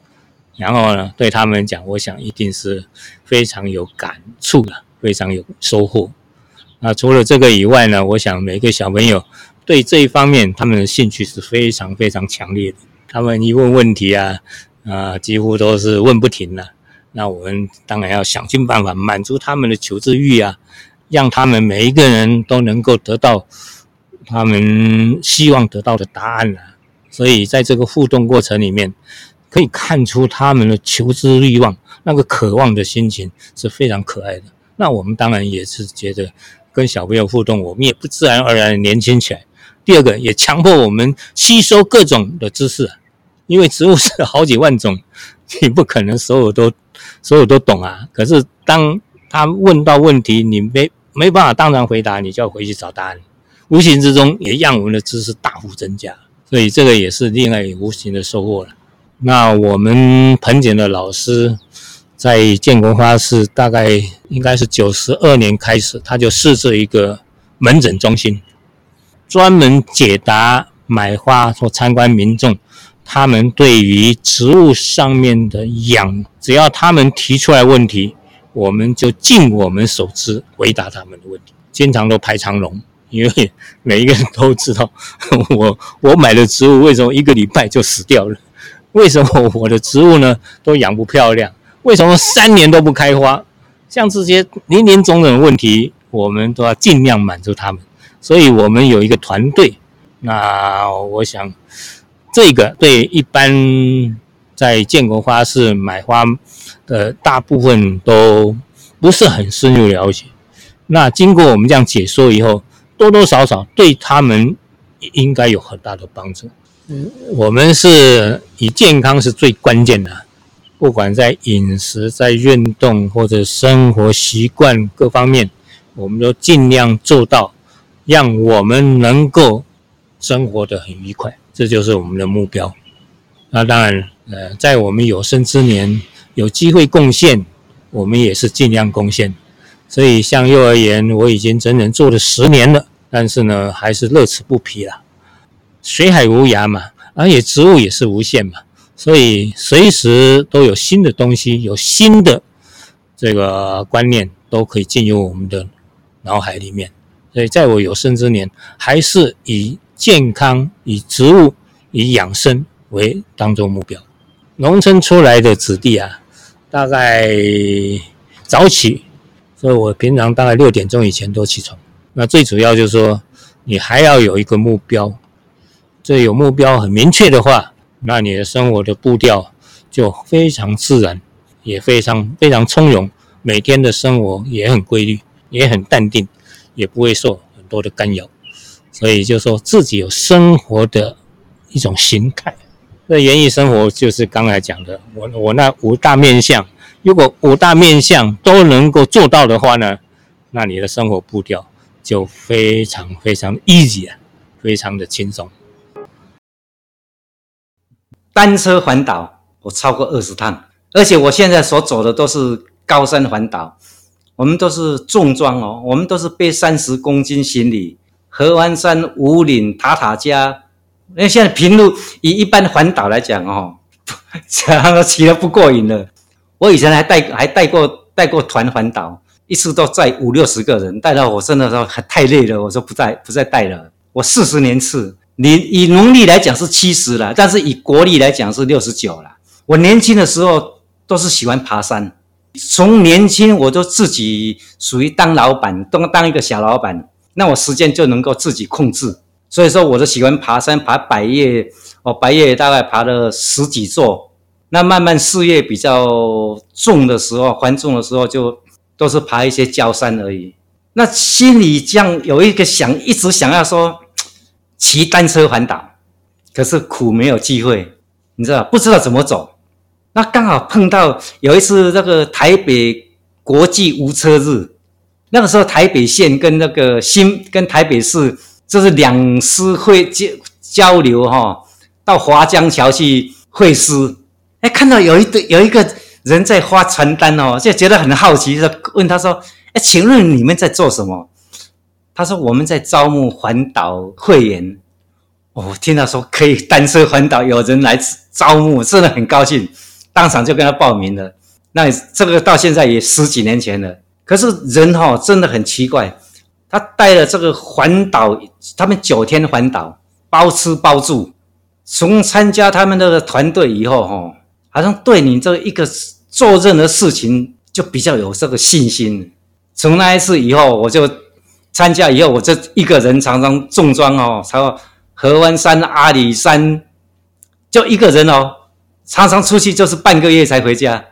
然后呢，对他们讲，我想一定是非常有感触的，非常有收获。那除了这个以外呢，我想每个小朋友对这一方面他们的兴趣是非常非常强烈的。他们一问问题啊，啊，几乎都是问不停的。那我们当然要想尽办法满足他们的求知欲啊。让他们每一个人都能够得到他们希望得到的答案了。所以在这个互动过程里面，可以看出他们的求知欲望，那个渴望的心情是非常可爱的。那我们当然也是觉得跟小朋友互动，我们也不自然而然的年轻起来。第二个，也强迫我们吸收各种的知识，因为植物是 好几万种，你不可能所有都所有都懂啊。可是当他问到问题，你没没办法当场回答，你就要回去找答案，无形之中也让我们的知识大幅增加，所以这个也是另外无形的收获了。那我们盆景的老师在建国花市大概应该是九十二年开始，他就设置一个门诊中心，专门解答买花或参观民众他们对于植物上面的养，只要他们提出来问题。我们就尽我们所知回答他们的问题，经常都排长龙，因为每一个人都知道我 我买的植物为什么一个礼拜就死掉了？为什么我的植物呢都养不漂亮？为什么三年都不开花？像这些林林总总的问题，我们都要尽量满足他们。所以我们有一个团队，那我想这个对一般在建国花市买花。的，大部分都不是很深入了解。那经过我们这样解说以后，多多少少对他们应该有很大的帮助。嗯，我们是以健康是最关键的，不管在饮食、在运动或者生活习惯各方面，我们都尽量做到，让我们能够生活得很愉快，这就是我们的目标。那当然，呃，在我们有生之年。有机会贡献，我们也是尽量贡献。所以像幼儿园，我已经整整做了十年了，但是呢，还是乐此不疲了。水海无涯嘛，而且植物也是无限嘛，所以随时都有新的东西，有新的这个观念都可以进入我们的脑海里面。所以在我有生之年，还是以健康、以植物、以养生为当做目标。农村出来的子弟啊。大概早起，所以我平常大概六点钟以前都起床。那最主要就是说，你还要有一个目标。这有目标很明确的话，那你的生活的步调就非常自然，也非常非常从容。每天的生活也很规律，也很淡定，也不会受很多的干扰。所以就说自己有生活的一种形态。这园艺生活就是刚才讲的，我我那五大面向，如果五大面向都能够做到的话呢，那你的生活步调就非常非常 easy 啊，非常的轻松。单车环岛我超过二十趟，而且我现在所走的都是高山环岛，我们都是重装哦，我们都是背三十公斤行李，合欢山、五岭、塔塔加。因为现在平路以一般环岛来讲哦，这样都骑得不过瘾了。我以前还带还带过带过团环岛，一次都载五六十个人，带到我身的时候还太累了，我说不再不再带了。我四十年次，你以农历来讲是七十了，但是以国历来讲是六十九了。我年轻的时候都是喜欢爬山。从年轻我就自己属于当老板，当当一个小老板，那我时间就能够自己控制。所以说，我就喜欢爬山，爬百岳，哦，百岳大概爬了十几座。那慢慢事业比较重的时候，繁重的时候，就都是爬一些焦山而已。那心里这样有一个想，一直想要说骑单车环岛，可是苦没有机会，你知道，不知道怎么走。那刚好碰到有一次那个台北国际无车日，那个时候台北县跟那个新跟台北市就是两师会交交流哈，到华江桥去会师，哎，看到有一对有一个人在发传单哦，就觉得很好奇，就问他说：“哎，请问你们在做什么？”他说：“我们在招募环岛会员。”哦，听到说可以单车环岛，有人来招募，真的很高兴。当场就跟他报名了，那这个到现在也十几年前了。可是人哈、哦、真的很奇怪，他带了这个环岛，他们九天环岛，包吃包住。从参加他们那个团队以后哈，好像对你这一个做任何事情就比较有这个信心。从那一次以后，我就参加以后，我这一个人常常重装哦，朝合欢山、阿里山，就一个人哦。常常出去就是半个月才回家，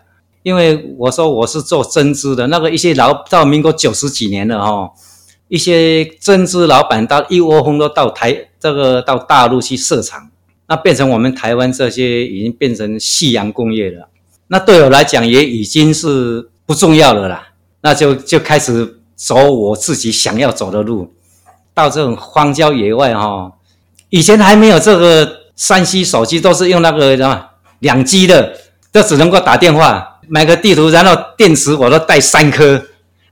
因为我说我是做针织的，那个一些老到民国九十几年了哦，一些针织老板到一窝蜂都到台这个到大陆去设厂，那变成我们台湾这些已经变成夕阳工业了，那对我来讲也已经是不重要了啦，那就就开始走我自己想要走的路，到这种荒郊野外哈，以前还没有这个 3C 手机，都是用那个什么。两 G 的，都只能够打电话，买个地图，然后电池我都带三颗。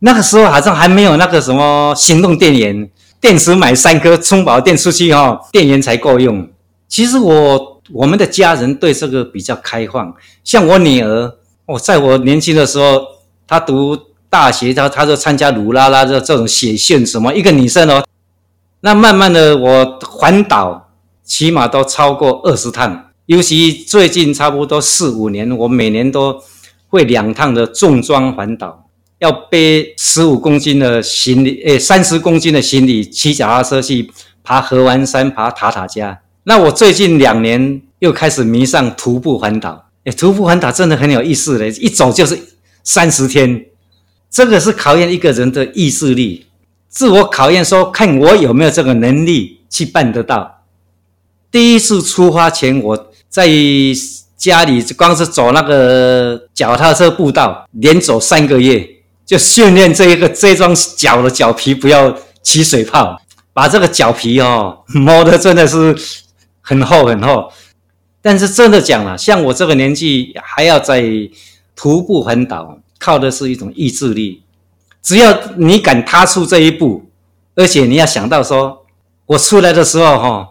那个时候好像还没有那个什么行动电源，电池买三颗，充饱电出去哈，电源才够用。其实我我们的家人对这个比较开放，像我女儿，哦，在我年轻的时候，她读大学，他他就参加鲁拉拉的这种写信什么，一个女生哦。那慢慢的我环岛，起码都超过二十趟。尤其最近差不多四五年，我每年都会两趟的重装环岛，要背十五公斤的行李，诶，三十公斤的行李，骑脚踏车去爬合欢山、爬塔塔加。那我最近两年又开始迷上徒步环岛，诶，徒步环岛真的很有意思嘞，一走就是三十天，这个是考验一个人的意志力，自我考验，说看我有没有这个能力去办得到。第一次出发前，我。在家里光是走那个脚踏车步道，连走三个月，就训练这一个这双脚的脚皮不要起水泡，把这个脚皮哦磨得真的是很厚很厚。但是真的讲了，像我这个年纪还要在徒步环岛，靠的是一种意志力。只要你敢踏出这一步，而且你要想到说，我出来的时候哈，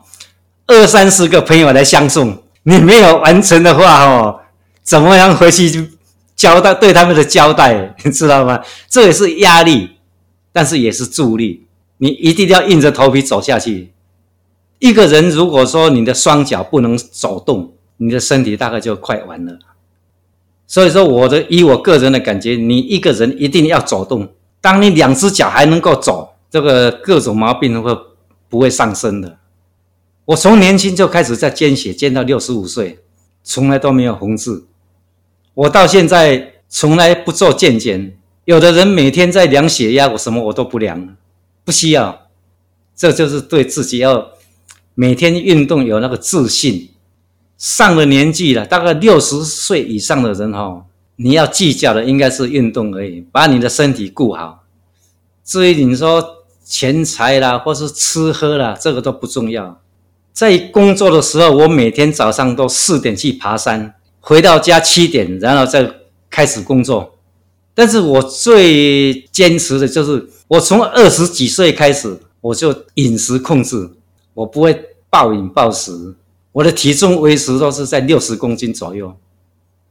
二三十个朋友来相送。你没有完成的话，哦，怎么样回去交代对他们的交代，你知道吗？这也是压力，但是也是助力。你一定要硬着头皮走下去。一个人如果说你的双脚不能走动，你的身体大概就快完了。所以说，我的以我个人的感觉，你一个人一定要走动。当你两只脚还能够走，这个各种毛病会不会上升的？我从年轻就开始在捐血，捐到六十五岁，从来都没有红字。我到现在从来不做健检。有的人每天在量血压，我什么我都不量，不需要。这就是对自己要每天运动有那个自信。上了年纪了，大概六十岁以上的人哈，你要计较的应该是运动而已，把你的身体顾好。至于你说钱财啦，或是吃喝啦，这个都不重要。在工作的时候，我每天早上都四点去爬山，回到家七点，然后再开始工作。但是我最坚持的就是，我从二十几岁开始，我就饮食控制，我不会暴饮暴食，我的体重维持都是在六十公斤左右。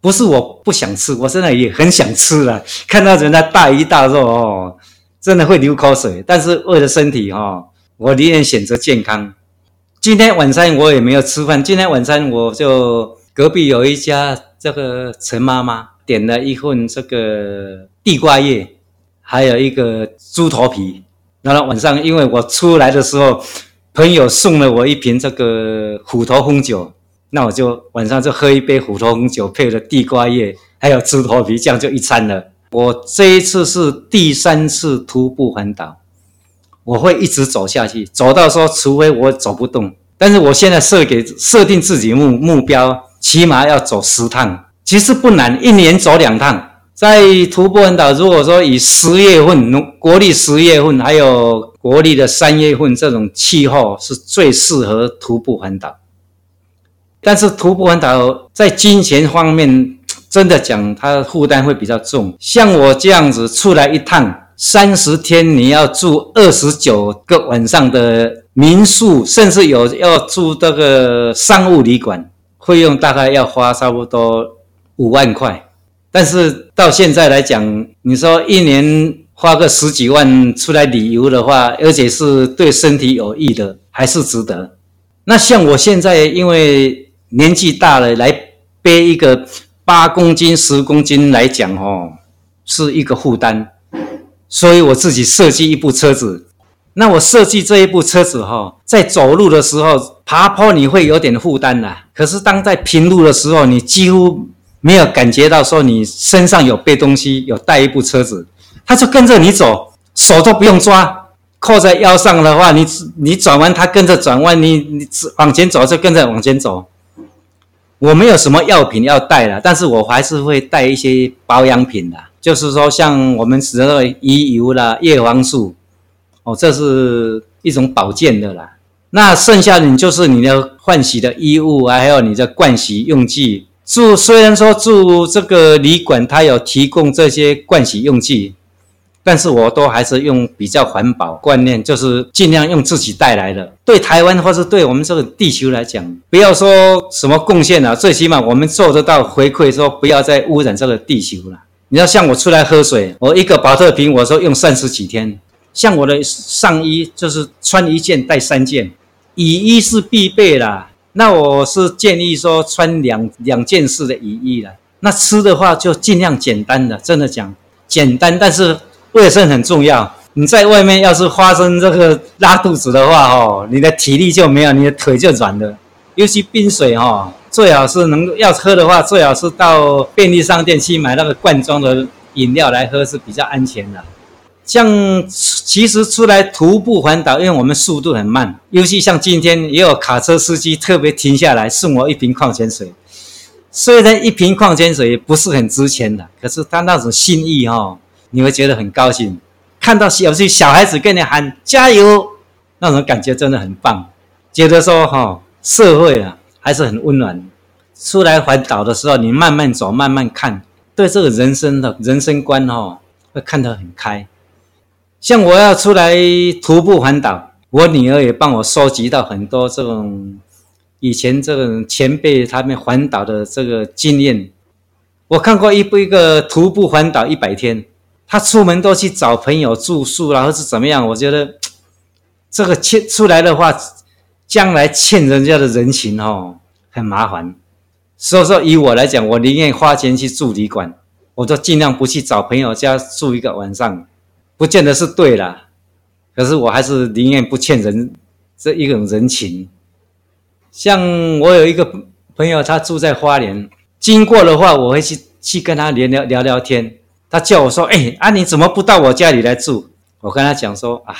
不是我不想吃，我现在也很想吃了。看到人家大鱼大肉哦，真的会流口水。但是为了身体哦，我宁愿选择健康。今天晚餐我也没有吃饭。今天晚餐我就隔壁有一家这个陈妈妈，点了一份这个地瓜叶，还有一个猪头皮。然后晚上，因为我出来的时候，朋友送了我一瓶这个虎头红酒，那我就晚上就喝一杯虎头红酒，配了地瓜叶，还有猪头皮，这样就一餐了。我这一次是第三次徒步环岛，我会一直走下去，走到说，除非我走不动。但是我现在设给设定自己目目标，起码要走十趟，其实不难，一年走两趟。在徒步环岛，如果说以十月份，国历十月份，还有国历的三月份这种气候，是最适合徒步环岛。但是徒步环岛在金钱方面，真的讲，它负担会比较重。像我这样子出来一趟，三十天你要住二十九个晚上的民宿，甚至有要住这个商务旅馆，费用大概要花差不多五万块。但是到现在来讲，你说一年花个十几万出来旅游的话，而且是对身体有益的，还是值得。那像我现在因为年纪大了，来背一个八公斤、十公斤来讲，哦，是一个负担。所以我自己设计一部车子。那我设计这一部车子，哈，在走路的时候爬坡你会有点负担呐。可是当在平路的时候，你几乎没有感觉到说你身上有背东西，有带一部车子，他就跟着你走，手都不用抓，扣在腰上的话，你你转弯，他跟着转弯，你你往前走就跟着往前走。我没有什么药品要带了，但是我还是会带一些保养品的，就是说像我们使用的鱼油啦、叶黄素，哦，这是一种保健的啦。那剩下的你就是你的换洗的衣物啊，还有你的盥洗用具。住虽然说住这个旅馆，它有提供这些盥洗用具，但是我都还是用比较环保观念，就是尽量用自己带来的。对台湾或是对我们这个地球来讲，不要说什么贡献了，最起码我们做得到回馈，说不要再污染这个地球了。你要像我出来喝水，我一个宝特瓶，我说用三十几天。像我的上衣就是穿一件带三件，雨衣是必备啦。那我是建议说穿两两件式的雨衣了。那吃的话就尽量简单的，真的讲简单，但是卫生很重要。你在外面要是发生这个拉肚子的话，哦，你的体力就没有，你的腿就软了。尤其冰水哈，最好是能要喝的话，最好是到便利商店去买那个罐装的饮料来喝是比较安全的。像其实出来徒步环岛，因为我们速度很慢，尤其像今天也有卡车司机特别停下来送我一瓶矿泉水。虽然一瓶矿泉水不是很值钱的，可是他那种心意哈，你会觉得很高兴。看到有些小孩子跟你喊加油，那种感觉真的很棒。觉得说哈，社会啊还是很温暖。出来环岛的时候，你慢慢走，慢慢看，对这个人生的人生观哈，会看得很开。像我要出来徒步环岛，我女儿也帮我收集到很多这种以前这种前辈他们环岛的这个经验。我看过一部一个徒步环岛一百天，他出门都去找朋友住宿，然后是怎么样？我觉得 这个欠出来的话，将来欠人家的人情哦，很麻烦。所以说，以我来讲，我宁愿花钱去住旅馆，我都尽量不去找朋友家住一个晚上。不见得是对啦，可是我还是宁愿不欠人这一种人情。像我有一个朋友，他住在花莲，经过的话，我会去去跟他聊聊聊聊天。他叫我说：“哎，啊，你怎么不到我家里来住？”我跟他讲说：“啊，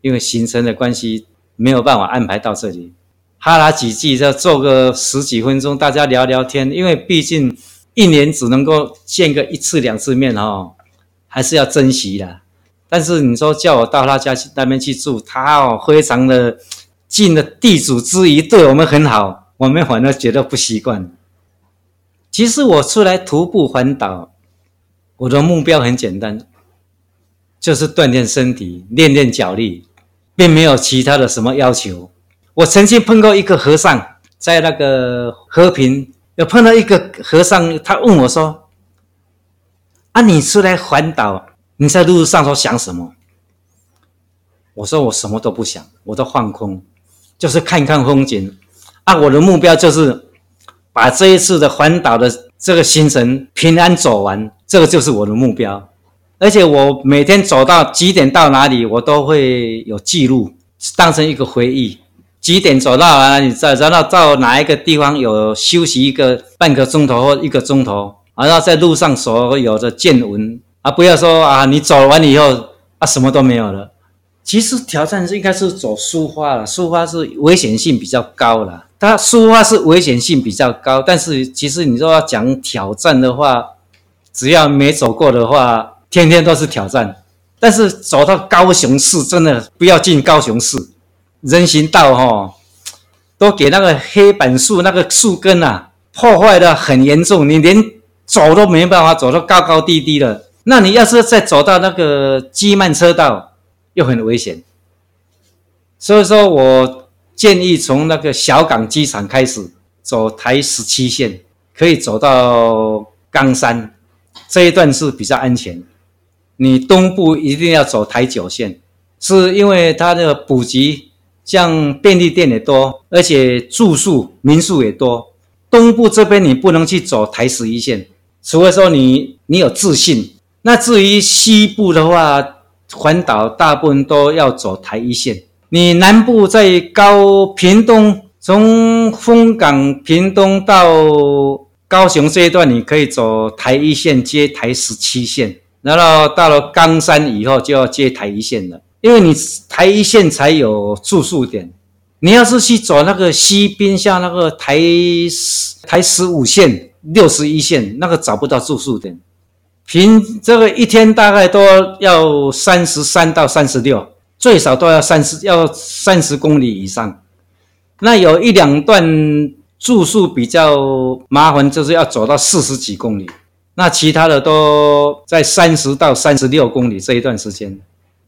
因为行程的关系，没有办法安排到这里。哈拉几句，就坐个十几分钟，大家聊聊天。因为毕竟一年只能够见个一次两次面哦，还是要珍惜的。”但是你说叫我到他家去那边去住，他哦非常的尽了地主之谊，对我们很好，我们反而觉得不习惯。其实我出来徒步环岛，我的目标很简单，就是锻炼身体，练练脚力，并没有其他的什么要求。我曾经碰过一个和尚，在那个和平，有碰到一个和尚，他问我说：“啊，你出来环岛？”你在路上说想什么？我说我什么都不想，我都放空，就是看看风景。啊，我的目标就是把这一次的环岛的这个行程平安走完，这个就是我的目标。而且我每天走到几点到哪里，我都会有记录，当成一个回忆。几点走到哪里，再然后到哪一个地方有休息一个半个钟头或一个钟头，然后在路上所有的见闻啊，不要说啊，你走完以后啊，什么都没有了。其实挑战是应该是走苏花了，苏花是危险性比较高了。它苏花是危险性比较高，但是其实你说要讲挑战的话，只要没走过的话。天天都是挑战，但是走到高雄市，真的不要进高雄市，人行道哈、哦，都给那个黑板树那个树根啊破坏的很严重，你连走都没办法走，都高高低低的。那你要是再走到那个机慢车道，又很危险。所以说我建议从那个小港机场开始走台十七线，可以走到冈山这一段是比较安全。你东部一定要走台九线，是因为它的补给，像便利店也多，而且住宿民宿也多。东部这边你不能去走台十一线，除非说你你有自信。那至于西部的话，环岛大部分都要走台一线。你南部在高屏东，从枫港屏东到高雄这一段，你可以走台一线接台十七线。然后到了冈山以后，就要接台一线了，因为你台一线才有住宿点。你要是去走那个西滨，像那个台台十五线、六十一线，那个找不到住宿点。平这个一天大概都要三十三到三十六，最少都要三十要三十公里以上。那有一两段住宿比较麻烦，就是要走到四十几公里。那其他的都在三十到三十六公里这一段时间，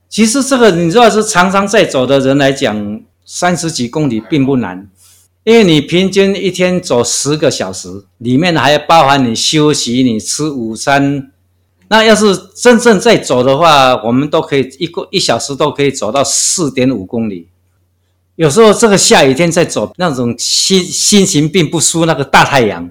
其实这个你如果是常常在走的人来讲，三十几公里并不难，因为你平均一天走十个小时，里面还包含你休息、你吃午餐。那要是真正在走的话，我们都可以一个一小时都可以走到四点五公里。有时候这个下雨天在走，那种心心情并不输那个大太阳，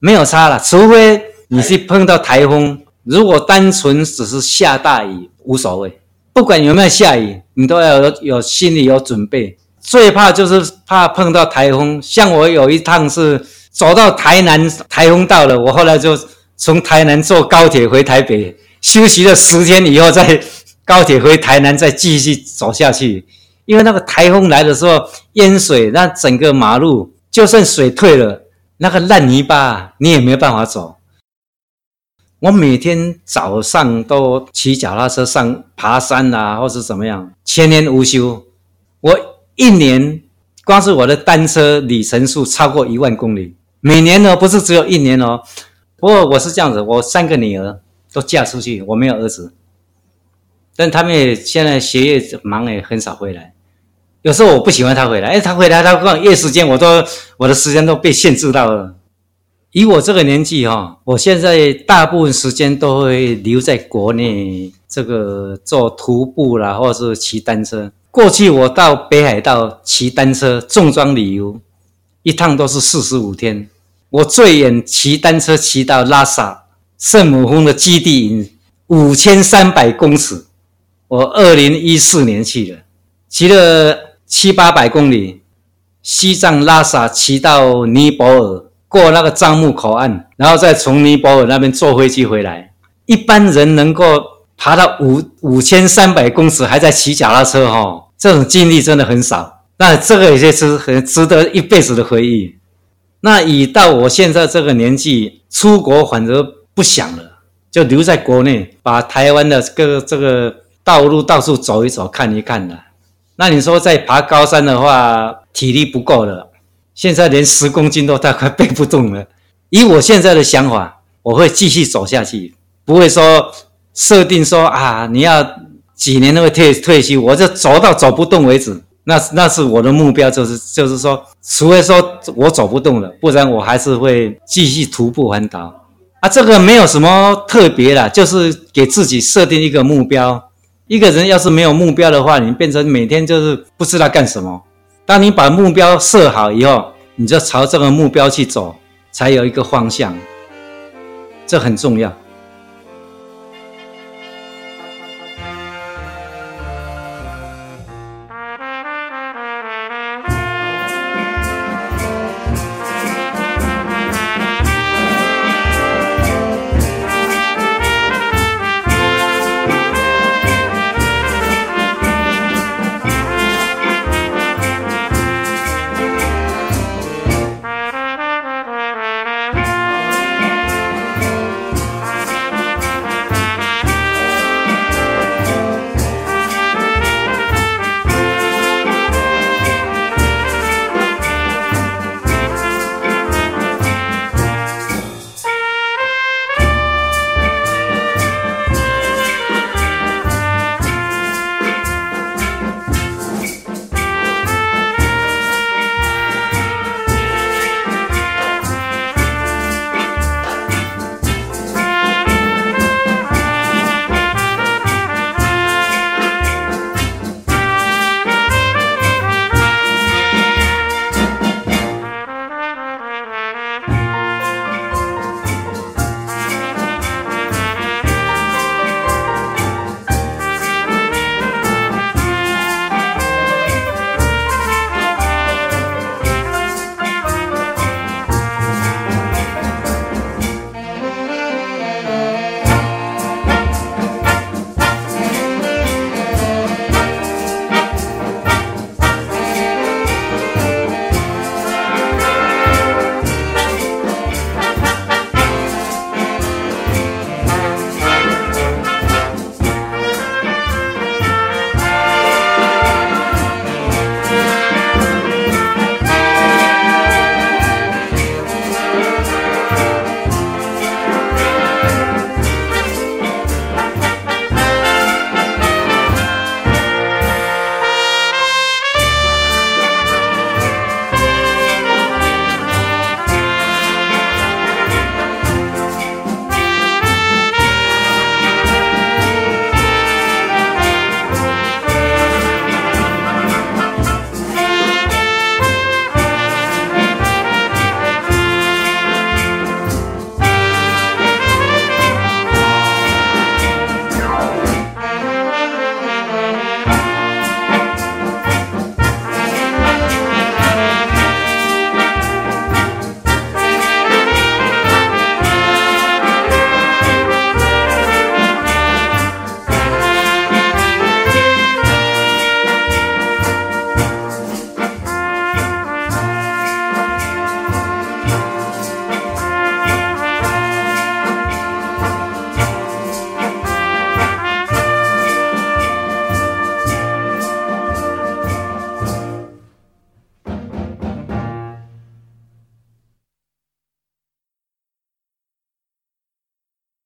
没有差了，除非。你是碰到台风，如果单纯只是下大雨无所谓，不管有没有下雨，你都要有有心里有准备。最怕就是怕碰到台风，像我有一趟是走到台南，台风到了，我后来就从台南坐高铁回台北，休息了十天以后再高铁回台南，再继续走下去。因为那个台风来的时候淹水，那整个马路就算水退了，那个烂泥巴你也没有办法走。我每天早上都骑脚踏车上爬山啊，或是怎么样，千年无休。我一年光是我的单车里程数超过一万公里，每年呢不是只有一年哦。不过我是这样子，我三个女儿都嫁出去，我没有儿子，但他们也现在学业忙，也很少回来。有时候我不喜欢他回来，哎，他回来他光夜时间，我都我的时间都被限制到了。以我这个年纪哈，我现在大部分时间都会留在国内，这个做徒步啦，或者是骑单车。过去我到北海道骑单车重装旅游，一趟都是四十五天。我最远骑单车骑到拉萨圣母峰的基地营，五千三百公尺。我二零一四年去的，骑了七八百公里，西藏拉萨骑到尼泊尔。过那个樟木口岸，然后再从尼泊尔那边坐飞机回来。一般人能够爬到五五千三百公尺还在骑脚踏车，哈，这种经历真的很少。那这个也是很值得一辈子的回忆。那以到我现在这个年纪，出国反而不想了，就留在国内，把台湾的各个这个道路到处走一走，看一看了。那你说在爬高山的话，体力不够了。现在连十公斤都大概背不动了。以我现在的想法，我会继续走下去，不会说设定说啊，你要几年都会退退休，我就走到走不动为止。那那是我的目标，就是就是说，除非说我走不动了，不然我还是会继续徒步环岛。啊，这个没有什么特别的，就是给自己设定一个目标。一个人要是没有目标的话，你变成每天就是不知道干什么。当你把目标设好以后，你就朝这个目标去走，才有一个方向。这很重要。